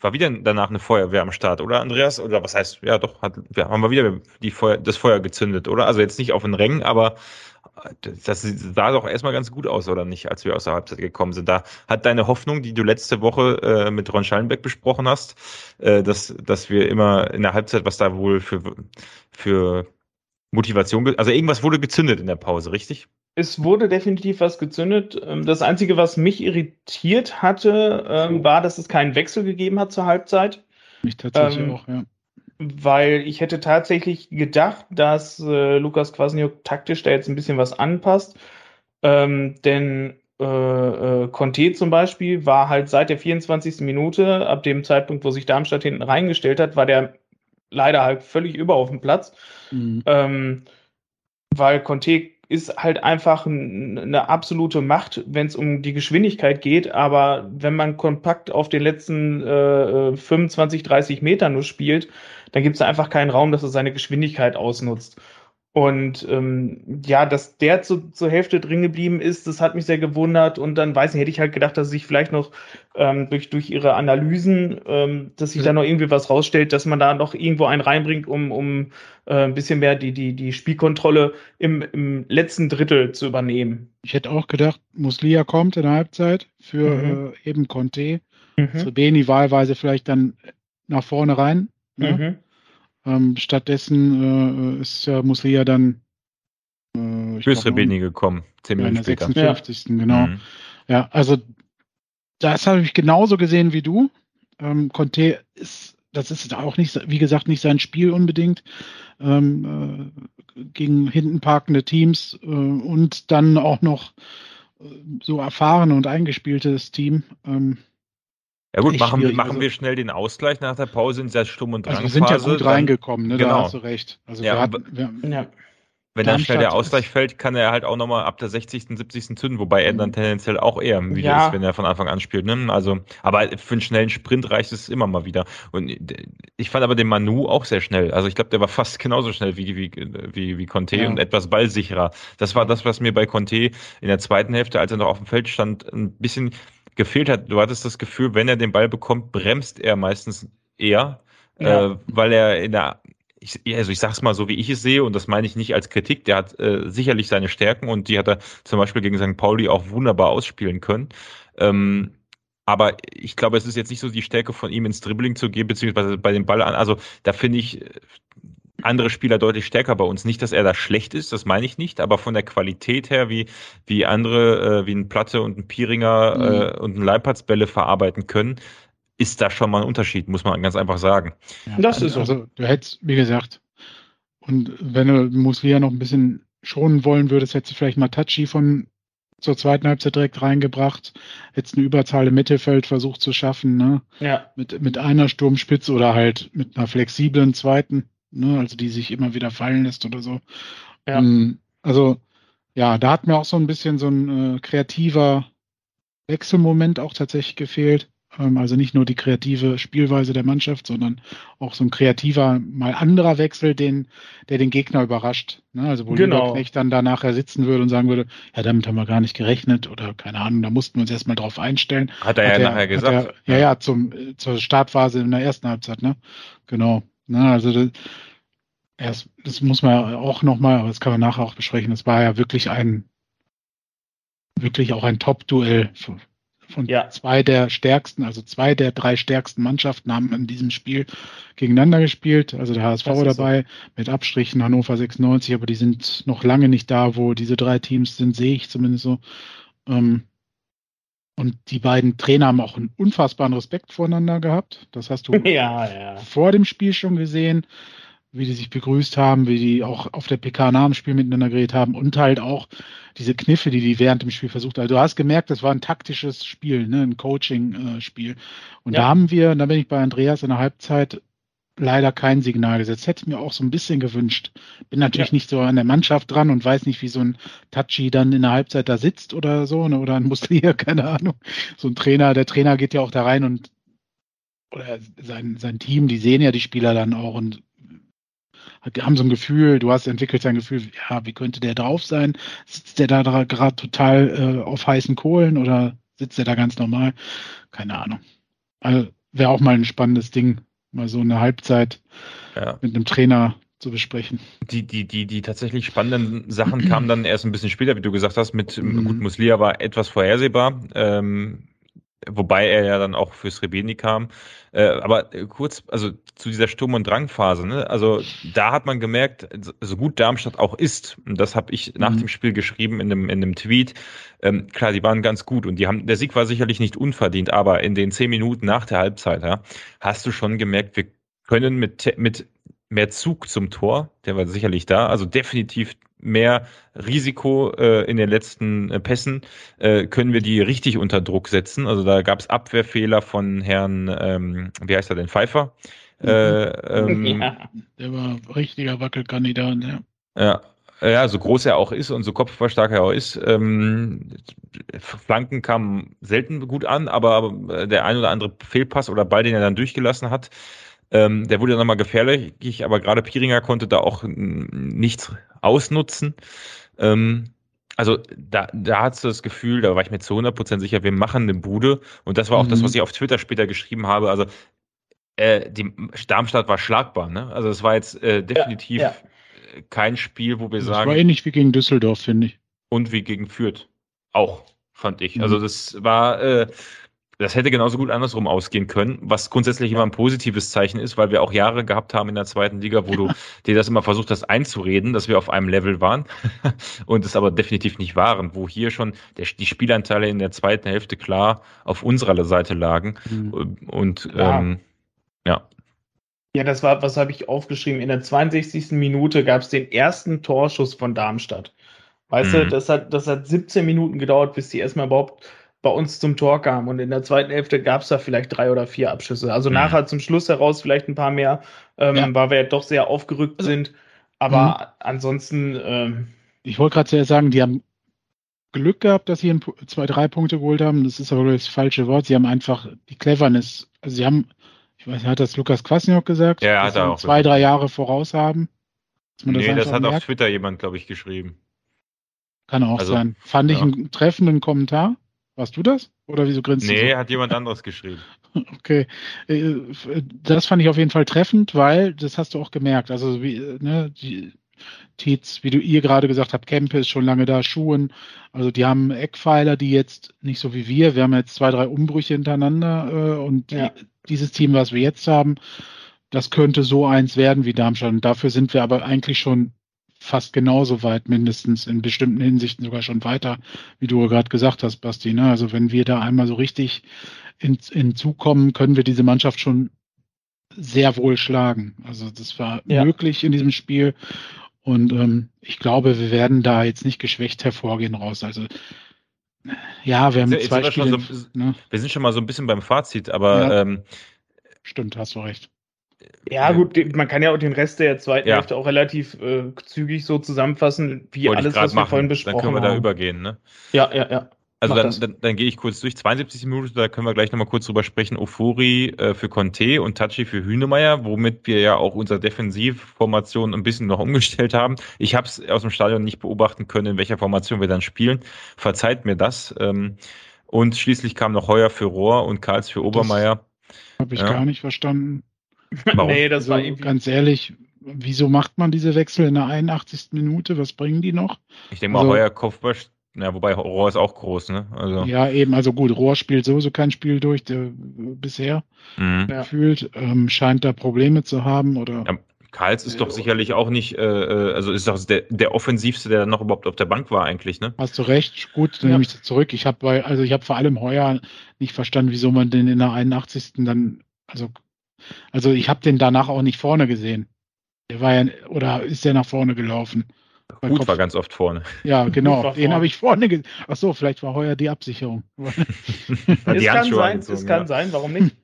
Speaker 1: war wieder danach eine Feuerwehr am Start, oder Andreas? Oder was heißt, ja doch, hat, ja, haben wir wieder die Feuer, das Feuer gezündet, oder? Also jetzt nicht auf den Rängen, aber das sah doch erstmal ganz gut aus, oder nicht, als wir aus der Halbzeit gekommen sind. Da hat deine Hoffnung, die du letzte Woche äh, mit Ron Schallenbeck besprochen hast, äh, dass, dass wir immer in der Halbzeit, was da wohl für, für Motivation, also irgendwas wurde gezündet in der Pause, richtig?
Speaker 2: Es wurde definitiv was gezündet. Ähm, das Einzige, was mich irritiert hatte, ähm, war, dass es keinen Wechsel gegeben hat zur Halbzeit.
Speaker 3: Mich tatsächlich ähm, auch, ja.
Speaker 2: Weil ich hätte tatsächlich gedacht, dass äh, Lukas Kwasniok taktisch da jetzt ein bisschen was anpasst. Ähm, denn äh, äh, Conte zum Beispiel war halt seit der 24. Minute, ab dem Zeitpunkt, wo sich Darmstadt hinten reingestellt hat, war der leider halt völlig über auf dem Platz. Mhm. Ähm, weil Conte ist halt einfach ein, eine absolute Macht, wenn es um die Geschwindigkeit geht. Aber wenn man kompakt auf den letzten äh, 25, 30 Metern nur spielt, dann gibt es einfach keinen Raum, dass er seine Geschwindigkeit ausnutzt. Und ähm, ja, dass der zu, zur Hälfte drin geblieben ist, das hat mich sehr gewundert. Und dann weiß ich, hätte ich halt gedacht, dass sich vielleicht noch ähm, durch, durch ihre Analysen, ähm, dass sich mhm. da noch irgendwie was rausstellt, dass man da noch irgendwo einen reinbringt, um, um äh, ein bisschen mehr die, die, die Spielkontrolle im, im letzten Drittel zu übernehmen.
Speaker 3: Ich hätte auch gedacht, Muslia kommt in der Halbzeit für mhm. äh, eben Conte. Mhm. Beni wahlweise vielleicht dann nach vorne rein. Ne? Mhm. Ähm, stattdessen äh, ist ja Muslia dann
Speaker 1: äh, Fürs Rebini gekommen,
Speaker 3: zehn Minuten später. 56. Ja. Genau. Mhm. Ja, also das habe ich genauso gesehen wie du. Ähm, Conte ist, das ist auch nicht, wie gesagt, nicht sein Spiel unbedingt. Ähm, äh, gegen hinten parkende Teams äh, und dann auch noch äh, so erfahrene und eingespieltes Team. Ähm,
Speaker 1: ja gut, machen, machen also, wir schnell den Ausgleich nach der Pause in sehr stumm und
Speaker 3: drang Also wir sind ja gut reingekommen, ne? Genau. da hast du recht. Also
Speaker 1: ja, wir hatten, wir, ja. Wenn dann schnell der Ausgleich fällt, kann er halt auch nochmal ab der 60., 70. zünden, wobei er dann mhm. tendenziell auch eher müde ja. ist, wenn er von Anfang an spielt. Ne? Also, aber für einen schnellen Sprint reicht es immer mal wieder. Und ich fand aber den Manu auch sehr schnell. Also ich glaube, der war fast genauso schnell wie, wie, wie, wie Conte ja. und etwas ballsicherer. Das war das, was mir bei Conte in der zweiten Hälfte, als er noch auf dem Feld stand, ein bisschen gefehlt hat. Du hattest das Gefühl, wenn er den Ball bekommt, bremst er meistens eher, ja. äh, weil er in der ich, also ich sag's mal so, wie ich es sehe, und das meine ich nicht als Kritik, der hat äh, sicherlich seine Stärken und die hat er zum Beispiel gegen St. Pauli auch wunderbar ausspielen können. Ähm, aber ich glaube, es ist jetzt nicht so die Stärke von ihm ins Dribbling zu gehen, beziehungsweise bei dem Ball an. Also da finde ich äh, andere Spieler deutlich stärker bei uns. Nicht, dass er da schlecht ist, das meine ich nicht, aber von der Qualität her, wie, wie andere, äh, wie ein Platte und ein Pieringer mhm. äh, und ein Leipertz Bälle verarbeiten können, ist da schon mal ein Unterschied, muss man ganz einfach sagen.
Speaker 3: Ja, das ist also, du hättest, wie gesagt, und wenn du Muslia noch ein bisschen schonen wollen würdest, hättest du vielleicht mal Tachi von zur zweiten Halbzeit direkt reingebracht, hättest eine Überzahl im Mittelfeld versucht zu schaffen, ne?
Speaker 2: Ja.
Speaker 3: Mit, mit einer Sturmspitze oder halt mit einer flexiblen zweiten, ne? Also die sich immer wieder fallen lässt oder so. Ja. Um, also, ja, da hat mir auch so ein bisschen so ein äh, kreativer Wechselmoment auch tatsächlich gefehlt. Ähm, also nicht nur die kreative Spielweise der Mannschaft, sondern auch so ein kreativer, mal anderer Wechsel, den, der den Gegner überrascht. Ne? Also wo genau. Lieberknecht dann da nachher sitzen würde und sagen würde, ja, damit haben wir gar nicht gerechnet oder keine Ahnung, da mussten wir uns erstmal drauf einstellen.
Speaker 1: Hat er hat ja er, nachher gesagt.
Speaker 3: Er, ja, ja, zum, zur Startphase in der ersten Halbzeit, ne? Genau. Ne? Also das, erst, das muss man auch nochmal, aber das kann man nachher auch besprechen, das war ja wirklich ein wirklich auch ein Top-Duell von ja. zwei der stärksten, also zwei der drei stärksten Mannschaften haben in diesem Spiel gegeneinander gespielt. Also der HSV dabei so. mit Abstrichen Hannover 96, aber die sind noch lange nicht da, wo diese drei Teams sind, sehe ich zumindest so. Ähm, und die beiden Trainer haben auch einen unfassbaren Respekt voreinander gehabt. Das hast du
Speaker 2: ja, ja.
Speaker 3: vor dem Spiel schon gesehen wie die sich begrüßt haben, wie die auch auf der PK nach dem Spiel miteinander geredet haben und halt auch diese Kniffe, die die während dem Spiel versucht haben. Also du hast gemerkt, das war ein taktisches Spiel, ne, ein Coaching-Spiel. Und ja. da haben wir, da bin ich bei Andreas in der Halbzeit leider kein Signal gesetzt. Hätte ich mir auch so ein bisschen gewünscht. Bin natürlich ja. nicht so an der Mannschaft dran und weiß nicht, wie so ein Tachi dann in der Halbzeit da sitzt oder so, ne, oder ein Muslier, keine Ahnung. So ein Trainer, der Trainer geht ja auch da rein und oder sein, sein Team, die sehen ja die Spieler dann auch und haben so ein Gefühl, du hast entwickelt ein Gefühl, ja, wie könnte der drauf sein? Sitzt der da gerade total äh, auf heißen Kohlen oder sitzt der da ganz normal? Keine Ahnung. Also wäre auch mal ein spannendes Ding, mal so eine Halbzeit ja. mit einem Trainer zu besprechen.
Speaker 1: Die, die, die, die tatsächlich spannenden Sachen kamen dann erst ein bisschen später, wie du gesagt hast, mit mhm. gut, Muslia war etwas vorhersehbar. Ähm, wobei er ja dann auch fürs Rebeni kam. Äh, aber kurz, also zu dieser Sturm- und Drangphase, ne? also da hat man gemerkt, so gut Darmstadt auch ist, und das habe ich nach mhm. dem Spiel geschrieben in einem, in einem Tweet, ähm, klar, die waren ganz gut und die haben, der Sieg war sicherlich nicht unverdient, aber in den zehn Minuten nach der Halbzeit, ja, hast du schon gemerkt, wir können mit, mit mehr Zug zum Tor, der war sicherlich da, also definitiv mehr Risiko äh, in den letzten äh, Pässen, äh, können wir die richtig unter Druck setzen. Also da gab es Abwehrfehler von Herrn, ähm, wie heißt er denn, Pfeiffer? Mhm. Äh, ähm,
Speaker 3: ja, der war richtiger Wackelkandidat, ja.
Speaker 1: Ja, ja, so groß er auch ist und so kopfballstark er auch ist, ähm, Flanken kamen selten gut an, aber der ein oder andere Fehlpass oder Ball, den er dann durchgelassen hat, ähm, der wurde dann nochmal gefährlich, aber gerade Piringer konnte da auch nichts ausnutzen. Ähm, also da, da hast du das Gefühl, da war ich mir zu 100% sicher, wir machen eine Bude. Und das war auch mhm. das, was ich auf Twitter später geschrieben habe. Also äh, die Darmstadt war schlagbar. Ne? Also es war jetzt äh, definitiv ja, ja. kein Spiel, wo wir das sagen.
Speaker 3: Das war ähnlich wie gegen Düsseldorf, finde ich.
Speaker 1: Und wie gegen Fürth. Auch, fand ich. Also mhm. Also das war... Äh, das hätte genauso gut andersrum ausgehen können, was grundsätzlich immer ein positives Zeichen ist, weil wir auch Jahre gehabt haben in der zweiten Liga, wo du dir das immer versucht hast einzureden, dass wir auf einem Level waren und es aber definitiv nicht waren, wo hier schon der, die Spielanteile in der zweiten Hälfte klar auf unserer Seite lagen. Mhm. Und ja. Ähm, ja.
Speaker 2: Ja, das war, was habe ich aufgeschrieben? In der 62. Minute gab es den ersten Torschuss von Darmstadt. Weißt mhm. du, das hat, das hat 17 Minuten gedauert, bis die erstmal überhaupt bei uns zum Tor kam. Und in der zweiten Hälfte gab es da vielleicht drei oder vier Abschüsse. Also mhm. nachher zum Schluss heraus vielleicht ein paar mehr, ähm, ja. weil wir ja doch sehr aufgerückt also, sind. Aber mhm. ansonsten. Ähm,
Speaker 3: ich wollte gerade sagen, die haben Glück gehabt, dass sie zwei, drei Punkte geholt haben. Das ist aber das falsche Wort. Sie haben einfach die Cleverness. Also sie haben, ich weiß nicht, hat das Lukas Kwasniok gesagt?
Speaker 1: Ja, hat er auch.
Speaker 3: Zwei, drei Jahre voraus haben.
Speaker 1: Das nee, das hat merkt. auf Twitter jemand, glaube ich, geschrieben.
Speaker 3: Kann auch also, sein. Fand ich einen treffenden Kommentar. Warst du das? Oder wieso grinst
Speaker 1: nee,
Speaker 3: du?
Speaker 1: Nee, hat jemand anderes geschrieben.
Speaker 3: Okay. Äh, das fand ich auf jeden Fall treffend, weil das hast du auch gemerkt. Also, wie, ne, die Tietz, wie du ihr gerade gesagt habt, Kempe ist schon lange da, Schuhen. Also, die haben Eckpfeiler, die jetzt nicht so wie wir. Wir haben jetzt zwei, drei Umbrüche hintereinander äh, und ja. dieses Team, was wir jetzt haben, das könnte so eins werden wie Darmstadt. Und dafür sind wir aber eigentlich schon fast genauso weit, mindestens in bestimmten Hinsichten sogar schon weiter, wie du gerade gesagt hast, Basti. Ne? Also wenn wir da einmal so richtig in, hinzukommen, können wir diese Mannschaft schon sehr wohl schlagen. Also das war ja. möglich in diesem Spiel. Und ähm, ich glaube, wir werden da jetzt nicht geschwächt hervorgehen raus. Also ja, wir haben jetzt, zwei jetzt Spiele.
Speaker 1: So, ne? Wir sind schon mal so ein bisschen beim Fazit, aber ja. ähm,
Speaker 3: stimmt, hast du recht.
Speaker 2: Ja, gut, man kann ja auch den Rest der zweiten ja. Hälfte auch relativ äh, zügig so zusammenfassen, wie Wollte alles, was wir machen. vorhin besprochen haben. Dann können wir
Speaker 1: haben. da übergehen, ne?
Speaker 2: Ja, ja, ja.
Speaker 1: Also dann, dann, dann, gehe ich kurz durch. 72 Minuten, da können wir gleich nochmal kurz drüber sprechen. Ofori äh, für Conte und Tachi für Hünemeyer, womit wir ja auch unsere Defensivformation ein bisschen noch umgestellt haben. Ich habe es aus dem Stadion nicht beobachten können, in welcher Formation wir dann spielen. Verzeiht mir das. Ähm, und schließlich kam noch Heuer für Rohr und Karls für Obermeier.
Speaker 3: Habe ich ja. gar nicht verstanden. Warum? nee, das also, war irgendwie... Ganz ehrlich, wieso macht man diese Wechsel in der 81. Minute? Was bringen die noch?
Speaker 1: Ich denke mal, also, Heuer Kopfball, ja, wobei Rohr ist auch groß, ne?
Speaker 3: Also. Ja, eben, also gut, Rohr spielt sowieso kein Spiel durch, der bisher mhm. gefühlt, ähm, scheint da Probleme zu haben oder. Ja,
Speaker 1: Karls ist doch sicherlich auch nicht, äh, äh, also ist doch der, der offensivste, der dann noch überhaupt auf der Bank war eigentlich, ne?
Speaker 3: Hast du recht, gut, dann ja. nehme ich das zurück. Ich habe bei, also ich habe vor allem Heuer nicht verstanden, wieso man den in der 81. dann, also also ich habe den danach auch nicht vorne gesehen. Der war ja, oder ist der nach vorne gelaufen?
Speaker 1: Gut Kopf. war ganz oft vorne.
Speaker 3: Ja, genau. Den habe ich vorne gesehen. Ach so, vielleicht war heuer die Absicherung.
Speaker 2: es kann sein, es kann ja. sein, warum nicht?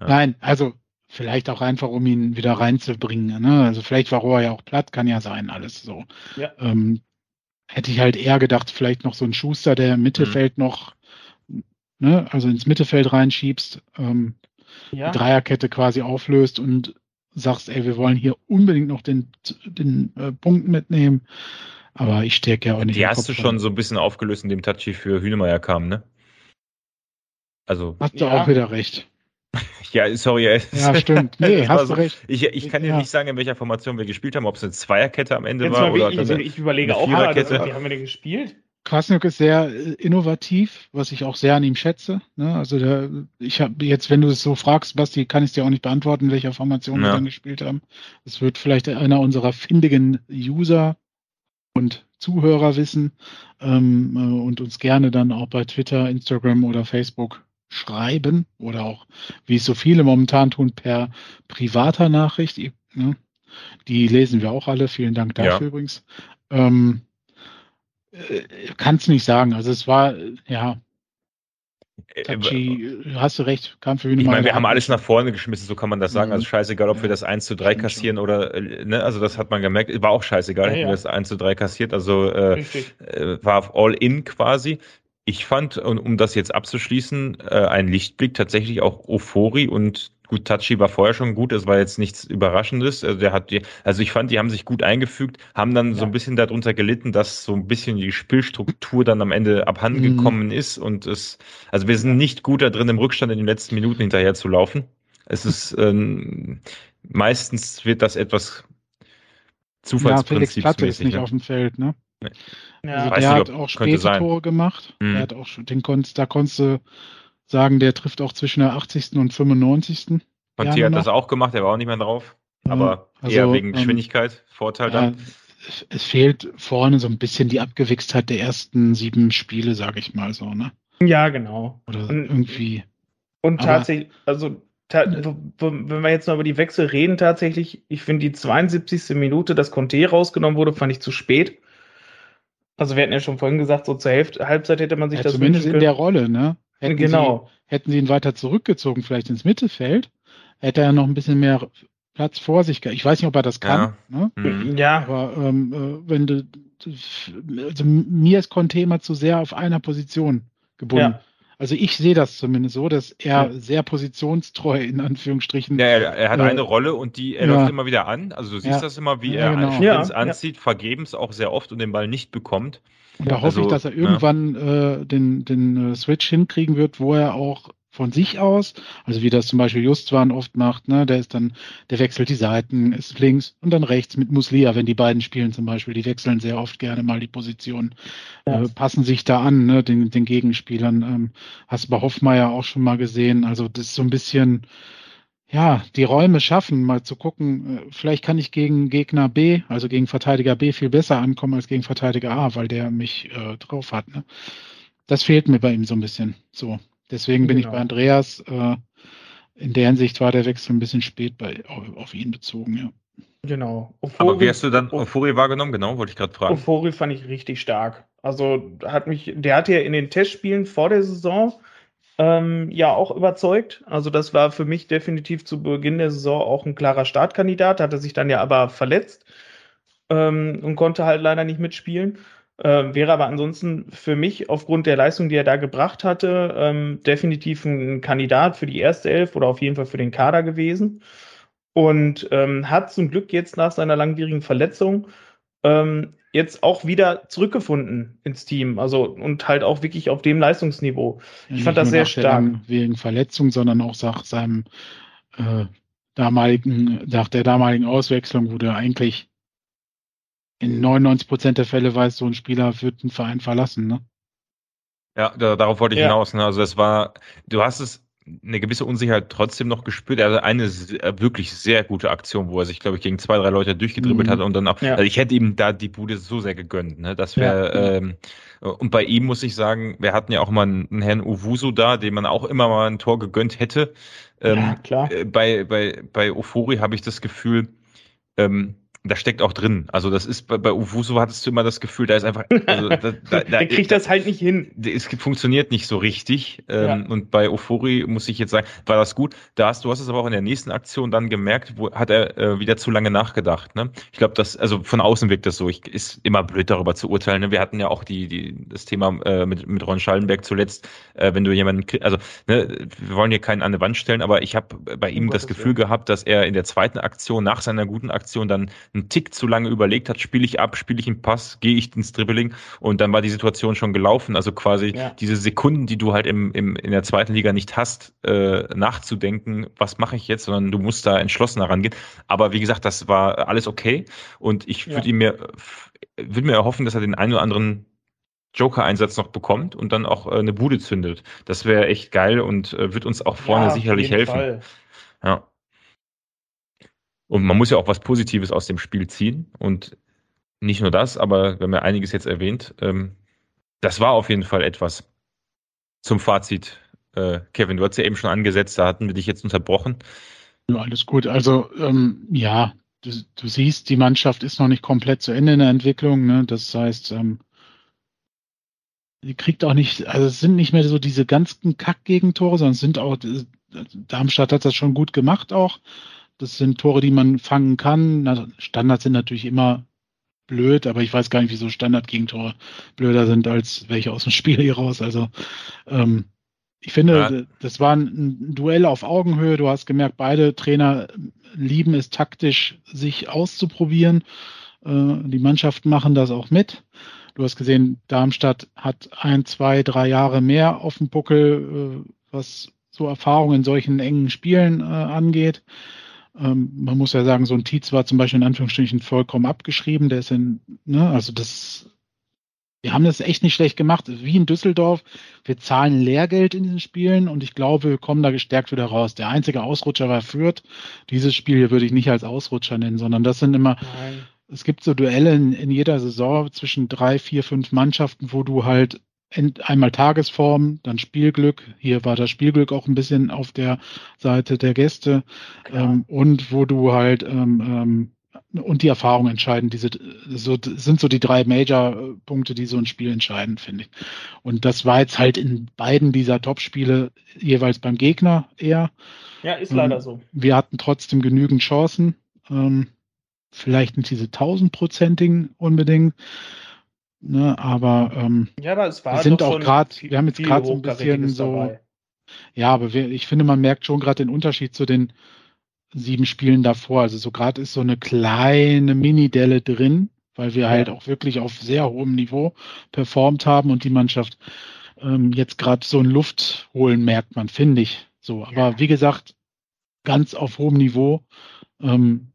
Speaker 3: Nein, also vielleicht auch einfach, um ihn wieder reinzubringen. Ne? Also vielleicht war Rohr ja auch platt, kann ja sein, alles so. Ja. Ähm, hätte ich halt eher gedacht, vielleicht noch so ein Schuster, der im Mittelfeld mhm. noch, ne, also ins Mittelfeld reinschiebst. Ähm, ja. die Dreierkette quasi auflöst und sagst, ey, wir wollen hier unbedingt noch den, den äh, Punkt mitnehmen. Aber ich stecke ja auch nicht.
Speaker 1: Die hast du schon so ein bisschen aufgelöst, indem Tachi für Hünemeyer kam, ne?
Speaker 3: Also. Hast du ja. auch wieder recht.
Speaker 1: Ja, sorry.
Speaker 3: Ja, stimmt. Nee, hast
Speaker 1: so,
Speaker 3: du recht.
Speaker 1: Ich, ich kann dir ja. nicht sagen, in welcher Formation wir gespielt haben, ob es eine Zweierkette am Ende Jetzt war oder
Speaker 2: ich, ich überlege auch, mal, wie haben wir denn gespielt?
Speaker 3: Krasniok ist sehr äh, innovativ, was ich auch sehr an ihm schätze. Ne? Also der, ich habe jetzt, wenn du es so fragst, Basti, kann ich es dir auch nicht beantworten, in welcher Formation ja. wir dann gespielt haben. Das wird vielleicht einer unserer findigen User und Zuhörer wissen ähm, äh, und uns gerne dann auch bei Twitter, Instagram oder Facebook schreiben oder auch, wie es so viele momentan tun, per privater Nachricht. Ne? Die lesen wir auch alle. Vielen Dank dafür ja. übrigens. Ähm, äh, Kannst nicht sagen. Also es war, ja. Äh, Tachi, hast du recht, kam für
Speaker 1: Ich meine, wir haben alles nach vorne geschmissen, so kann man das sagen. Also mhm. Also scheißegal, ob wir das 1 zu 3 kassieren schon. oder, äh, ne, also das hat man gemerkt. War auch scheißegal, ja, hätten ja. wir das 1 zu 3 kassiert. Also äh, war all in quasi. Ich fand, um das jetzt abzuschließen, äh, ein Lichtblick tatsächlich auch Ofori und Gut, Tachi war vorher schon gut, es war jetzt nichts Überraschendes. Also, der hat die, also ich fand, die haben sich gut eingefügt, haben dann ja. so ein bisschen darunter gelitten, dass so ein bisschen die Spielstruktur dann am Ende abhanden mhm. gekommen ist. Und es, also wir sind nicht gut da drin, im Rückstand in den letzten Minuten hinterher zu laufen. Es ist ähm, meistens wird das etwas
Speaker 3: Zufallsprinzipsmäßig. Ja, Felix ist nicht ne? auf dem Feld, ne? Ja. Also der hat auch späte Tore gemacht. Mhm. Der hat auch den konntest, da konntest du sagen, der trifft auch zwischen der 80. und 95.
Speaker 1: Conte hat das auch gemacht, er war auch nicht mehr drauf. Aber also, eher wegen ähm, Geschwindigkeit, ähm, Vorteil dann. Ja,
Speaker 3: es fehlt vorne so ein bisschen die Abgewichstheit der ersten sieben Spiele, sage ich mal so, ne?
Speaker 2: Ja, genau.
Speaker 3: Oder und, irgendwie.
Speaker 2: Und tatsächlich, also ta wenn wir jetzt noch über die Wechsel reden, tatsächlich, ich finde die 72. Minute, dass Conte rausgenommen wurde, fand ich zu spät. Also wir hatten ja schon vorhin gesagt, so zur Hälfte, Halbzeit hätte man sich ja, das
Speaker 3: Zumindest in der Rolle, ne?
Speaker 2: Hätten genau.
Speaker 3: Sie, hätten sie ihn weiter zurückgezogen, vielleicht ins Mittelfeld, hätte er noch ein bisschen mehr Platz vor sich. Ich weiß nicht, ob er das kann.
Speaker 2: Ja. Ne? Mhm. ja.
Speaker 3: Aber ähm, äh, wenn du, also mir ist Conte immer zu sehr auf einer Position gebunden. Ja. Also ich sehe das zumindest so, dass er ja. sehr positionstreu in Anführungsstrichen.
Speaker 1: Ja, er, er hat äh, eine Rolle und die er ja. läuft immer wieder an. Also du siehst ja. das immer, wie er genau. Sprints anzieht, vergebens auch sehr oft und den Ball nicht bekommt.
Speaker 3: Und da hoffe also, ich, dass er irgendwann äh, den, den äh, Switch hinkriegen wird, wo er auch von sich aus, also wie das zum Beispiel Justwan oft macht, ne, der ist dann, der wechselt die Seiten, ist links und dann rechts mit Muslia, wenn die beiden spielen zum Beispiel, die wechseln sehr oft gerne mal die Position, ja. äh, passen sich da an, ne, den, den Gegenspielern. Ähm, hast du bei Hoffmeier auch schon mal gesehen, also das ist so ein bisschen, ja, die Räume schaffen, mal zu gucken, äh, vielleicht kann ich gegen Gegner B, also gegen Verteidiger B viel besser ankommen als gegen Verteidiger A, weil der mich äh, drauf hat. Ne? Das fehlt mir bei ihm so ein bisschen. So. Deswegen bin genau. ich bei Andreas. Äh, in der Hinsicht war der Wechsel ein bisschen spät bei, auf, auf ihn bezogen, ja.
Speaker 2: Genau.
Speaker 1: Euphorie, Aber wie hast du dann Euphorie wahrgenommen? Genau, wollte ich gerade fragen.
Speaker 2: Euphorie fand ich richtig stark. Also hat mich, der hat ja in den Testspielen vor der Saison ähm, ja auch überzeugt. Also das war für mich definitiv zu Beginn der Saison auch ein klarer Startkandidat, hatte sich dann ja aber verletzt ähm, und konnte halt leider nicht mitspielen. Äh, wäre aber ansonsten für mich aufgrund der Leistung, die er da gebracht hatte, ähm, definitiv ein Kandidat für die erste Elf oder auf jeden Fall für den Kader gewesen. Und ähm, hat zum Glück jetzt nach seiner langwierigen Verletzung ähm, jetzt auch wieder zurückgefunden ins Team. Also und halt auch wirklich auf dem Leistungsniveau.
Speaker 3: Ich fand das sehr stark. wegen Verletzung, sondern auch nach seinem äh, damaligen, nach der damaligen Auswechslung, wo der eigentlich in 99 Prozent der Fälle weiß, so ein Spieler wird einen Verein verlassen, ne?
Speaker 1: Ja, da, darauf wollte ich ja. hinaus. Ne? Also es war, du hast es eine gewisse Unsicherheit trotzdem noch gespürt. Er hatte eine äh, wirklich sehr gute Aktion, wo er sich, glaube ich, gegen zwei, drei Leute durchgedribbelt mhm. hat und dann auch, ja. also ich hätte ihm da die Bude so sehr gegönnt. Ne? Das wäre, ja. ähm, und bei ihm muss ich sagen, wir hatten ja auch mal einen Herrn Uwuso da, dem man auch immer mal ein Tor gegönnt hätte. Ähm, ja, klar. Äh, bei, bei, bei Ofori habe ich das Gefühl, ähm, da steckt auch drin. Also das ist bei, bei Ufuso hattest du immer das Gefühl, da ist einfach. Also,
Speaker 2: da, da, da, Der kriegt das halt nicht hin.
Speaker 1: Es funktioniert nicht so richtig. Ähm, ja. Und bei Euphorie muss ich jetzt sagen, war das gut. Da hast du hast es aber auch in der nächsten Aktion dann gemerkt, wo hat er äh, wieder zu lange nachgedacht. Ne? Ich glaube, das also von außen wirkt das so. Ich ist immer blöd darüber zu urteilen. Ne? Wir hatten ja auch die, die das Thema äh, mit mit Ron Schallenberg zuletzt, äh, wenn du jemanden also ne, wir wollen hier keinen an die Wand stellen, aber ich habe bei ihm oh, das Gefühl ja. gehabt, dass er in der zweiten Aktion nach seiner guten Aktion dann einen Tick zu lange überlegt hat, spiele ich ab, spiele ich einen Pass, gehe ich ins Dribbling und dann war die Situation schon gelaufen. Also quasi ja. diese Sekunden, die du halt im, im, in der zweiten Liga nicht hast, äh, nachzudenken, was mache ich jetzt, sondern du musst da entschlossener rangehen. Aber wie gesagt, das war alles okay und ich würde ja. ihm mir, würde mir erhoffen, dass er den einen oder anderen Joker-Einsatz noch bekommt und dann auch äh, eine Bude zündet. Das wäre echt geil und äh, wird uns auch vorne ja, sicherlich helfen. Fall. Ja. Und man muss ja auch was Positives aus dem Spiel ziehen. Und nicht nur das, aber wir haben ja einiges jetzt erwähnt. Ähm, das war auf jeden Fall etwas zum Fazit. Äh, Kevin, du hast ja eben schon angesetzt, da hatten wir dich jetzt unterbrochen.
Speaker 3: Alles gut. Also ähm, ja, du, du, siehst, die Mannschaft ist noch nicht komplett zu Ende in der Entwicklung. Ne? Das heißt, ähm, die kriegt auch nicht, also es sind nicht mehr so diese ganzen Kack-Gegentore, sondern es sind auch, Darmstadt hat das schon gut gemacht auch. Das sind Tore, die man fangen kann. Standards sind natürlich immer blöd, aber ich weiß gar nicht, wieso Standard-Gegentore blöder sind als welche aus dem Spiel hier raus. Also ähm, ich finde, ja. das war ein Duell auf Augenhöhe. Du hast gemerkt, beide Trainer lieben es taktisch, sich auszuprobieren. Äh, die Mannschaften machen das auch mit. Du hast gesehen, Darmstadt hat ein, zwei, drei Jahre mehr auf dem Buckel, äh, was so Erfahrungen in solchen engen Spielen äh, angeht. Ähm, man muss ja sagen, so ein Tietz war zum Beispiel in Anführungsstrichen vollkommen abgeschrieben. Der ist in, ne, also das wir haben das echt nicht schlecht gemacht. Wie in Düsseldorf, wir zahlen Lehrgeld in diesen Spielen und ich glaube, wir kommen da gestärkt wieder raus. Der einzige Ausrutscher war Fürth. Dieses Spiel hier würde ich nicht als Ausrutscher nennen, sondern das sind immer, Nein. es gibt so Duelle in, in jeder Saison zwischen drei, vier, fünf Mannschaften, wo du halt einmal Tagesform, dann Spielglück. Hier war das Spielglück auch ein bisschen auf der Seite der Gäste. Ähm, und wo du halt ähm, ähm, und die Erfahrung entscheiden. Diese so, sind so die drei Major-Punkte, die so ein Spiel entscheiden, finde ich. Und das war jetzt halt in beiden dieser Top-Spiele jeweils beim Gegner eher.
Speaker 2: Ja, ist leider ähm, so.
Speaker 3: Wir hatten trotzdem genügend Chancen. Ähm, vielleicht nicht diese tausendprozentigen unbedingt. Ne, aber ähm,
Speaker 2: ja, aber es war
Speaker 3: wir sind auch gerade, wir haben jetzt gerade so ein bisschen so. Dabei. Ja, aber wir, ich finde, man merkt schon gerade den Unterschied zu den sieben Spielen davor. Also so gerade ist so eine kleine Mini-Delle drin, weil wir ja. halt auch wirklich auf sehr hohem Niveau performt haben und die Mannschaft ähm, jetzt gerade so ein Luft holen merkt man, finde ich. So, aber ja. wie gesagt, ganz auf hohem Niveau. Ähm,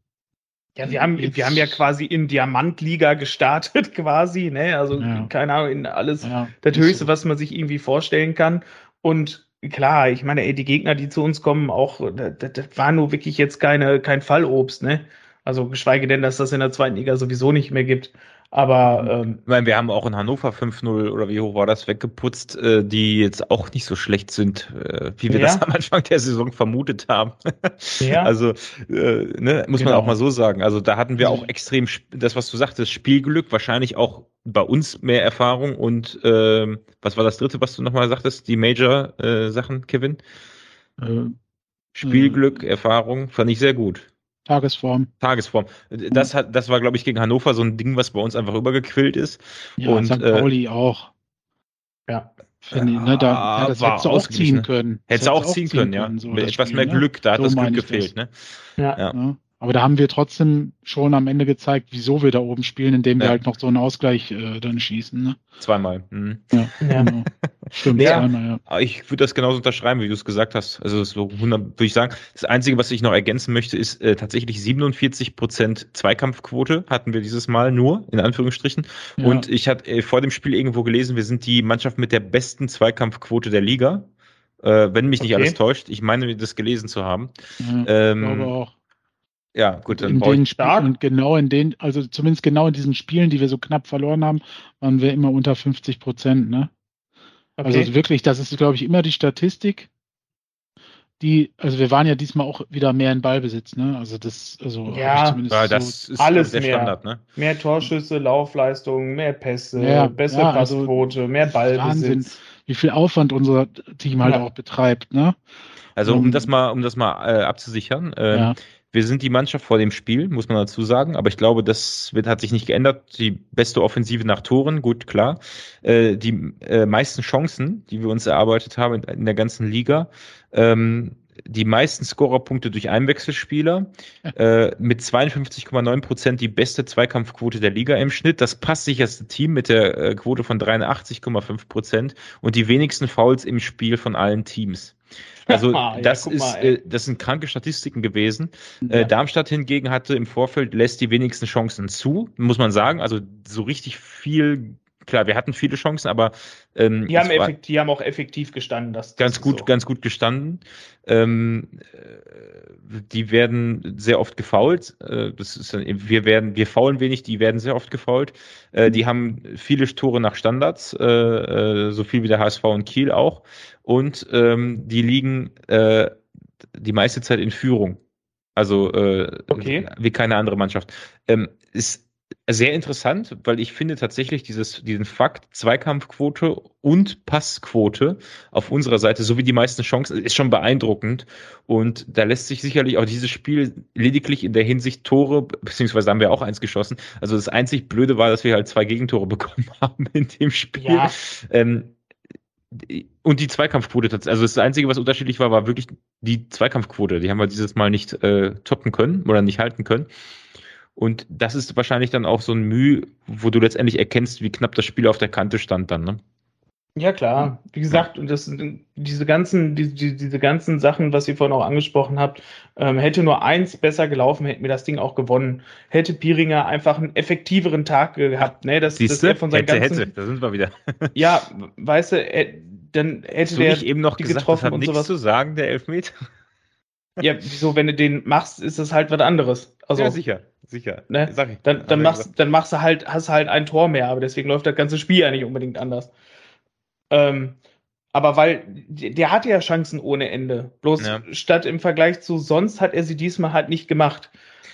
Speaker 2: ja, wir haben, wir haben ja quasi in Diamantliga gestartet, quasi, ne? Also, ja. keine Ahnung, in alles ja, das Höchste, so. was man sich irgendwie vorstellen kann. Und klar, ich meine, ey, die Gegner, die zu uns kommen, auch, das, das war nur wirklich jetzt keine, kein Fallobst, ne? Also geschweige denn, dass das in der zweiten Liga sowieso nicht mehr gibt. Aber
Speaker 1: ähm, ich meine, wir haben auch in Hannover 5-0 oder wie hoch war das weggeputzt, äh, die jetzt auch nicht so schlecht sind, äh, wie wir ja. das am Anfang der Saison vermutet haben. ja. Also äh, ne, muss genau. man auch mal so sagen. Also da hatten wir auch extrem das, was du sagtest, Spielglück, wahrscheinlich auch bei uns mehr Erfahrung und äh, was war das dritte, was du nochmal sagtest, die Major-Sachen, äh, Kevin? Äh, Spielglück, Erfahrung, fand ich sehr gut.
Speaker 3: Tagesform.
Speaker 1: Tagesform. Das hat, das war, glaube ich, gegen Hannover so ein Ding, was bei uns einfach übergequillt ist.
Speaker 3: Ja, und St. Pauli äh, auch. Ja. Finde ich, ne, da, ja, das hättest du auch ziehen können.
Speaker 1: Hättest du auch ziehen können, können, ja. So Mit etwas Spiel, mehr ne? Glück, da hat so das Glück gefehlt, das. ne?
Speaker 3: Ja. ja. Aber da haben wir trotzdem schon am Ende gezeigt, wieso wir da oben spielen, indem wir halt noch so einen Ausgleich äh, dann schießen. Ne?
Speaker 1: Zweimal. Mhm. Ja, genau. Stimmt, ja. zweimal, ja. Ich würde das genauso unterschreiben, wie du es gesagt hast. Also so 100, würde ich sagen. Das Einzige, was ich noch ergänzen möchte, ist äh, tatsächlich 47 Prozent Zweikampfquote hatten wir dieses Mal nur, in Anführungsstrichen. Ja. Und ich hatte äh, vor dem Spiel irgendwo gelesen, wir sind die Mannschaft mit der besten Zweikampfquote der Liga. Äh, wenn mich nicht okay. alles täuscht. Ich meine, das gelesen zu haben.
Speaker 3: Ja, ähm, glaube auch.
Speaker 1: Ja, gut,
Speaker 3: dann in den Spielen und genau in den, also zumindest genau in diesen Spielen, die wir so knapp verloren haben, waren wir immer unter 50 Prozent, ne? Okay. Also wirklich, das ist, glaube ich, immer die Statistik. Die, also wir waren ja diesmal auch wieder mehr in Ballbesitz, ne? Also das, also
Speaker 2: ja, zumindest ja, das so ist alles der mehr. Standard, ne? Mehr Torschüsse, Laufleistung, mehr Pässe, ja, bessere ja, also Passquote, also mehr Ballbesitz. Wahnsinn,
Speaker 3: wie viel Aufwand unser Team halt ja. auch betreibt, ne?
Speaker 1: Also um, um das mal, um das mal äh, abzusichern, äh, ja. Wir sind die Mannschaft vor dem Spiel, muss man dazu sagen, aber ich glaube, das wird, hat sich nicht geändert. Die beste Offensive nach Toren, gut, klar. Äh, die äh, meisten Chancen, die wir uns erarbeitet haben in, in der ganzen Liga, ähm, die meisten Scorerpunkte durch Einwechselspieler, äh, mit 52,9 Prozent die beste Zweikampfquote der Liga im Schnitt, das passt sicherste Team mit der äh, Quote von 83,5 Prozent und die wenigsten Fouls im Spiel von allen Teams. Also das ja, ist, mal, äh, das sind kranke Statistiken gewesen. Ja. Äh, Darmstadt hingegen hatte im Vorfeld lässt die wenigsten Chancen zu, muss man sagen. Also so richtig viel klar, wir hatten viele Chancen, aber
Speaker 2: ähm, die, haben effektiv, die haben auch effektiv gestanden. Das,
Speaker 1: das ganz gut, so. ganz gut gestanden. Ähm, äh, die werden sehr oft gefault. Äh, das ist, wir werden, wir faulen wenig, die werden sehr oft gefault. Äh, die haben viele Tore nach Standards, äh, äh so viel wie der HSV und Kiel auch und ähm, die liegen äh, die meiste Zeit in Führung. Also äh, okay. wie keine andere Mannschaft. Ähm, ist sehr interessant, weil ich finde tatsächlich dieses, diesen Fakt Zweikampfquote und Passquote auf unserer Seite sowie die meisten Chancen ist schon beeindruckend. Und da lässt sich sicherlich auch dieses Spiel lediglich in der Hinsicht Tore, beziehungsweise haben wir auch eins geschossen. Also das einzig Blöde war, dass wir halt zwei Gegentore bekommen haben in dem Spiel. Ja. Ähm, und die Zweikampfquote, also das Einzige, was unterschiedlich war, war wirklich die Zweikampfquote. Die haben wir dieses Mal nicht äh, toppen können oder nicht halten können. Und das ist wahrscheinlich dann auch so ein Mühe, wo du letztendlich erkennst, wie knapp das Spiel auf der Kante stand dann. Ne?
Speaker 2: Ja, klar. Wie gesagt, und das diese ganzen, die, die, diese ganzen Sachen, was ihr vorhin auch angesprochen habt, ähm, hätte nur eins besser gelaufen, hätten wir das Ding auch gewonnen. Hätte Piringer einfach einen effektiveren Tag gehabt, ne? Das,
Speaker 1: Siehste? das von seinen hätte, ganzen, hätte, da sind wir wieder.
Speaker 2: ja, weißt du, äh, dann hätte
Speaker 1: Hast der eben noch gesagt, getroffen das hat und nichts sowas. zu sagen, der Elfmeter.
Speaker 2: Ja, wieso, wenn du den machst, ist das halt was anderes.
Speaker 1: Also, ja, sicher, sicher.
Speaker 2: Ne? Sag ich. Dann, dann, machst, dann machst du halt, hast halt ein Tor mehr, aber deswegen läuft das ganze Spiel ja nicht unbedingt anders. Ähm, aber weil der hatte ja Chancen ohne Ende. Bloß ja. statt im Vergleich zu sonst hat er sie diesmal halt nicht gemacht.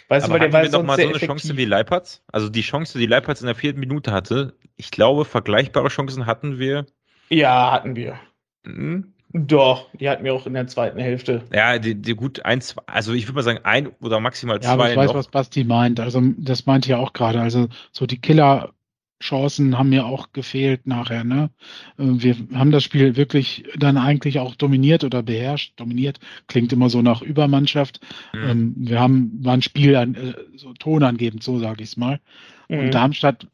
Speaker 1: Weißt aber du, weil der war mal so eine effektiv. Chance wie Leipertz? Also die Chance, die Leipertz in der vierten Minute hatte, ich glaube, vergleichbare Chancen hatten wir.
Speaker 2: Ja, hatten wir. Mhm. Doch, die hatten wir auch in der zweiten Hälfte.
Speaker 1: Ja, die, die gut eins, also ich würde mal sagen, ein oder maximal
Speaker 3: zwei. Ja, aber ich weiß, noch. was Basti meint. Also das meint ja auch gerade. Also so die Killer Chancen haben mir auch gefehlt nachher. Ne? Äh, wir haben das Spiel wirklich dann eigentlich auch dominiert oder beherrscht. Dominiert klingt immer so nach Übermannschaft. Mhm. Wir haben war ein Spiel an, äh, so tonangebend, so sage ich es mal. Mhm. Und Darmstadt,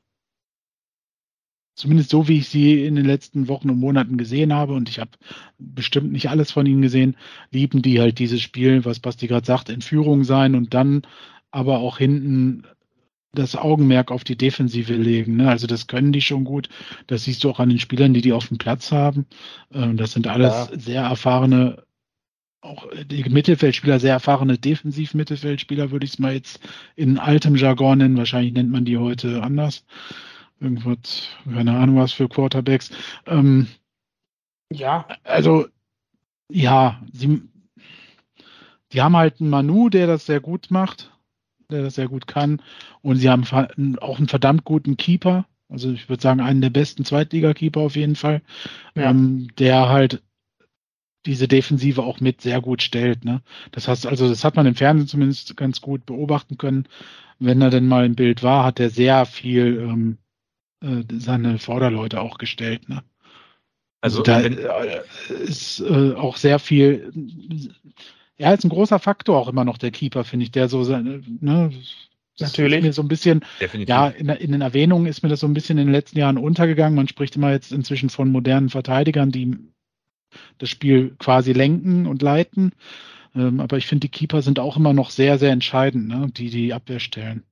Speaker 3: zumindest so wie ich sie in den letzten Wochen und Monaten gesehen habe, und ich habe bestimmt nicht alles von ihnen gesehen, lieben die halt dieses Spiel, was Basti gerade sagt, in Führung sein und dann aber auch hinten das Augenmerk auf die Defensive legen. Ne? Also das können die schon gut. Das siehst du auch an den Spielern, die die auf dem Platz haben. Ähm, das sind alles ja. sehr erfahrene, auch die Mittelfeldspieler, sehr erfahrene Defensiv-Mittelfeldspieler, würde ich es mal jetzt in altem Jargon nennen. Wahrscheinlich nennt man die heute anders. Irgendwas, keine Ahnung was für Quarterbacks. Ähm, ja. Also, ja, sie, die haben halt einen Manu, der das sehr gut macht der das sehr gut kann. Und sie haben auch einen verdammt guten Keeper. Also ich würde sagen, einen der besten Zweitliga-Keeper auf jeden Fall, ja. ähm, der halt diese Defensive auch mit sehr gut stellt. Ne? Das heißt, also das hat man im Fernsehen zumindest ganz gut beobachten können. Wenn er denn mal im Bild war, hat er sehr viel ähm, äh, seine Vorderleute auch gestellt. Ne? Also, also da äh, ist äh, auch sehr viel ja, ist ein großer Faktor auch immer noch der Keeper, finde ich, der so, ne, Natürlich. mir so ein bisschen, Definitiv. ja, in, in, den Erwähnungen ist mir das so ein bisschen in den letzten Jahren untergegangen. Man spricht immer jetzt inzwischen von modernen Verteidigern, die das Spiel quasi lenken und leiten. Ähm, aber ich finde, die Keeper sind auch immer noch sehr, sehr entscheidend, ne, die die Abwehr stellen.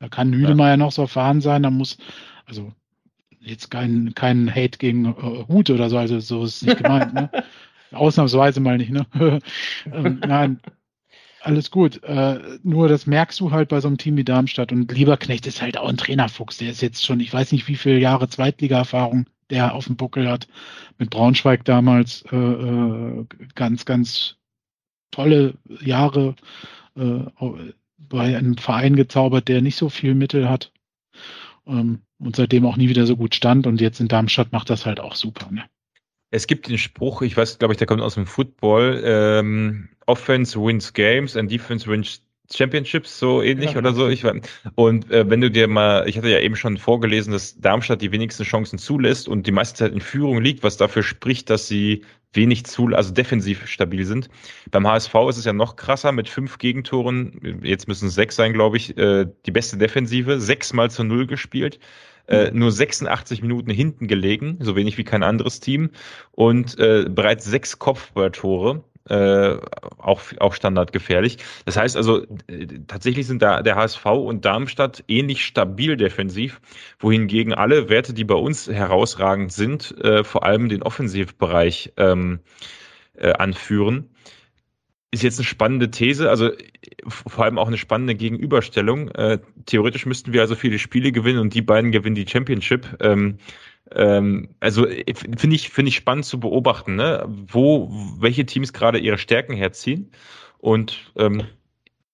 Speaker 3: Da kann Hüdemeyer ja. noch so erfahren sein, da muss, also jetzt kein, kein Hate gegen äh, Hut oder so, also so ist es nicht gemeint, ne? Ausnahmsweise mal nicht, ne? ähm, nein, alles gut. Äh, nur das merkst du halt bei so einem Team wie Darmstadt. Und Lieberknecht ist halt auch ein Trainerfuchs. Der ist jetzt schon, ich weiß nicht, wie viele Jahre Zweitliga-Erfahrung der auf dem Buckel hat. Mit Braunschweig damals äh, äh ganz, ganz tolle Jahre äh, bei einem Verein gezaubert, der nicht so viel Mittel hat. Ähm, und seitdem auch nie wieder so gut stand. Und jetzt in Darmstadt macht das halt auch super. Ne?
Speaker 1: Es gibt den Spruch, ich weiß, glaube ich, der kommt aus dem Football, ähm, Offense wins games and Defense wins Championships, so ähnlich ja, oder so. Ich, und äh, wenn du dir mal, ich hatte ja eben schon vorgelesen, dass Darmstadt die wenigsten Chancen zulässt und die meiste Zeit in Führung liegt, was dafür spricht, dass sie wenig zu, also defensiv stabil sind. Beim HSV ist es ja noch krasser mit fünf Gegentoren, jetzt müssen es sechs sein, glaube ich, äh, die beste Defensive, sechsmal zu null gespielt äh, nur 86 Minuten hinten gelegen, so wenig wie kein anderes Team und äh, bereits sechs Kopfballtore. Äh, auch, auch standardgefährlich. Das heißt also, äh, tatsächlich sind da der HSV und Darmstadt ähnlich stabil defensiv, wohingegen alle Werte, die bei uns herausragend sind, äh, vor allem den Offensivbereich ähm, äh, anführen ist jetzt eine spannende These, also vor allem auch eine spannende Gegenüberstellung. Äh, theoretisch müssten wir also viele Spiele gewinnen und die beiden gewinnen die Championship. Ähm, ähm, also äh, finde ich finde ich spannend zu beobachten, ne? wo welche Teams gerade ihre Stärken herziehen und ähm,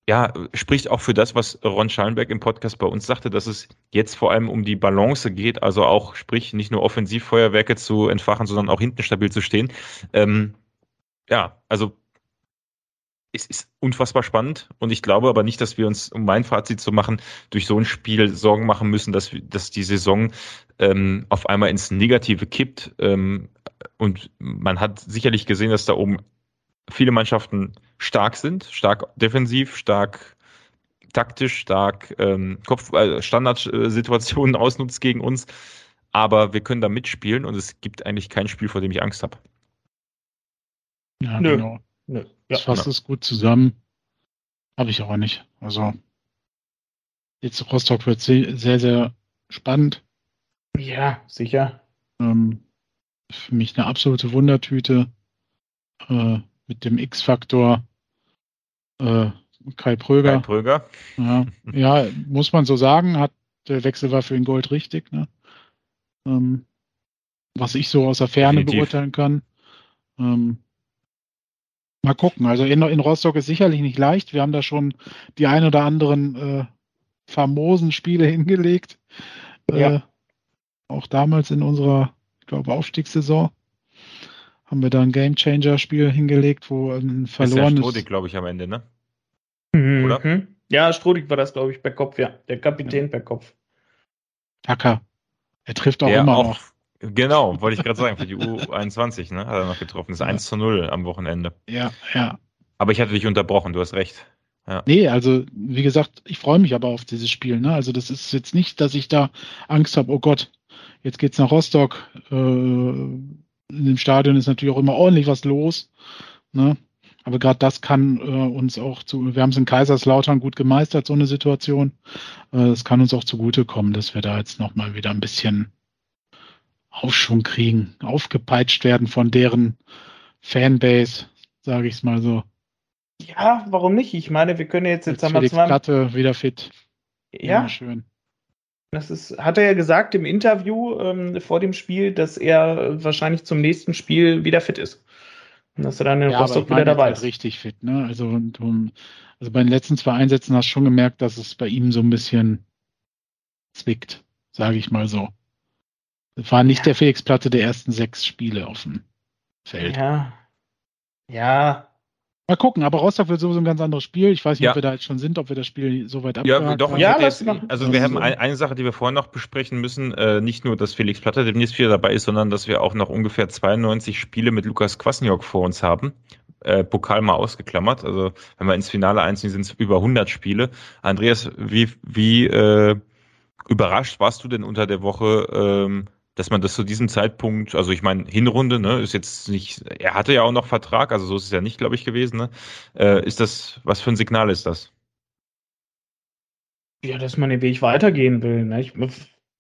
Speaker 1: ja, spricht auch für das, was Ron Schallenberg im Podcast bei uns sagte, dass es jetzt vor allem um die Balance geht, also auch, sprich, nicht nur Offensivfeuerwerke zu entfachen, sondern auch hinten stabil zu stehen. Ähm, ja, also es ist unfassbar spannend und ich glaube aber nicht, dass wir uns, um mein Fazit zu machen, durch so ein Spiel Sorgen machen müssen, dass, dass die Saison ähm, auf einmal ins Negative kippt. Ähm, und man hat sicherlich gesehen, dass da oben viele Mannschaften stark sind, stark defensiv, stark taktisch, stark ähm, Kopf, äh, Standardsituationen ausnutzt gegen uns. aber wir können da mitspielen und es gibt eigentlich kein Spiel, vor dem ich Angst habe.
Speaker 3: Ja, Nö. genau. Nö. Ja, das fasst genau. es gut zusammen. Habe ich aber nicht. Also jetzt Rostock wird sehr, sehr spannend.
Speaker 2: Ja, sicher.
Speaker 3: Ähm, für mich eine absolute Wundertüte äh, mit dem X-Faktor äh, Kai Pröger. Kai
Speaker 1: Pröger.
Speaker 3: Ja, ja, muss man so sagen, hat der Wechsel war für ihn Gold richtig. Ne? Ähm, was ich so aus der Ferne Definitiv. beurteilen kann. Ähm, mal gucken. Also in, in, Rostock ist sicherlich nicht leicht. Wir haben da schon die ein oder anderen äh, famosen Spiele hingelegt. Äh, ja. Auch damals in unserer, ich glaube, Aufstiegssaison haben wir da ein Game Changer Spiel hingelegt, wo ein verlorenes.
Speaker 1: Ist glaube ich, am Ende, ne?
Speaker 2: Mhm. Oder? Ja, Strodig war das, glaube ich, per Kopf, ja. Der Kapitän ja. per Kopf.
Speaker 3: Tacker. Er trifft auch ja, immer auch, noch.
Speaker 1: Genau, wollte ich gerade sagen, für die U21, ne? Hat er noch getroffen. Das ist ja. 1 zu 0 am Wochenende.
Speaker 3: Ja, ja.
Speaker 1: Aber ich hatte dich unterbrochen, du hast recht.
Speaker 3: Ja. Nee, also wie gesagt, ich freue mich aber auf dieses Spiel. Ne? Also das ist jetzt nicht, dass ich da Angst habe, oh Gott, jetzt geht's nach Rostock. Äh, in dem Stadion ist natürlich auch immer ordentlich was los. Ne? Aber gerade das kann äh, uns auch zu, wir haben es in Kaiserslautern gut gemeistert, so eine Situation. Äh, es kann uns auch zugutekommen, dass wir da jetzt nochmal wieder ein bisschen Aufschwung kriegen, aufgepeitscht werden von deren Fanbase, sage ich es mal so.
Speaker 2: Ja, warum nicht? Ich meine, wir können jetzt jetzt,
Speaker 3: jetzt haben wir Platte wieder fit.
Speaker 2: Ja, ja, schön. Das ist, hat er ja gesagt im Interview ähm, vor dem Spiel, dass er wahrscheinlich zum nächsten Spiel wieder fit ist. Und dass er dann in ja, Rostock wieder dabei halt ist.
Speaker 3: richtig fit, ne? Also, und, also bei den letzten zwei Einsätzen hast du schon gemerkt, dass es bei ihm so ein bisschen zwickt, sage ich mal so. Das war nicht ja. der Felix Platte der ersten sechs Spiele auf dem Feld.
Speaker 2: Ja. Ja,
Speaker 3: Mal gucken, aber Rostock wird sowieso ein ganz anderes Spiel. Ich weiß nicht, ja. ob wir da jetzt schon sind, ob wir das Spiel so weit
Speaker 1: Ja, doch, ja, jetzt, also wir haben ein, eine Sache, die wir vorher noch besprechen müssen. Äh, nicht nur, dass Felix Platter demnächst wieder dabei ist, sondern dass wir auch noch ungefähr 92 Spiele mit Lukas Kwasniok vor uns haben. Äh, Pokal mal ausgeklammert. Also wenn wir ins Finale einziehen, sind es über 100 Spiele. Andreas, wie, wie äh, überrascht warst du denn unter der Woche? Ähm, dass man das zu diesem Zeitpunkt, also ich meine, Hinrunde, ne, ist jetzt nicht, er hatte ja auch noch Vertrag, also so ist es ja nicht, glaube ich, gewesen, ne? Äh, ist das, was für ein Signal ist das?
Speaker 2: Ja, dass man den Weg weitergehen will, ne? Ich,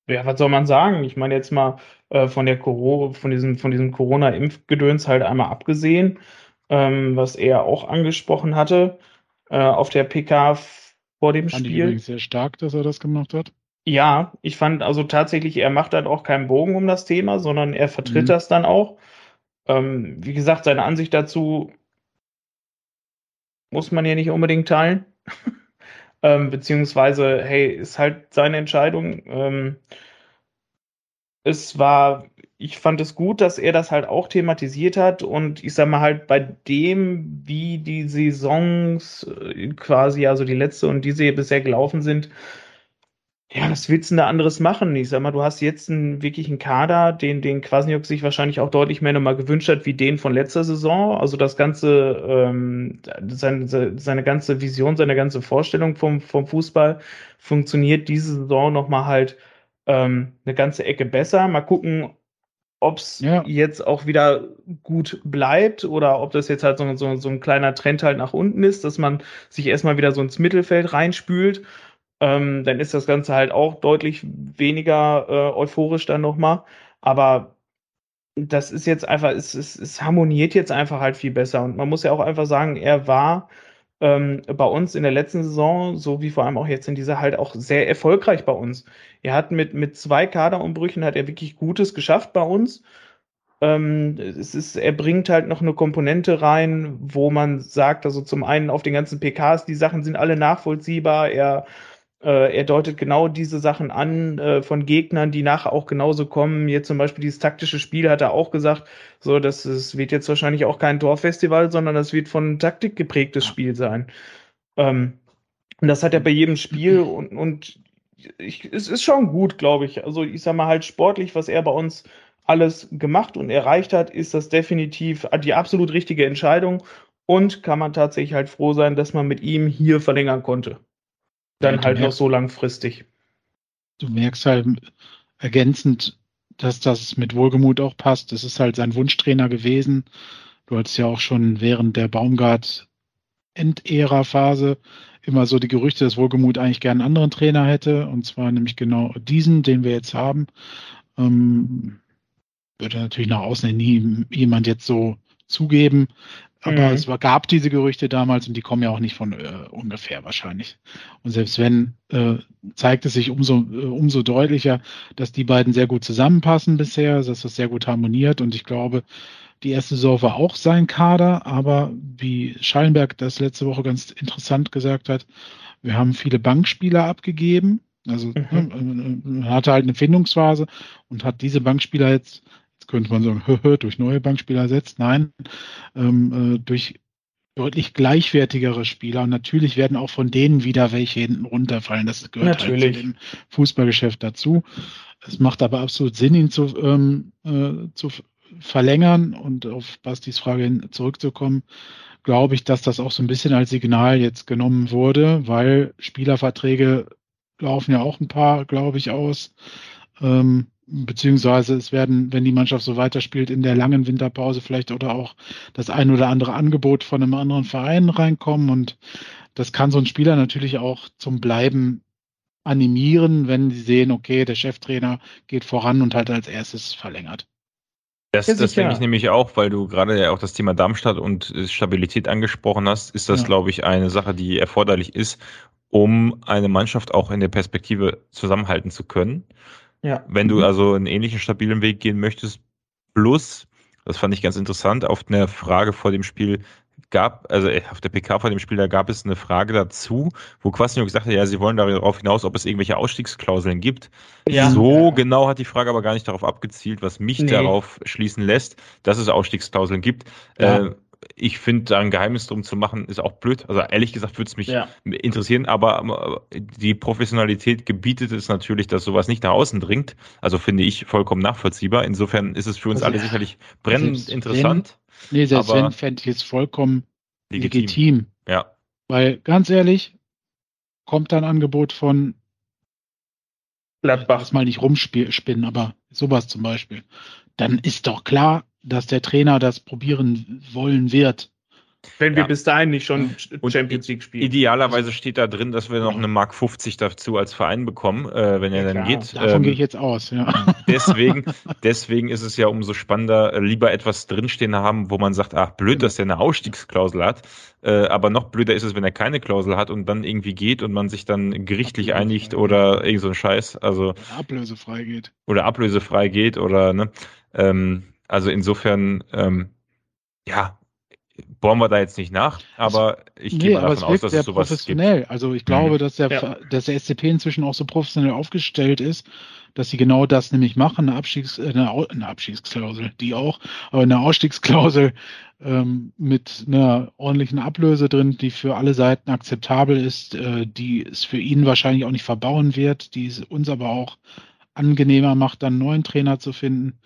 Speaker 2: ja, was soll man sagen? Ich meine jetzt mal äh, von der Corona, von diesem, von diesem Corona-Impfgedöns halt einmal abgesehen, ähm, was er auch angesprochen hatte äh, auf der PK vor dem Fand Spiel. Ich übrigens
Speaker 3: sehr stark, dass er das gemacht hat.
Speaker 2: Ja, ich fand also tatsächlich, er macht halt auch keinen Bogen um das Thema, sondern er vertritt mhm. das dann auch. Ähm, wie gesagt, seine Ansicht dazu muss man ja nicht unbedingt teilen. ähm, beziehungsweise, hey, ist halt seine Entscheidung. Ähm, es war, ich fand es gut, dass er das halt auch thematisiert hat und ich sag mal halt bei dem, wie die Saisons äh, quasi, also die letzte und diese bisher gelaufen sind, ja, was willst du denn da anderes machen? Ich sag mal, du hast jetzt einen wirklichen Kader, den, den Kwasniok sich wahrscheinlich auch deutlich mehr nochmal gewünscht hat, wie den von letzter Saison. Also das ganze, ähm, seine, seine ganze Vision, seine ganze Vorstellung vom, vom Fußball funktioniert diese Saison nochmal halt ähm, eine ganze Ecke besser. Mal gucken, ob es ja. jetzt auch wieder gut bleibt oder ob das jetzt halt so, so, so ein kleiner Trend halt nach unten ist, dass man sich erstmal wieder so ins Mittelfeld reinspült ähm, dann ist das Ganze halt auch deutlich weniger äh, euphorisch dann nochmal. Aber das ist jetzt einfach, es, es, es harmoniert jetzt einfach halt viel besser. Und man muss ja auch einfach sagen, er war ähm, bei uns in der letzten Saison, so wie vor allem auch jetzt in dieser, halt auch sehr erfolgreich bei uns. Er hat mit, mit zwei Kaderumbrüchen hat er wirklich Gutes geschafft bei uns. Ähm, es ist, er bringt halt noch eine Komponente rein, wo man sagt, also zum einen auf den ganzen PKs, die Sachen sind alle nachvollziehbar. Er äh, er deutet genau diese Sachen an äh, von Gegnern, die nachher auch genauso kommen. Jetzt zum Beispiel dieses taktische Spiel hat er auch gesagt, so dass es wird jetzt wahrscheinlich auch kein Torfestival, sondern das wird von Taktik geprägtes Spiel sein. Ähm, und das hat er bei jedem Spiel und, und ich, es ist schon gut, glaube ich. Also ich sag mal halt sportlich, was er bei uns alles gemacht und erreicht hat, ist das definitiv die absolut richtige Entscheidung und kann man tatsächlich halt froh sein, dass man mit ihm hier verlängern konnte dann halt merkst, noch so langfristig.
Speaker 3: Du merkst halt ergänzend dass das mit Wohlgemut auch passt. Das ist halt sein Wunschtrainer gewesen. Du hattest ja auch schon während der Baumgart Endära-Phase immer so die Gerüchte, dass Wohlgemut eigentlich gerne einen anderen Trainer hätte, und zwar nämlich genau diesen, den wir jetzt haben. Ähm, würde natürlich nach außen nie jemand jetzt so zugeben, aber mhm. es gab diese Gerüchte damals und die kommen ja auch nicht von äh, ungefähr wahrscheinlich. Und selbst wenn, äh, zeigt es sich umso, äh, umso deutlicher, dass die beiden sehr gut zusammenpassen bisher, dass das sehr gut harmoniert. Und ich glaube, die erste Saison war auch sein Kader, aber wie Schallenberg das letzte Woche ganz interessant gesagt hat, wir haben viele Bankspieler abgegeben. Also mhm. Ne, äh, hatte halt eine Findungsphase und hat diese Bankspieler jetzt könnte man sagen, durch neue Bankspieler ersetzt. Nein, ähm, äh, durch deutlich gleichwertigere Spieler. Und natürlich werden auch von denen wieder welche hinten runterfallen. Das gehört natürlich. Halt zu dem Fußballgeschäft dazu. Es macht aber absolut Sinn, ihn zu, ähm, äh, zu verlängern und auf Bastis Frage hin zurückzukommen. Glaube ich, dass das auch so ein bisschen als Signal jetzt genommen wurde, weil Spielerverträge laufen ja auch ein paar, glaube ich, aus. Ähm, beziehungsweise es werden, wenn die Mannschaft so weiterspielt, in der langen Winterpause vielleicht oder auch das ein oder andere Angebot von einem anderen Verein reinkommen und das kann so ein Spieler natürlich auch zum Bleiben animieren, wenn sie sehen, okay, der Cheftrainer geht voran und halt als erstes verlängert.
Speaker 1: Das, das denke ich nämlich auch, weil du gerade ja auch das Thema Darmstadt und Stabilität angesprochen hast, ist das, ja. glaube ich, eine Sache, die erforderlich ist, um eine Mannschaft auch in der Perspektive zusammenhalten zu können. Ja. Wenn du mhm. also einen ähnlichen stabilen Weg gehen möchtest, plus, das fand ich ganz interessant, auf eine Frage vor dem Spiel gab, also äh, auf der PK vor dem Spiel, da gab es eine Frage dazu, wo Quasniok gesagt hat, ja, sie wollen darauf hinaus, ob es irgendwelche Ausstiegsklauseln gibt. Ja. So genau hat die Frage aber gar nicht darauf abgezielt, was mich nee. darauf schließen lässt, dass es Ausstiegsklauseln gibt. Ja. Äh, ich finde, da ein Geheimnis drum zu machen, ist auch blöd. Also ehrlich gesagt würde es mich ja. interessieren, aber die Professionalität gebietet es natürlich, dass sowas nicht nach außen dringt. Also finde ich vollkommen nachvollziehbar. Insofern ist es für uns also, alle sicherlich brennend interessant.
Speaker 3: Wenn, nee, selbst wenn fände ich es vollkommen legitim. legitim.
Speaker 1: Ja.
Speaker 3: Weil ganz ehrlich, kommt da ein Angebot von
Speaker 2: Gladbach.
Speaker 3: mal nicht rumspinnen, aber sowas zum Beispiel. Dann ist doch klar, dass der Trainer das probieren wollen wird.
Speaker 2: Wenn wir ja. bis dahin nicht schon und Champions League spielen.
Speaker 1: Idealerweise steht da drin, dass wir noch eine Mark 50 dazu als Verein bekommen, äh, wenn ja, er dann klar. geht.
Speaker 3: Davon ähm, gehe ich jetzt aus, ja.
Speaker 1: Deswegen, deswegen ist es ja umso spannender, lieber etwas drinstehen haben, wo man sagt, ach, blöd, dass er eine Ausstiegsklausel hat. Äh, aber noch blöder ist es, wenn er keine Klausel hat und dann irgendwie geht und man sich dann gerichtlich einigt oder irgend so ein Scheiß. Also.
Speaker 3: Oder ablösefrei geht.
Speaker 1: Oder ablösefrei geht oder, ne. Ähm, also insofern, ähm, ja, bohren wir da jetzt nicht nach, aber ich nee, gehe mal davon aus, dass es sowas
Speaker 3: professionell. gibt. Also ich glaube, mhm. dass, der, ja. dass der SCP inzwischen auch so professionell aufgestellt ist, dass sie genau das nämlich machen, eine, Abstiegs, äh, eine, eine Abstiegsklausel, die auch, aber eine Ausstiegsklausel ähm, mit einer ordentlichen Ablöse drin, die für alle Seiten akzeptabel ist, äh, die es für ihn wahrscheinlich auch nicht verbauen wird, die es uns aber auch angenehmer macht, dann einen neuen Trainer zu finden.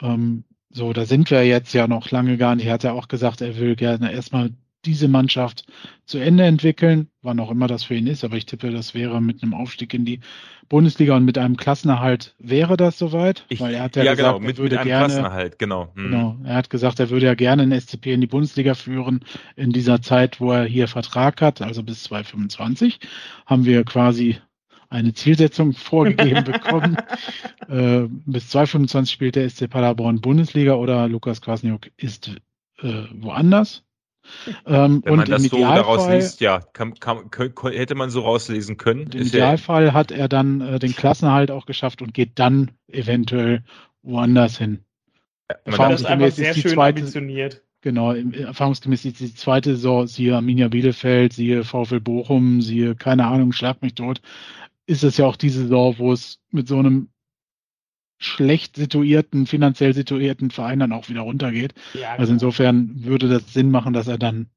Speaker 3: Ähm, so, da sind wir jetzt ja noch lange gar nicht. Er hat ja auch gesagt, er will gerne erstmal diese Mannschaft zu Ende entwickeln, wann auch immer das für ihn ist. Aber ich tippe, das wäre mit einem Aufstieg in die Bundesliga und mit einem Klassenerhalt wäre das soweit.
Speaker 1: Ich, weil er hat ja, ja gesagt, genau, mit, er würde mit einem gerne, Klassenerhalt,
Speaker 3: genau. Hm. Genau, er hat gesagt, er würde ja gerne einen SCP in die Bundesliga führen in dieser Zeit, wo er hier Vertrag hat, also bis 2025. Haben wir quasi eine Zielsetzung vorgegeben bekommen. äh, bis 2025 spielt der SC Paderborn Bundesliga oder Lukas Kwasniok ist äh, woanders.
Speaker 1: Ähm, Wenn man das so daraus liest, ja, kann, kann, hätte man so rauslesen können.
Speaker 3: Im Idealfall ja, hat er dann äh, den Klassenhalt auch geschafft und geht dann eventuell woanders hin.
Speaker 2: Ja, erfahrungsgemäß ist, ist die zweite, ambitioniert.
Speaker 3: Genau, erfahrungsgemäß ist die zweite Saison, siehe Arminia Bielefeld, siehe VfL Bochum, siehe, keine Ahnung, schlag mich tot, ist es ja auch diese Saison, wo es mit so einem schlecht situierten, finanziell situierten Verein dann auch wieder runtergeht. Ja, also genau. insofern würde das Sinn machen, dass er dann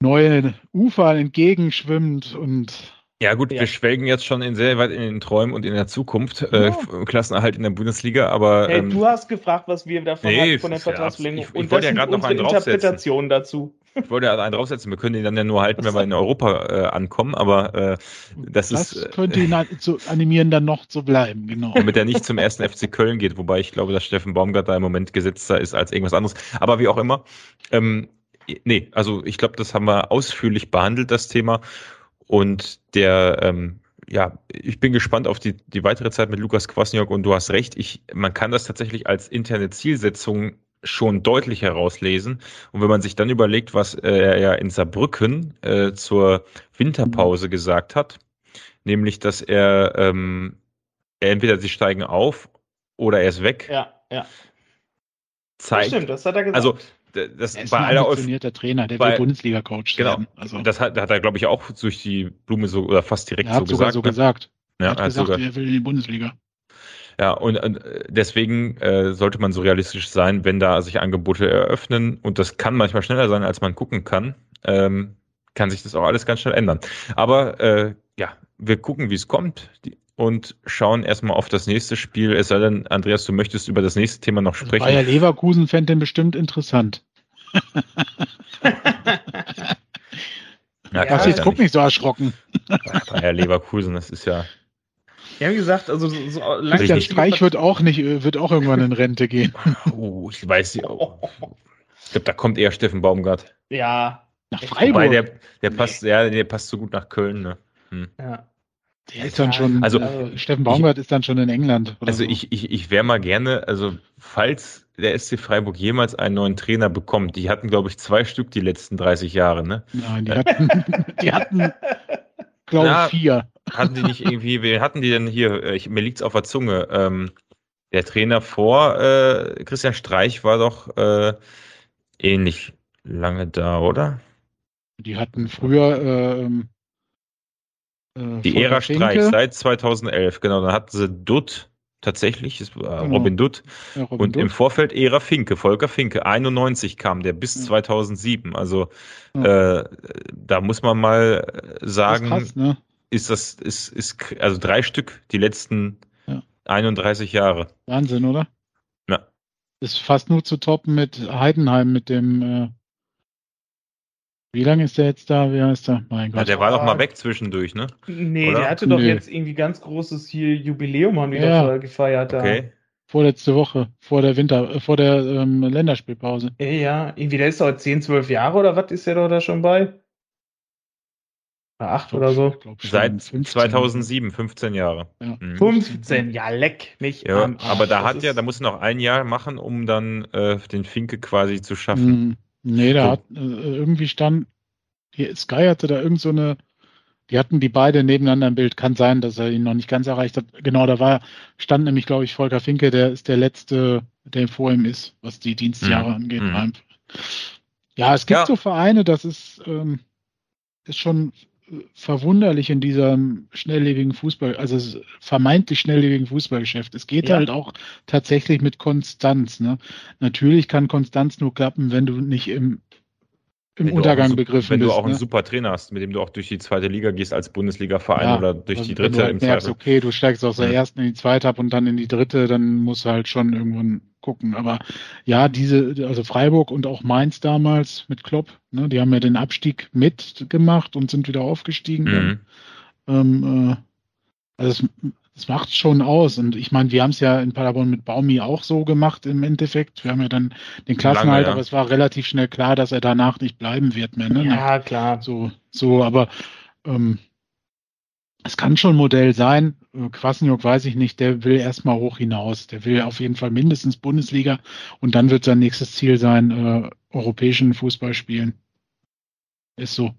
Speaker 3: neue Ufer entgegenschwimmt und
Speaker 1: ja gut, ja. wir schwelgen jetzt schon in sehr weit in den Träumen und in der Zukunft. Äh, ja. Äh, Klassenerhalt in der Bundesliga, aber.
Speaker 2: Hey, ähm, du hast gefragt, was wir davon nee, hatten von der Vertragsverlängerung.
Speaker 1: Ja, ich, ich, und wollte ja gerade noch einen
Speaker 2: Interpretation dazu.
Speaker 1: Ich wollte ja einen draufsetzen. Wir können ihn dann ja nur halten, wenn wir in Europa äh, ankommen. Aber äh, das, das ist.
Speaker 3: Das könnte ihn zu animieren, dann noch zu bleiben, genau.
Speaker 1: Damit er nicht zum ersten FC Köln geht. Wobei ich glaube, dass Steffen Baumgart da im Moment gesetzter ist als irgendwas anderes. Aber wie auch immer. Ähm, nee, also ich glaube, das haben wir ausführlich behandelt, das Thema. Und der, ähm, ja, ich bin gespannt auf die, die weitere Zeit mit Lukas Kwasniok und du hast recht, ich, man kann das tatsächlich als interne Zielsetzung schon deutlich herauslesen. Und wenn man sich dann überlegt, was er ja in Saarbrücken äh, zur Winterpause gesagt hat, nämlich, dass er, ähm, entweder sie steigen auf oder er ist weg.
Speaker 2: Ja, ja.
Speaker 1: Zeigt,
Speaker 2: das stimmt, das hat er gesagt.
Speaker 1: Also das
Speaker 3: er ist
Speaker 1: bei
Speaker 3: ein
Speaker 1: aller
Speaker 3: ambitionierter Trainer, der
Speaker 1: bei-
Speaker 3: will Bundesliga-Coach
Speaker 1: Genau.
Speaker 3: werden. Also,
Speaker 1: das hat, hat er, glaube ich, auch durch die Blume so oder fast direkt
Speaker 3: er
Speaker 1: so
Speaker 3: hat sogar
Speaker 1: gesagt.
Speaker 3: so
Speaker 1: ne?
Speaker 3: gesagt.
Speaker 1: Ja,
Speaker 3: er hat
Speaker 1: hat
Speaker 3: gesagt,
Speaker 1: sogar,
Speaker 3: er will in die Bundesliga.
Speaker 1: Ja und, und äh, deswegen äh, sollte man so realistisch sein, wenn da sich Angebote eröffnen und das kann manchmal schneller sein, als man gucken kann, ähm, kann sich das auch alles ganz schnell ändern. Aber äh, ja, wir gucken, wie es kommt und schauen erstmal auf das nächste Spiel. Es sei denn, Andreas, du möchtest über das nächste Thema noch
Speaker 3: Also
Speaker 1: sprechen.
Speaker 3: Bayer Leverkusen fände den bestimmt interessant.
Speaker 1: ja,
Speaker 2: Ja,
Speaker 3: jetzt
Speaker 1: ich
Speaker 3: guck nicht so erschrocken.
Speaker 1: Bayer Leverkusen, das ist ja.
Speaker 2: Ja, wie gesagt, also so, so
Speaker 1: Richtig.
Speaker 3: Christian Streich wird auch nicht, äh, wird auch irgendwann in Rente gehen.
Speaker 1: Oh, ich weiß nicht. Oh. Ich glaube, da kommt eher Steffen Baumgart.
Speaker 2: Ja,
Speaker 3: Nach? Freiburg.
Speaker 1: Wobei der, der passt, ja, der passt so gut nach Köln. Ne?
Speaker 2: ja.
Speaker 3: der ist dann schon,
Speaker 1: Also,
Speaker 3: äh, Steffen Baumgart ist dann schon in England. oder
Speaker 1: Also
Speaker 3: so.
Speaker 1: ich, ich, ich wäre mal gerne, also falls der SC Freiburg jemals einen neuen Trainer bekommt, die hatten, glaube ich, zwei Stück die letzten 30 Jahre, ne?
Speaker 3: Nein, die hatten, die hatten glaube ich, vier.
Speaker 1: Hatten die nicht irgendwie, wen hatten die denn hier? Äh, Ich, mir liegt's auf der Zunge. Ähm, der Trainer vor äh, Christian Streich war doch äh, ähnlich lange da, oder?
Speaker 3: Die hatten früher ähm, äh,
Speaker 1: Die Ära Streich seit 2011, genau. Dann hatten sie Dutt, tatsächlich, ist, äh, Robin Dutt.
Speaker 3: ja, Robin
Speaker 1: Und im
Speaker 3: Dutt.
Speaker 1: Vorfeld Ära Finke, Volker Finke, 91 kam der bis
Speaker 3: Ja.
Speaker 1: 2007. Also äh, da muss man mal äh, sagen,
Speaker 3: krass, ne?
Speaker 1: Ist das, ist, ist, also drei Stück die letzten
Speaker 3: Ja.
Speaker 1: 31 Jahre.
Speaker 3: Wahnsinn, oder?
Speaker 1: Ja.
Speaker 3: Ist fast nur zu toppen mit Heidenheim, mit dem äh, wie lange ist der jetzt da? Wie heißt der? Mein
Speaker 1: Ja,
Speaker 3: Gott.
Speaker 1: der war doch mal weg zwischendurch, ne?
Speaker 2: Nee,
Speaker 1: Oder?
Speaker 2: der hatte doch
Speaker 3: Nee.
Speaker 2: jetzt irgendwie ganz großes hier Jubiläum, haben die
Speaker 3: Ja.
Speaker 2: doch gefeiert da.
Speaker 1: Okay.
Speaker 3: Vorletzte Woche, vor der Winter, äh, vor der ähm, Länderspielpause.
Speaker 2: Ja, ja, irgendwie, der ist doch 10, 12 Jahre oder was ist der doch da schon bei? Oder 8 oder so.
Speaker 3: Schon
Speaker 1: Seit
Speaker 3: 15.
Speaker 1: 2007, 15 Jahre.
Speaker 3: Ja.
Speaker 1: Mhm.
Speaker 2: 15, ja, leck mich
Speaker 1: Ja,
Speaker 2: am Arsch.
Speaker 1: aber da
Speaker 2: Das
Speaker 1: hat ja, da muss er noch ein Jahr machen, um dann äh, den Finke quasi zu schaffen.
Speaker 3: Hm, Nee, da
Speaker 1: So.
Speaker 3: hat äh, irgendwie stand, hier, Sky hatte da irgend so eine, die hatten die beide nebeneinander im Bild. Kann sein, dass er ihn noch nicht ganz erreicht hat. Genau, da war, stand nämlich, glaube ich, Volker Finke, der ist der letzte, der vor ihm ist, was die Dienstjahre
Speaker 1: Mhm.
Speaker 3: angeht.
Speaker 1: Mhm.
Speaker 3: Ja, es gibt
Speaker 1: Ja.
Speaker 3: so Vereine, das ist, ähm, ist schon verwunderlich in diesem schnelllebigen Fußball, also vermeintlich schnelllebigen Fußballgeschäft. Es geht
Speaker 2: Ja.
Speaker 3: halt auch tatsächlich mit Konstanz. Ne? Natürlich kann Konstanz nur klappen, wenn du nicht im, im
Speaker 1: Wenn
Speaker 3: Untergang
Speaker 1: ein
Speaker 3: begriffen
Speaker 1: Wenn
Speaker 3: bist.
Speaker 1: du auch einen
Speaker 3: ne?
Speaker 1: super Trainer hast, mit dem du auch durch die zweite Liga gehst als Bundesliga-Verein
Speaker 3: Ja,
Speaker 1: oder durch die
Speaker 3: Also wenn
Speaker 1: dritte
Speaker 3: du halt
Speaker 1: im
Speaker 3: merkst, okay, du steigst aus der ersten in die zweite ab und dann in die dritte, dann musst du halt schon irgendwann gucken. Aber ja, diese, also Freiburg und auch Mainz damals mit Klopp, ne, die haben ja den Abstieg mitgemacht und sind wieder aufgestiegen.
Speaker 1: Mhm.
Speaker 3: Ähm, äh, also es, es macht schon aus. Und ich meine, wir haben es ja in Paderborn mit Baumi auch so gemacht im Endeffekt. Wir haben ja dann den Klassenhalt,
Speaker 1: Lange, ja.
Speaker 3: aber es war relativ schnell klar, dass er danach nicht bleiben wird mehr. Ne?
Speaker 2: Ja, klar.
Speaker 3: So, so, aber ähm, es kann schon ein Modell sein. Kwasniok weiß ich nicht, der will erstmal hoch hinaus. Der will auf jeden Fall mindestens Bundesliga und dann wird sein nächstes Ziel sein, äh, europäischen Fußball spielen. Ist so.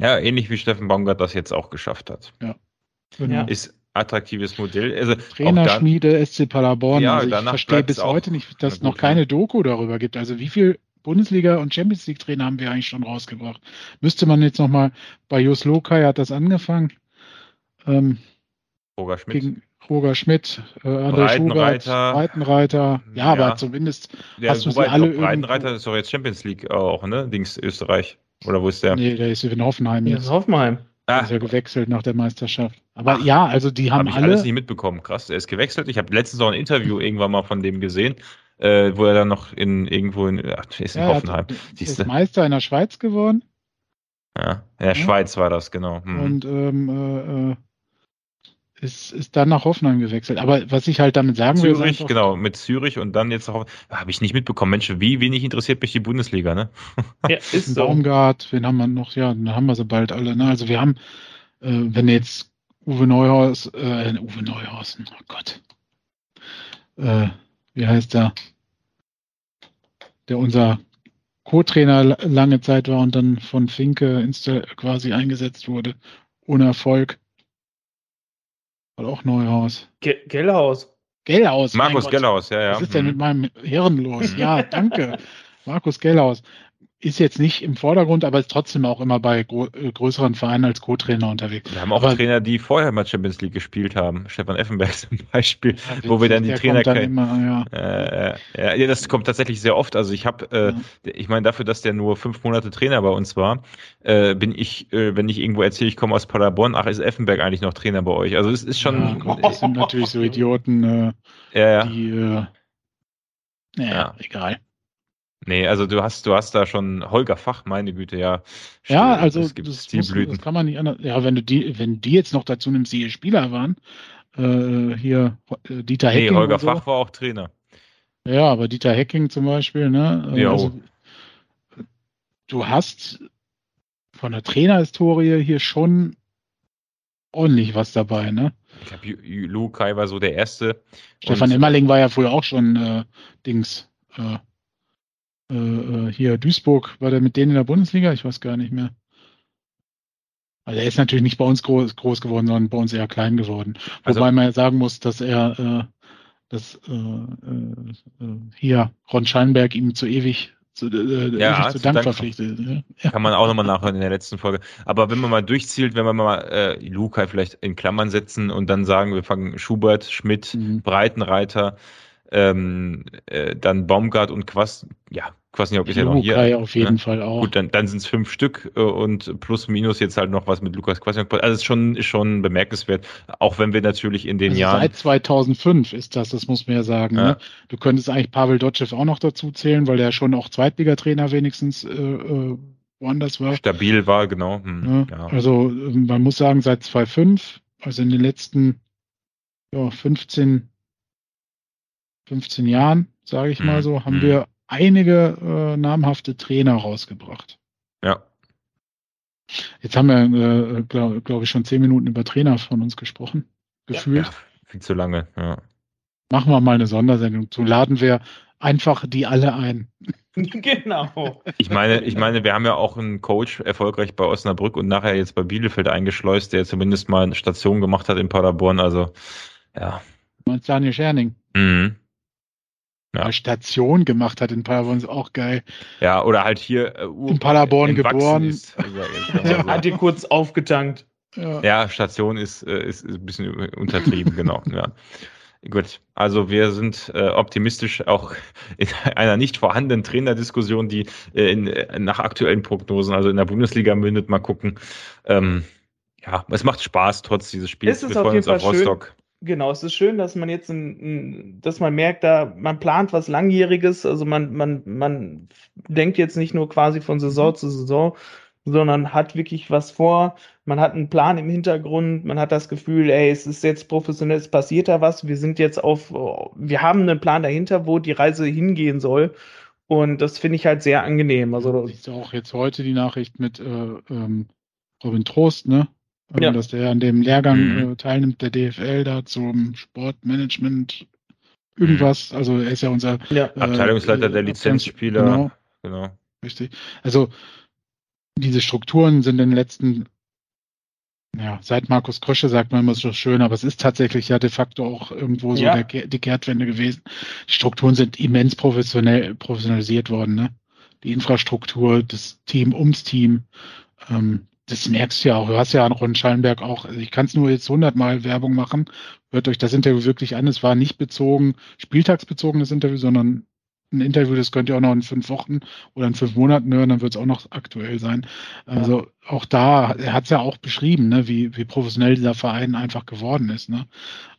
Speaker 1: Ja, ähnlich wie Steffen Baumgart das jetzt auch geschafft hat.
Speaker 3: Genau.
Speaker 2: Ja.
Speaker 1: Ist attraktives Modell. Also
Speaker 3: Trainerschmiede SC Paderborn.
Speaker 1: Ja,
Speaker 3: also ich verstehe bis heute nicht, dass es noch keine Doku darüber gibt. Also wie viel Bundesliga und Champions League Trainer haben wir eigentlich schon rausgebracht? Müsste man jetzt noch mal bei Jos Lokai hat das angefangen. Ähm,
Speaker 1: Roger Schmidt.
Speaker 3: gegen Roger Schmidt, äh, André Schubert,
Speaker 1: Breitenreiter.
Speaker 3: Ja,
Speaker 1: Ja.
Speaker 3: aber zumindest,
Speaker 1: Der,
Speaker 3: hast du sie alle
Speaker 1: Breitenreiter ist doch jetzt Champions League auch, ne? Dings Österreich. Oder wo ist der?
Speaker 3: nee, der ist in Hoffenheim
Speaker 2: Das
Speaker 3: jetzt.
Speaker 2: ist Hoffenheim.
Speaker 1: Ah,
Speaker 3: ist ja gewechselt nach der Meisterschaft. Aber
Speaker 1: Ach.
Speaker 3: ja, also die haben
Speaker 1: habe ich
Speaker 3: alle.
Speaker 1: alles nicht mitbekommen. Krass, er ist gewechselt. Ich habe letztens noch ein Interview irgendwann mal von dem gesehen. äh, wo er dann noch in irgendwo in, ach, ist in
Speaker 3: Ja, er
Speaker 1: Hoffenheim.
Speaker 3: ist? Meister in der Schweiz geworden
Speaker 1: Ja. In der
Speaker 3: Ja.
Speaker 1: Schweiz war das, genau. Mhm.
Speaker 3: und ähm, äh, äh, ist, ist dann nach Hoffenheim gewechselt. Aber was ich halt damit sagen will, ist
Speaker 1: Zürich, genau, mit Zürich und dann jetzt noch, habe ich nicht mitbekommen. Mensch, wie wenig interessiert mich die Bundesliga, ne?
Speaker 2: Ja, ist
Speaker 3: Ist
Speaker 2: so.
Speaker 3: Baumgart, wen haben wir noch? Ja, dann haben wir sie bald alle. Ne? Also wir haben, äh, wenn jetzt Uwe Neuhaus, äh, Uwe Neuhausen, oh Gott. Äh, wie heißt der? Der unser Co-Trainer la- lange Zeit war und dann von Finke quasi eingesetzt wurde. Ohne Erfolg. War auch Neuhaus.
Speaker 2: Ge Gellhaus.
Speaker 3: Gellhaus.
Speaker 1: Markus. Gellhaus, ja, ja.
Speaker 3: Was ist denn
Speaker 1: Mhm.
Speaker 3: mit meinem Hirn los? Ja, danke. Markus Gellhaus ist jetzt nicht im Vordergrund, aber ist trotzdem auch immer bei äh, größeren Vereinen als Co-Trainer unterwegs.
Speaker 1: Wir haben auch
Speaker 3: Aber-
Speaker 1: Trainer, die vorher mal Champions League gespielt haben. Stefan Effenberg zum Beispiel.
Speaker 3: Ja,
Speaker 1: Wo wir dann die Trainer
Speaker 3: dann
Speaker 1: kennen.
Speaker 3: immer, ja.
Speaker 1: Äh, ja, ja, das kommt tatsächlich sehr oft. Also ich habe, äh,
Speaker 3: Ja.
Speaker 1: ich meine, dafür, dass der nur fünf Monate Trainer bei uns war, äh, bin ich, äh, wenn ich irgendwo erzähle, ich komme aus Paderborn, ach, ist Effenberg eigentlich noch Trainer bei euch? Also es ist schon,
Speaker 3: ja, das sind natürlich so Idioten, äh,
Speaker 1: ja, ja.
Speaker 3: die, äh, naja,
Speaker 1: Ja.
Speaker 3: egal.
Speaker 1: Nee, also du hast, du hast da schon Holger Fach, meine Güte, ja.
Speaker 3: Ja, also
Speaker 1: es gibt
Speaker 3: das, muss, das kann man nicht anders. Ja, wenn du die, wenn die jetzt noch dazu nimmst, die Spieler waren, äh, hier äh, Dieter
Speaker 1: Nee,
Speaker 3: Hecking.
Speaker 1: Holger
Speaker 3: und so.
Speaker 1: Fach war auch Trainer.
Speaker 3: Ja, aber Dieter Hecking zum Beispiel, ne? äh,
Speaker 1: Jo.
Speaker 3: Also, du hast von der Trainerhistorie hier schon ordentlich was dabei, ne?
Speaker 1: Ich glaube, Lukai war so der Erste.
Speaker 3: Stefan Emmerling war ja früher auch schon äh, Dings. Äh, äh, äh, hier Duisburg, war der mit denen in der Bundesliga? Ich weiß gar nicht mehr. Also er ist natürlich nicht bei uns groß, groß geworden, sondern bei uns eher klein geworden.
Speaker 1: Also-
Speaker 3: Wobei man ja sagen muss, dass er äh, dass äh, äh, äh, hier Ron Scheinberg ihm zu ewig zu, äh,
Speaker 1: Ja,
Speaker 3: ewig zu Dank
Speaker 1: Dank.
Speaker 3: verpflichtet. Ne? Ja.
Speaker 1: Kann man auch nochmal nachhören in der letzten Folge. Aber wenn man mal durchzielt, wenn wir mal äh, Lukai vielleicht in Klammern setzen und dann sagen, wir fangen Schubert, Schmidt,
Speaker 3: Mhm.
Speaker 1: Breitenreiter, ähm, äh, dann Baumgart und Quast, ja, Kwasniok ist ja noch hier.
Speaker 3: Auf jeden
Speaker 1: ne?
Speaker 3: Fall auch.
Speaker 1: Gut, dann, dann sind es fünf Stück äh, und plus minus jetzt halt noch was mit Lukas Kwasniok. Also es ist schon, ist schon bemerkenswert, auch wenn wir natürlich in den
Speaker 3: Also
Speaker 1: Jahren.
Speaker 3: Seit 2005 ist das, das muss man ja sagen.
Speaker 1: Ja.
Speaker 3: Ne? Du könntest eigentlich Pavel Dotschew auch noch dazu zählen, weil der schon auch Zweitligatrainer wenigstens äh, äh, woanders war.
Speaker 1: stabil war, genau. Hm,
Speaker 3: Ne?
Speaker 1: ja.
Speaker 3: Also ähm, man muss sagen, seit 2005, also in den letzten ja, 15, 15 Jahren, sage ich mal
Speaker 1: Mhm.
Speaker 3: so, haben
Speaker 1: Mhm.
Speaker 3: wir einige äh, namhafte Trainer rausgebracht.
Speaker 1: ja.
Speaker 3: Jetzt haben wir, äh, glaube glaub ich, schon zehn Minuten über Trainer von uns gesprochen. Gefühlt.
Speaker 1: ja, viel zu lange. Ja.
Speaker 3: Machen wir mal eine Sondersendung zu. Laden wir einfach die alle ein.
Speaker 2: genau.
Speaker 1: Ich meine, ich meine, wir haben ja auch einen Coach erfolgreich bei Osnabrück und nachher jetzt bei Bielefeld eingeschleust, der zumindest mal eine Station gemacht hat in Paderborn. Also, ja.
Speaker 3: Du meinst Daniel Scherning.
Speaker 1: Mhm. Ja.
Speaker 3: Eine Station gemacht hat in Paderborn, ist auch geil.
Speaker 1: Ja, oder halt hier äh,
Speaker 3: In Paderborn geboren.
Speaker 1: Ist. Also, man
Speaker 2: Hat ihr kurz aufgetankt.
Speaker 3: Ja.
Speaker 1: ja, Station ist, äh, ist, ist ein bisschen untertrieben, genau. Ja. Gut, also wir sind äh, optimistisch auch in einer nicht vorhandenen Trainerdiskussion, die äh, in, äh, nach aktuellen Prognosen, also in der Bundesliga mündet, mal gucken. Ähm, ja, es macht Spaß trotz dieses Spiels. Wir
Speaker 2: auf
Speaker 1: freuen
Speaker 2: jeden
Speaker 1: uns auf
Speaker 2: Fall schön. Genau, es ist schön, dass man jetzt, ein, ein, dass man merkt, da man plant was Langjähriges. Also man, man, man denkt jetzt nicht nur quasi von Saison zu Saison, sondern hat wirklich was vor. Man hat einen Plan im Hintergrund. Man hat das Gefühl, ey, es ist jetzt professionell, es passiert da was. Wir sind jetzt auf, wir haben einen Plan dahinter, wo die Reise hingehen soll. Und das finde ich halt sehr angenehm. Also
Speaker 3: Siehst du auch jetzt heute die Nachricht mit äh, ähm, Robin Trost, ne? Ähm,
Speaker 2: Ja.
Speaker 3: Dass der an dem Lehrgang
Speaker 1: Mhm.
Speaker 3: äh, teilnimmt, der DFL da zum Sportmanagement irgendwas. Also er ist ja unser
Speaker 2: ja,
Speaker 3: äh,
Speaker 1: Abteilungsleiter
Speaker 3: äh,
Speaker 1: der Lizenzspieler.
Speaker 3: Genau,
Speaker 1: Genau.
Speaker 3: richtig. Also diese Strukturen sind in den letzten, ja, seit Markus Krösche sagt man immer so schön, aber es ist tatsächlich ja de facto auch irgendwo so
Speaker 2: Ja.
Speaker 3: der, die Kehrtwende gewesen. Die Strukturen sind immens professionell, professionalisiert worden, ne? Die Infrastruktur, das Team ums Team, ähm, das merkst du ja auch. Du hast ja an Ron Schallenberg auch, also ich kann es nur jetzt hundertmal Werbung machen. Hört euch das Interview wirklich an. Es war nicht bezogen, spieltagsbezogenes Interview, sondern ein Interview, das könnt ihr auch noch in fünf Wochen oder in fünf Monaten hören, dann wird es auch noch aktuell sein. Also auch da, er hat es ja auch beschrieben, ne, wie, wie professionell dieser Verein einfach geworden ist. Ne?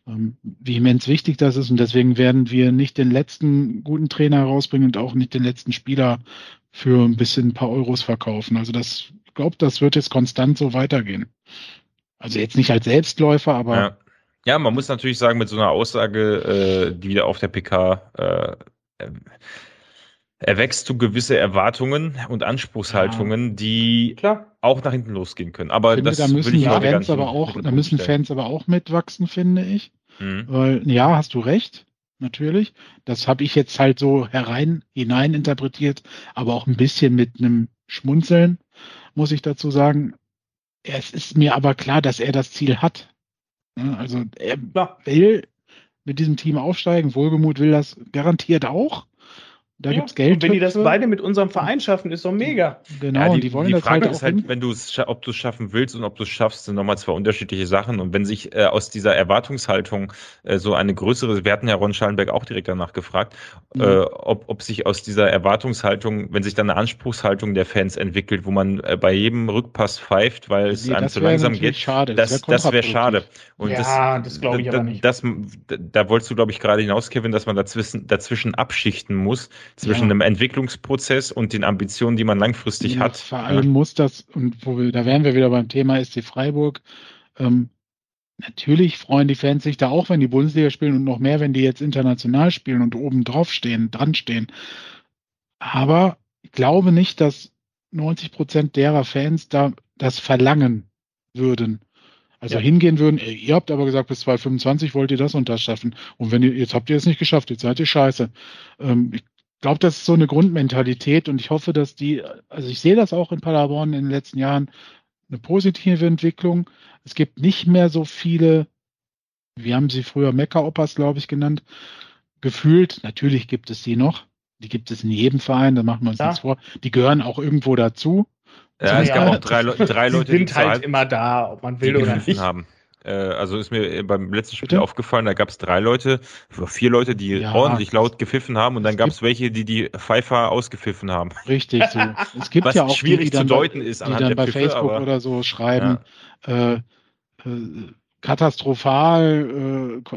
Speaker 3: Ähm, wie immens wichtig das ist und deswegen werden wir nicht den letzten guten Trainer herausbringen und auch nicht den letzten Spieler für ein bisschen ein paar Euros verkaufen. Also das, glaube, das wird jetzt konstant so weitergehen. Also jetzt nicht als Selbstläufer, aber
Speaker 1: ja. ja man muss natürlich sagen, mit so einer Aussage, äh, die da auf der PK äh, erwächst du gewisse Erwartungen und Anspruchshaltungen, ja. die Klar. auch nach hinten losgehen können. Aber
Speaker 3: finde,
Speaker 1: das
Speaker 3: da müssen will ich Fans aber auch, da müssen Fans aber auch mitwachsen, finde ich. Mhm. Weil, ja, hast du recht, natürlich. Das habe ich jetzt halt so herein hinein interpretiert, aber auch ein bisschen mit einem Schmunzeln, muss ich dazu sagen. Es ist mir aber klar, dass er das Ziel hat. Also er will mit diesem Team aufsteigen. Wohlgemut will das garantiert auch.
Speaker 2: Da ja, gibt's Geld. Und wenn die das beide mit unserem Verein schaffen, ist doch mega.
Speaker 1: Genau, ja, die, die, wollen die das Frage halt ist halt, wenn du es, ob du es schaffen willst und ob du es schaffst, sind nochmal zwei unterschiedliche Sachen. Und wenn sich äh, aus dieser Erwartungshaltung äh, so eine größere, wir hatten ja Ron Schallenberg auch direkt danach gefragt, mhm. äh, ob, ob sich aus dieser Erwartungshaltung, wenn sich dann eine Anspruchshaltung der Fans entwickelt, wo man äh, bei jedem Rückpass pfeift, weil es nee, einem zu langsam geht,
Speaker 3: schade.
Speaker 1: das, das wäre wär schade.
Speaker 2: Und ja, das, das glaube ich aber nicht.
Speaker 1: Das, da wolltest du, glaube ich, gerade hinaus, Kevin, dass man dazwischen, dazwischen abschichten muss zwischen ja. einem Entwicklungsprozess und den Ambitionen, die man langfristig ja, hat.
Speaker 3: Vor allem ja. muss das, und wo wir, da wären wir wieder beim Thema SC Freiburg, ähm, natürlich freuen die Fans sich da auch, wenn die Bundesliga spielen und noch mehr, wenn die jetzt international spielen und oben drauf stehen, dran stehen. Aber ich glaube nicht, dass 90 Prozent derer Fans da das verlangen würden. Also ja. hingehen würden, ihr habt aber gesagt, bis 2025 wollt ihr das und das schaffen. Und wenn ihr, jetzt habt ihr es nicht geschafft, jetzt seid ihr scheiße. Ähm, ich glaube, das ist so eine Grundmentalität und ich hoffe, dass die, also ich sehe das auch in Paderborn in den letzten Jahren, eine positive Entwicklung. Es gibt nicht mehr so viele, wir haben sie früher Mecker-Opas, glaube ich, genannt, gefühlt. Natürlich gibt es sie noch. Die gibt es in jedem Verein, da machen wir uns ja. nichts vor. Die gehören auch irgendwo dazu.
Speaker 1: Ja, es gab auch drei, drei Leute,
Speaker 2: die sind halt immer da, ob man will oder nicht.
Speaker 1: Haben. Äh, also ist mir beim letzten Spiel Bitte? aufgefallen, da gab es drei Leute, vier Leute, die ja, ordentlich laut gepfiffen haben und dann gab es welche, die die Pfeifer ausgepfiffen haben.
Speaker 3: Richtig, so. Es gibt
Speaker 1: Was
Speaker 3: ja auch
Speaker 1: schwierig
Speaker 3: die,
Speaker 1: die zu deuten ist,
Speaker 3: die dann bei Pfiffe, Facebook aber, oder so schreiben, ja. äh, äh, katastrophal, äh,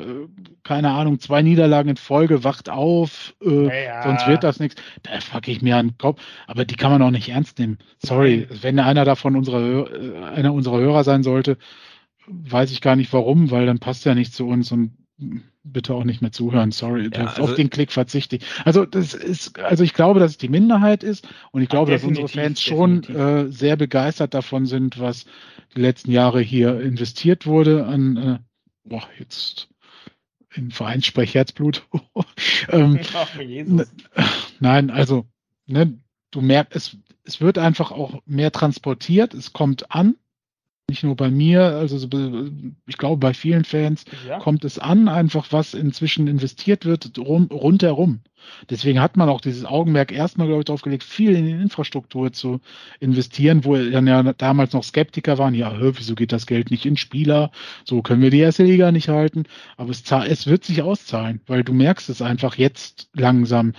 Speaker 3: keine Ahnung, zwei Niederlagen in Folge, wacht auf, äh, ja. sonst wird das nichts. Da fuck ich mir an den Kopf. Aber die kann man auch nicht ernst nehmen. Sorry, wenn einer davon unsere, äh, einer unserer Hörer sein sollte, weiß ich gar nicht warum, weil dann passt er nicht zu uns und bitte auch nicht mehr zuhören. Sorry, ja, also, auf den Klick verzichte ich. Also das ist, also ich glaube, dass es die Minderheit ist und ich glaube, dass unsere Fans schon äh, sehr begeistert davon sind, was die letzten Jahre hier investiert wurde an, äh, boah, jetzt im Vereinssprech Herzblut. ähm, Ach, nein, also ne, du merkst, es, es wird einfach auch mehr transportiert, es kommt an nicht nur bei mir, also ich glaube bei vielen Fans ja. kommt es an, einfach was inzwischen investiert wird rum, rundherum. Deswegen hat man auch dieses Augenmerk erstmal, glaube ich, darauf gelegt, viel in die Infrastruktur zu investieren, wo dann ja damals noch Skeptiker waren, ja, wieso geht das Geld nicht in Spieler? So können wir die erste Liga nicht halten. Aber es, es wird sich auszahlen, weil du merkst es einfach jetzt langsam.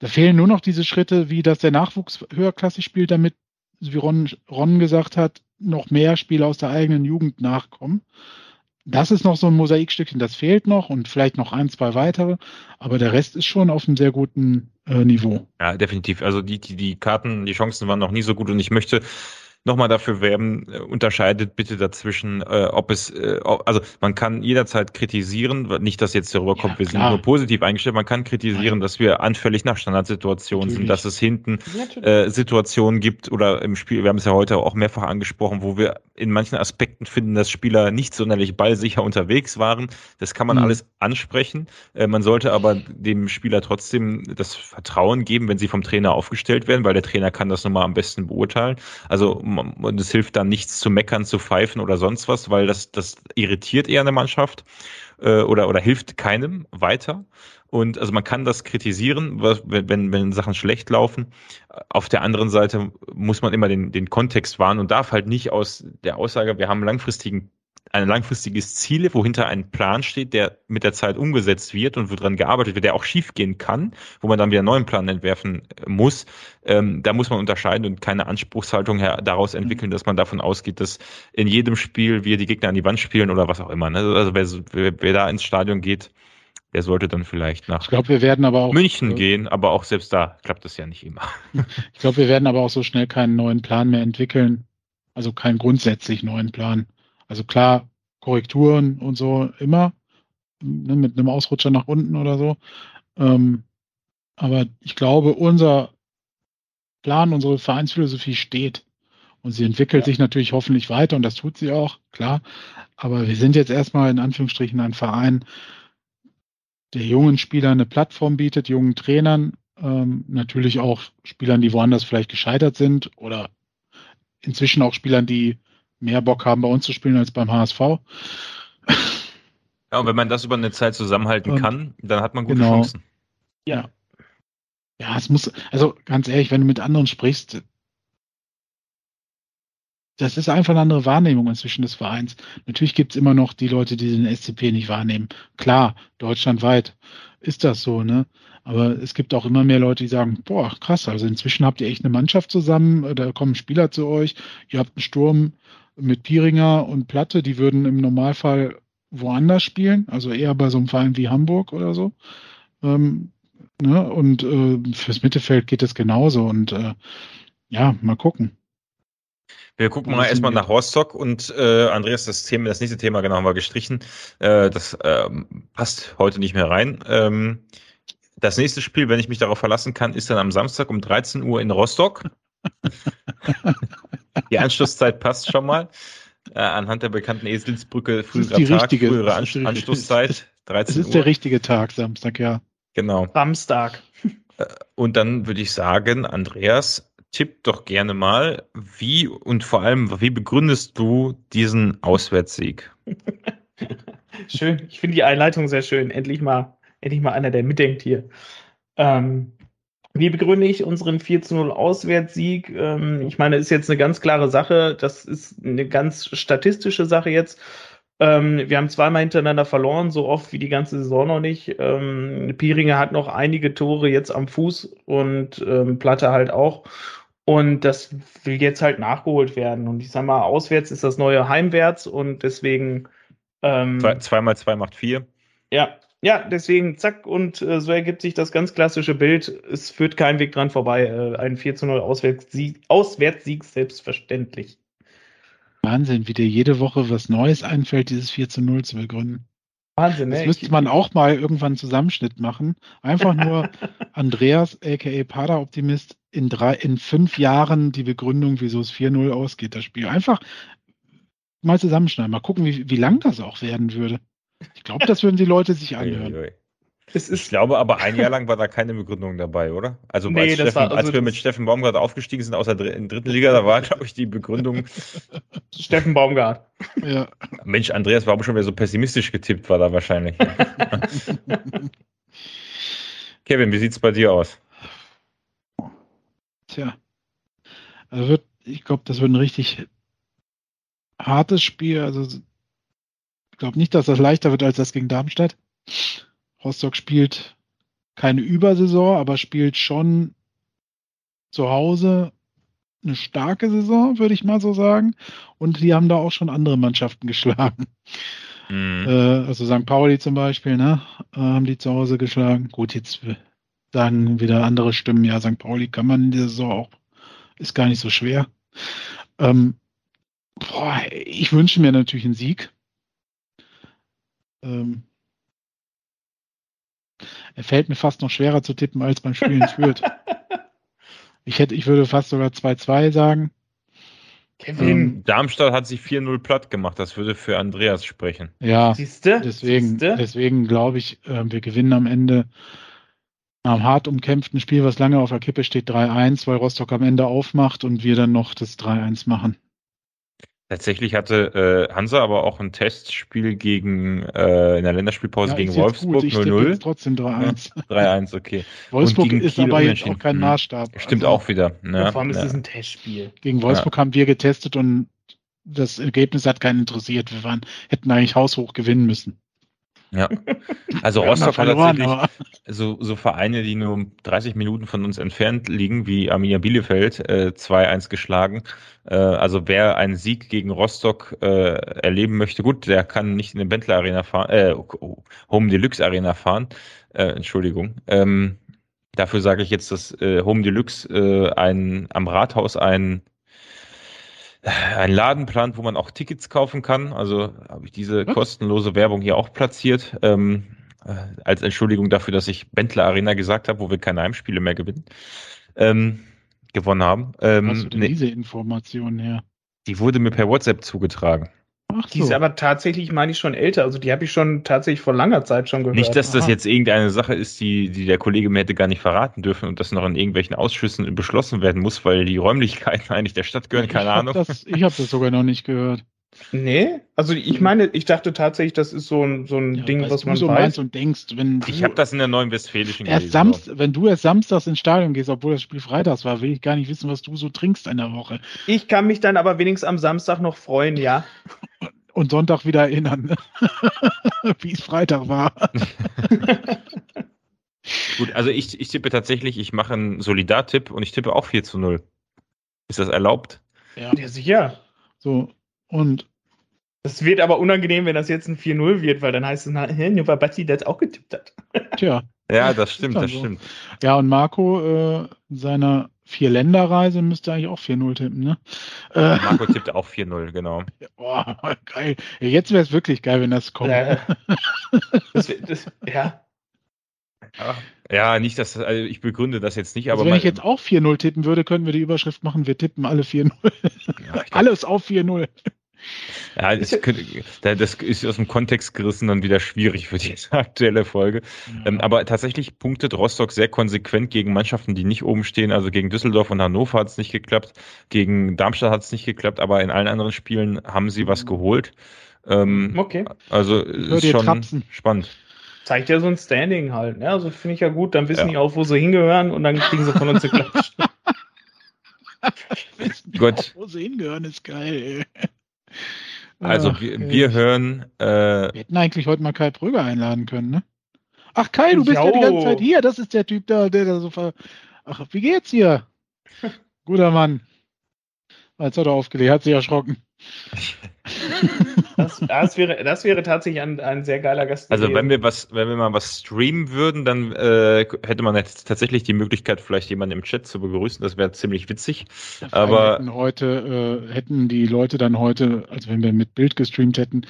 Speaker 3: Da fehlen nur noch diese Schritte, wie dass der Nachwuchs höherklassig spielt, damit wie Ron, Ron gesagt hat, noch mehr Spieler aus der eigenen Jugend nachkommen. Das ist noch so ein Mosaikstückchen, das fehlt noch und vielleicht noch ein, zwei weitere, aber der Rest ist schon auf einem sehr guten äh, Niveau.
Speaker 1: Ja, definitiv. Also die, die, die Karten, die Chancen waren noch nie so gut und ich möchte nochmal dafür werben, äh, unterscheidet bitte dazwischen, äh, ob es, äh, also man kann jederzeit kritisieren, nicht, dass jetzt darüber kommt, ja, wir sind nur positiv eingestellt, man kann kritisieren, Nein. dass wir anfällig nach Standardsituationen sind, dass es hinten äh, Situationen gibt oder im Spiel, wir haben es ja heute auch mehrfach angesprochen, wo wir in manchen Aspekten finden, dass Spieler nicht sonderlich ballsicher unterwegs waren. Das kann man mhm. alles ansprechen. Äh, man sollte aber dem Spieler trotzdem das Vertrauen geben, wenn sie vom Trainer aufgestellt werden, weil der Trainer kann das nochmal am besten beurteilen. Also und es hilft dann nichts zu meckern, zu pfeifen oder sonst was, weil das, das irritiert eher eine Mannschaft äh, oder, oder hilft keinem weiter. Und also man kann das kritisieren, wenn, wenn, Sachen schlecht laufen. Auf der anderen Seite muss man immer den, den Kontext wahren und darf halt nicht aus der Aussage, wir haben langfristigen ein langfristiges Ziel, wohinter ein Plan steht, der mit der Zeit umgesetzt wird und woran gearbeitet wird, der auch schiefgehen kann, wo man dann wieder einen neuen Plan entwerfen äh, muss. Ähm, da muss man unterscheiden und keine Anspruchshaltung her daraus mhm. entwickeln, dass man davon ausgeht, dass in jedem Spiel wir die Gegner an die Wand spielen oder was auch immer. Ne? Also wer, wer, wer da ins Stadion geht, der sollte dann vielleicht nach
Speaker 3: ich glaub, wir werden aber auch,
Speaker 1: München äh, gehen, aber auch selbst da klappt das ja nicht immer.
Speaker 3: ich glaube, wir werden aber auch so schnell keinen neuen Plan mehr entwickeln. Also keinen grundsätzlich neuen Plan. Also klar, Korrekturen und so immer, ne, mit einem Ausrutscher nach unten oder so. Ähm, aber ich glaube, unser Plan, unsere Vereinsphilosophie steht. Und sie entwickelt ja. sich natürlich hoffentlich weiter und das tut sie auch, klar. Aber wir sind jetzt erstmal in Anführungsstrichen ein Verein, der jungen Spielern eine Plattform bietet, jungen Trainern, ähm, natürlich auch Spielern, die woanders vielleicht gescheitert sind oder inzwischen auch Spielern, die mehr Bock haben, bei uns zu spielen als beim HSV.
Speaker 1: Ja, und wenn man das über eine Zeit zusammenhalten und, kann, dann hat man gute
Speaker 3: genau,
Speaker 1: Chancen.
Speaker 3: Ja. Ja, es muss, also ganz ehrlich, wenn du mit anderen sprichst, das ist einfach eine andere Wahrnehmung inzwischen des Vereins. Natürlich gibt es immer noch die Leute, die den SCP nicht wahrnehmen. Klar, deutschlandweit ist das so, ne? Aber es gibt auch immer mehr Leute, die sagen, boah, krass, also inzwischen habt ihr echt eine Mannschaft zusammen, da kommen Spieler zu euch, ihr habt einen Sturm mit Pieringer und Platte, die würden im Normalfall woanders spielen, also eher bei so einem Verein wie Hamburg oder so. Ähm, ne? Und äh, fürs Mittelfeld geht es genauso und äh, ja, mal gucken.
Speaker 1: Wir gucken mal erstmal nach Rostock und äh, Andreas, das Thema, das nächste Thema genau haben wir gestrichen. Äh, das äh, passt heute nicht mehr rein. Ähm, das nächste Spiel, wenn ich mich darauf verlassen kann, ist dann am Samstag um 13 Uhr in Rostock. die Anschlusszeit passt schon mal. Äh, anhand der bekannten Eselsbrücke früherer
Speaker 3: Tag, richtige,
Speaker 1: frühere Anschlusszeit.
Speaker 3: 13 Uhr. Das ist der richtige Tag, Samstag, ja.
Speaker 1: Genau.
Speaker 2: Samstag.
Speaker 1: Äh, und dann würde ich sagen, Andreas, tipp doch gerne mal, wie und vor allem, wie begründest du diesen Auswärtssieg?
Speaker 2: schön, ich finde die Einleitung sehr schön. Endlich mal, endlich mal einer, der mitdenkt hier. Ähm, wie begründe ich unseren 4 zu 0 Auswärtssieg? Ähm, ich meine, ist jetzt eine ganz klare Sache. Das ist eine ganz statistische Sache jetzt. Ähm, wir haben zweimal hintereinander verloren, so oft wie die ganze Saison noch nicht. Ähm, Pieringer hat noch einige Tore jetzt am Fuß und Platte halt auch. Und das will jetzt halt nachgeholt werden. Und ich sag mal, auswärts ist das neue Heimwärts und deswegen.
Speaker 1: Ähm, zwei, zwei mal zwei macht vier.
Speaker 2: Ja, ja, deswegen zack und äh, so ergibt sich das ganz klassische Bild. Es führt kein Weg dran vorbei. Äh, ein 4 zu 0 Auswärtssieg, Auswärtssieg selbstverständlich.
Speaker 3: Wahnsinn, wie dir jede Woche was Neues einfällt, dieses 4 zu 0 zu begründen.
Speaker 2: Wahnsinn,
Speaker 3: ne? Das müsste man auch mal irgendwann einen Zusammenschnitt machen. Einfach nur Andreas, aka Pada-Optimist, in drei, in fünf Jahren die Begründung, wieso es 4-0 ausgeht, das Spiel. Einfach mal zusammenschneiden. Mal gucken, wie, wie lang das auch werden würde. Ich glaube, das würden die Leute sich anhören.
Speaker 1: ich glaube aber, ein Jahr lang war da keine Begründung dabei, oder? Also, nee, als, Steffen, war, also als wir mit Steffen Baumgart aufgestiegen sind aus der dritten Liga, da war, glaube ich, die Begründung.
Speaker 2: Steffen Baumgart.
Speaker 1: Ja. Mensch, Andreas, warum schon wieder so pessimistisch getippt war da wahrscheinlich? Kevin, wie sieht es bei dir aus?
Speaker 3: Tja. Also wird, ich glaube, das wird ein richtig hartes Spiel. Also glaube nicht, dass das leichter wird als das gegen Darmstadt. Rostock spielt keine Übersaison, aber spielt schon zu Hause eine starke Saison, würde ich mal so sagen. Und die haben da auch schon andere Mannschaften geschlagen. Mhm. Äh, also St. Pauli zum Beispiel, ne, äh, haben die zu Hause geschlagen. Gut, jetzt sagen wieder andere Stimmen, ja, St. Pauli kann man in der Saison auch, ist gar nicht so schwer. Ähm, boah, ich wünsche mir natürlich einen Sieg. Ähm, er fällt mir fast noch schwerer zu tippen als beim Spielen Fürth. ich hätte, ich würde fast sogar 2-2 sagen.
Speaker 1: Kevin. Ähm, Darmstadt hat sich 4-0 platt gemacht. Das würde für Andreas sprechen.
Speaker 3: Ja, Siehste? deswegen, Siehste? deswegen glaube ich, äh, wir gewinnen am Ende einem hart umkämpften Spiel, was lange auf der Kippe steht, 3-1, weil Rostock am Ende aufmacht und wir dann noch das 3-1 machen.
Speaker 1: Tatsächlich hatte äh, Hansa aber auch ein Testspiel gegen äh, in der Länderspielpause ja, gegen Wolfsburg 0-0.
Speaker 3: Trotzdem 3-1.
Speaker 1: Ja, 3-1, okay.
Speaker 3: Wolfsburg ist Kiel aber jetzt auch kein Maßstab.
Speaker 1: Stimmt also, auch wieder.
Speaker 2: Ja, vor allem ist es ein Testspiel.
Speaker 3: Gegen Wolfsburg haben wir getestet und das Ergebnis hat keinen interessiert. Wir waren, hätten eigentlich haushoch gewinnen müssen.
Speaker 1: Ja. Also Rostock hat tatsächlich so, so Vereine, die nur 30 Minuten von uns entfernt liegen, wie Arminia Bielefeld, äh, 2-1 geschlagen. Äh, also wer einen Sieg gegen Rostock äh, erleben möchte, gut, der kann nicht in den Bentley Arena fahren, äh, Home Deluxe Arena fahren. Äh, Entschuldigung. Ähm, dafür sage ich jetzt, dass äh, Home Deluxe äh, ein, am Rathaus ein ein Laden plant, wo man auch Tickets kaufen kann. Also habe ich diese Was? kostenlose Werbung hier auch platziert. Ähm, äh, als Entschuldigung dafür, dass ich Bentler Arena gesagt habe, wo wir keine Heimspiele mehr gewinnen, ähm, gewonnen haben. Ähm,
Speaker 3: Hast du denn nee, diese Information her?
Speaker 1: Die wurde mir per WhatsApp zugetragen.
Speaker 2: Ach so. Die ist aber tatsächlich, meine ich, schon älter. Also die habe ich schon tatsächlich vor langer Zeit schon gehört.
Speaker 1: Nicht, dass das Aha. jetzt irgendeine Sache ist, die, die der Kollege mir hätte gar nicht verraten dürfen und das noch in irgendwelchen Ausschüssen beschlossen werden muss, weil die Räumlichkeiten eigentlich der Stadt gehören, keine
Speaker 3: ich
Speaker 1: Ahnung.
Speaker 3: Das, ich habe das sogar noch nicht gehört.
Speaker 2: Nee, also ich hm. meine, ich dachte tatsächlich, das ist so ein, so ein ja, Ding, was man
Speaker 3: so
Speaker 2: weiß.
Speaker 3: und denkst, wenn
Speaker 1: ich habe das in der neuen Westfälischen
Speaker 3: erst Samst, Wenn du erst samstags ins Stadion gehst, obwohl das Spiel freitags war, will ich gar nicht wissen, was du so trinkst in der Woche.
Speaker 2: Ich kann mich dann aber wenigstens am Samstag noch freuen, ja.
Speaker 3: und Sonntag wieder erinnern, wie es Freitag war.
Speaker 1: Gut, also ich, ich tippe tatsächlich, ich mache einen Solidar-Tipp und ich tippe auch 4 zu 0. Ist das erlaubt?
Speaker 2: Ja, ja sicher.
Speaker 3: So, und.
Speaker 2: Es wird aber unangenehm, wenn das jetzt ein 4-0 wird, weil dann heißt es, nur weil Batti das auch getippt hat.
Speaker 1: Tja. Ja, das stimmt, das so. stimmt.
Speaker 3: Ja, und Marco äh, seiner Vier-Länder-Reise müsste eigentlich auch 4-0 tippen, ne?
Speaker 1: Äh, Marco tippt auch 4-0, genau.
Speaker 3: Boah, geil. Jetzt wäre es wirklich geil, wenn das kommt. Ja,
Speaker 2: das, das, ja.
Speaker 1: ja. nicht, dass also ich begründe das jetzt nicht,
Speaker 3: also
Speaker 1: aber.
Speaker 3: wenn ich jetzt auch 4-0 tippen würde, könnten wir die Überschrift machen, wir tippen alle 4-0. Ja, Alles auf 4-0.
Speaker 1: Ja, das, könnte, das, ist aus dem Kontext gerissen dann wieder schwierig für die aktuelle Folge. Ja. Ähm, aber tatsächlich punktet Rostock sehr konsequent gegen Mannschaften, die nicht oben stehen. Also gegen Düsseldorf und Hannover hat es nicht geklappt, gegen Darmstadt hat es nicht geklappt, aber in allen anderen Spielen haben sie was geholt. Ähm, okay. Also ist schon trapsen. spannend.
Speaker 2: Zeigt ja so ein Standing halt. Ne? Also finde ich ja gut, dann wissen ja. die auch, wo sie hingehören und dann kriegen sie von uns eine Klatsch.
Speaker 3: Gut. Auch, wo sie hingehören, ist geil. Ey.
Speaker 1: Also Ach, wir, wir hören. Äh, wir
Speaker 3: hätten eigentlich heute mal Kai Pröger einladen können, ne? Ach Kai, du bist jo. ja die ganze Zeit hier. Das ist der Typ da, der da so ver. Ach, wie geht's hier? Guter Mann. Jetzt hat er aufgelegt, hat sich erschrocken.
Speaker 2: Das, das, wäre, das wäre tatsächlich ein, ein sehr geiler Gast.
Speaker 1: Also wenn wir was, wenn wir mal was streamen würden, dann äh, hätte man jetzt tatsächlich die Möglichkeit, vielleicht jemanden im Chat zu begrüßen. Das wäre ziemlich witzig. Aber
Speaker 3: hätten heute äh, hätten die Leute dann heute, also wenn wir mit Bild gestreamt hätten,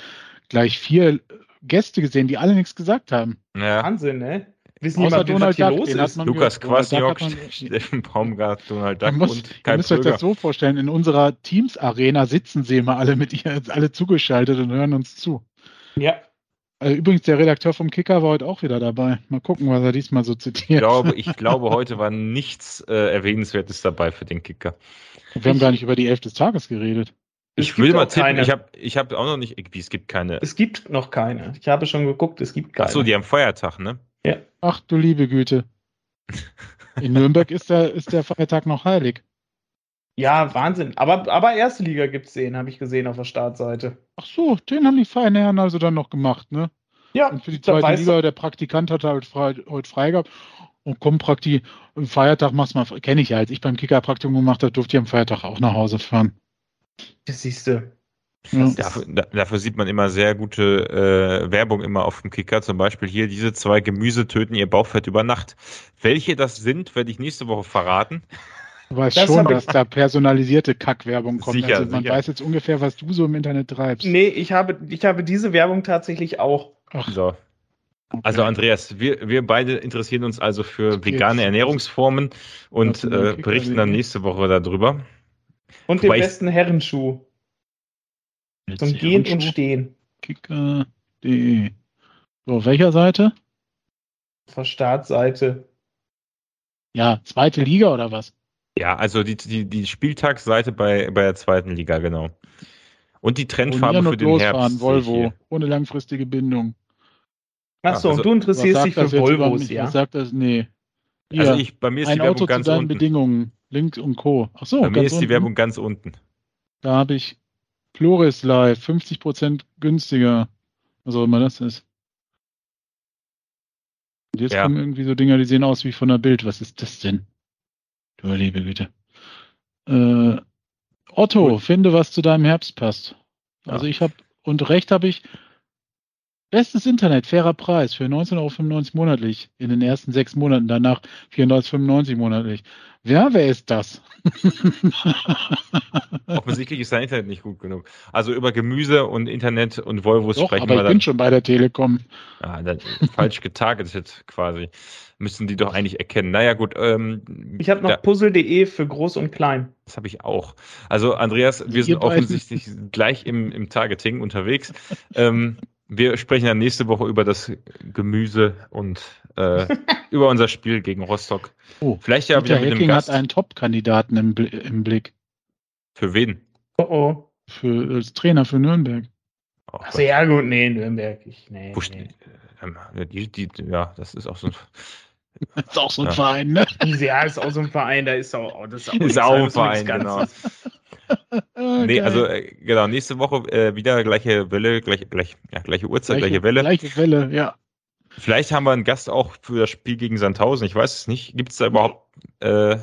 Speaker 3: gleich vier Gäste gesehen, die alle nichts gesagt haben.
Speaker 2: Ja. Wahnsinn, ne?
Speaker 3: Wissen Außer jemand, Donald Duck, los ist?
Speaker 1: Lukas Kwasniok, Steffen Baumgart, Donald Duck
Speaker 3: muss, und Kai Ihr müsst euch das so vorstellen, in unserer Teams-Arena sitzen sie immer alle mit ihr, alle zugeschaltet und hören uns zu.
Speaker 2: Ja.
Speaker 3: Also übrigens, der Redakteur vom Kicker war heute auch wieder dabei. Mal gucken, was er diesmal so zitiert.
Speaker 1: Ich glaube, ich glaube heute war nichts äh, Erwähnenswertes dabei für den Kicker.
Speaker 3: Wir ich, haben gar nicht über die Elf des Tages geredet.
Speaker 1: Ich will mal tippen, ich habe ich hab auch noch nicht, wie, es gibt keine.
Speaker 2: Es gibt noch keine. Ich habe schon geguckt, es gibt keine.
Speaker 1: Achso, die haben Feiertag, ne?
Speaker 2: Ja.
Speaker 3: Ach du liebe Güte. In Nürnberg ist der, ist der Feiertag noch heilig.
Speaker 2: Ja, Wahnsinn. Aber, aber erste Liga gibt es den, habe ich gesehen auf der Startseite.
Speaker 3: Ach so, den haben die feinen Herren also dann noch gemacht, ne?
Speaker 2: Ja.
Speaker 3: Und für die zweite Liga, der Praktikant hat halt frei, heute frei gehabt. Und komm, Prakti, Feiertag machst du mal, kenne ich ja, als ich beim Kicker-Praktikum gemacht habe, durfte ich am Feiertag auch nach Hause fahren.
Speaker 2: Das siehst du.
Speaker 1: Dafür, dafür, sieht man immer sehr gute äh, Werbung immer auf dem Kicker. Zum Beispiel hier, diese zwei Gemüse töten ihr Bauchfett über Nacht. Welche das sind, werde ich nächste Woche verraten.
Speaker 3: Du weißt das schon, dass da personalisierte Kackwerbung kommt. Sicher, also man sicher. weiß jetzt ungefähr, was du so im Internet treibst.
Speaker 2: Nee, ich habe, ich habe diese Werbung tatsächlich auch.
Speaker 1: Ach. So. Okay. Also Andreas, wir, wir beide interessieren uns also für okay, vegane Ernährungsformen und äh, berichten dann nächste Woche darüber.
Speaker 2: Und den besten Herrenschuh. Zum Gehen und Stehen.
Speaker 3: Kicker.de. So, auf welcher Seite?
Speaker 2: Auf der Startseite.
Speaker 3: Ja, zweite Liga oder was?
Speaker 1: Ja, also die, die, die Spieltagsseite bei, bei der zweiten Liga, genau. Und die Trendfarbe für den Herbst.
Speaker 3: Volvo, ohne langfristige Bindung.
Speaker 2: Achso, also, und du interessierst dich für Volvos, ja?
Speaker 3: Was sagt das? Nee.
Speaker 1: Hier, also ich, bei mir ist
Speaker 3: ein die Werbung Auto ganz zu deinen unten. Bedingungen. Link und Co.
Speaker 1: Ach so, bei mir ist unten. die Werbung ganz unten.
Speaker 3: Da habe ich Flores Live, 50% günstiger. Was auch immer das ist. Und jetzt
Speaker 1: Ja.
Speaker 3: kommen irgendwie so Dinger, die sehen aus wie von der Bild. Was ist das denn? Du liebe Güte. Äh, Otto,
Speaker 1: Gut.
Speaker 3: finde, was zu deinem Herbst passt.
Speaker 1: Ja.
Speaker 3: Also ich habe, und recht habe ich, bestes Internet, fairer Preis für 19,95 Euro monatlich in den ersten sechs Monaten, danach 34,95 monatlich. Ja, wer ist das?
Speaker 1: Offensichtlich ist dein Internet nicht gut genug. Also über Gemüse und Internet und Volvos
Speaker 3: Doch,
Speaker 1: sprechen
Speaker 3: aber
Speaker 1: wir
Speaker 3: ich
Speaker 1: dann.
Speaker 3: bin schon bei der Telekom.
Speaker 1: Dann falsch getargetet quasi. Müssen die doch eigentlich erkennen. Naja, gut. Ähm,
Speaker 2: Ich habe noch puzzle.de für groß und klein.
Speaker 1: Das habe ich auch. Also, Andreas, wir
Speaker 3: Ihr
Speaker 1: sind
Speaker 3: beiden.
Speaker 1: offensichtlich gleich im, im Targeting unterwegs. ähm, wir sprechen dann nächste Woche über das Gemüse und äh, über unser Spiel gegen Rostock.
Speaker 3: Oh,
Speaker 1: Vielleicht ja wieder mit einem
Speaker 3: Hecking
Speaker 1: Gast.
Speaker 3: hat einen Top-Kandidaten im, im Blick
Speaker 1: Für wen?
Speaker 2: Oh oh.
Speaker 3: für als Trainer für Nürnberg.
Speaker 1: Oh,
Speaker 2: Achso, ja gut, nee, Nürnberg. Ich, nee, nee.
Speaker 1: ähm, die, die, ja, das ist auch so ein.
Speaker 3: Das ist auch so ein
Speaker 1: Ja.
Speaker 3: Verein, ne?
Speaker 2: Ja, ist auch so ein Verein, da ist auch, das ist auch,
Speaker 1: Ist auch ein Verein, genau.
Speaker 3: Ah,
Speaker 1: Nee, also äh, genau, nächste Woche äh, wieder gleiche Welle, gleiche, gleich, ja, gleiche Uhrzeit, gleiche, Welle.
Speaker 3: Gleiche Welle, ja.
Speaker 1: Vielleicht haben wir einen Gast auch für das Spiel gegen Sandhausen. Ich weiß es nicht. Gibt es da überhaupt äh,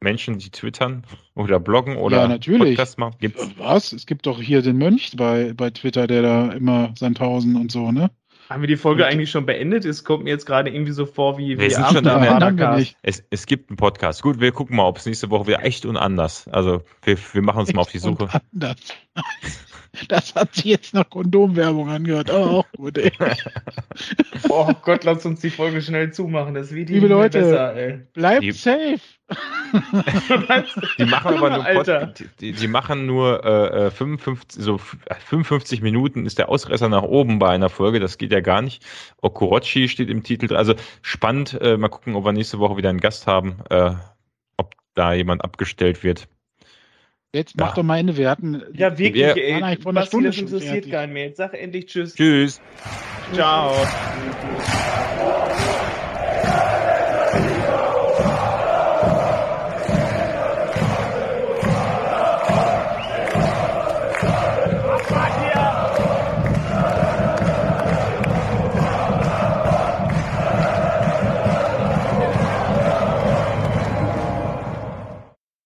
Speaker 1: Menschen, die twittern oder bloggen oder
Speaker 3: Ja, natürlich.
Speaker 1: Podcast machen? Gibt's?
Speaker 3: Was? Es gibt doch hier den Mönch bei, bei Twitter, der da immer Sandhausen und so, ne?
Speaker 2: Haben wir die Folge eigentlich schon beendet? Es kommt mir jetzt gerade irgendwie so vor wie,
Speaker 1: Wir
Speaker 2: wie
Speaker 1: sind schon
Speaker 2: Paracast.
Speaker 3: nicht.
Speaker 1: Es, es gibt einen Podcast. Gut, wir gucken mal, ob es nächste Woche wieder echt und anders. Also wir, wir machen uns mal auf die Suche.
Speaker 3: Das hat sich jetzt nach Kondomwerbung angehört, aber auch gut, ey.
Speaker 2: Oh Gott, lass uns die Folge schnell zumachen. Das wird
Speaker 3: Liebe Leute.
Speaker 2: besser, ey.
Speaker 3: Bleibt
Speaker 1: Die-
Speaker 3: safe.
Speaker 1: Die machen aber nur
Speaker 2: Alter.
Speaker 1: Die, die machen nur äh, äh, 55, so f- 55 Minuten ist der Ausreißer nach oben bei einer Folge. Das geht ja gar nicht. Okorochi steht im Titel. drin. Also spannend. Äh, mal gucken, ob wir nächste Woche wieder einen Gast haben. Äh, ob da jemand abgestellt wird.
Speaker 3: Jetzt mach
Speaker 1: Ja.
Speaker 3: doch mal Ende. Wir hatten.
Speaker 2: Ja, wirklich,
Speaker 1: Wir-
Speaker 3: waren
Speaker 2: ey.
Speaker 3: eigentlich vor einer Stunde
Speaker 2: das interessiert keinen mehr. Jetzt sag endlich Tschüss.
Speaker 1: Tschüss.
Speaker 2: Ciao.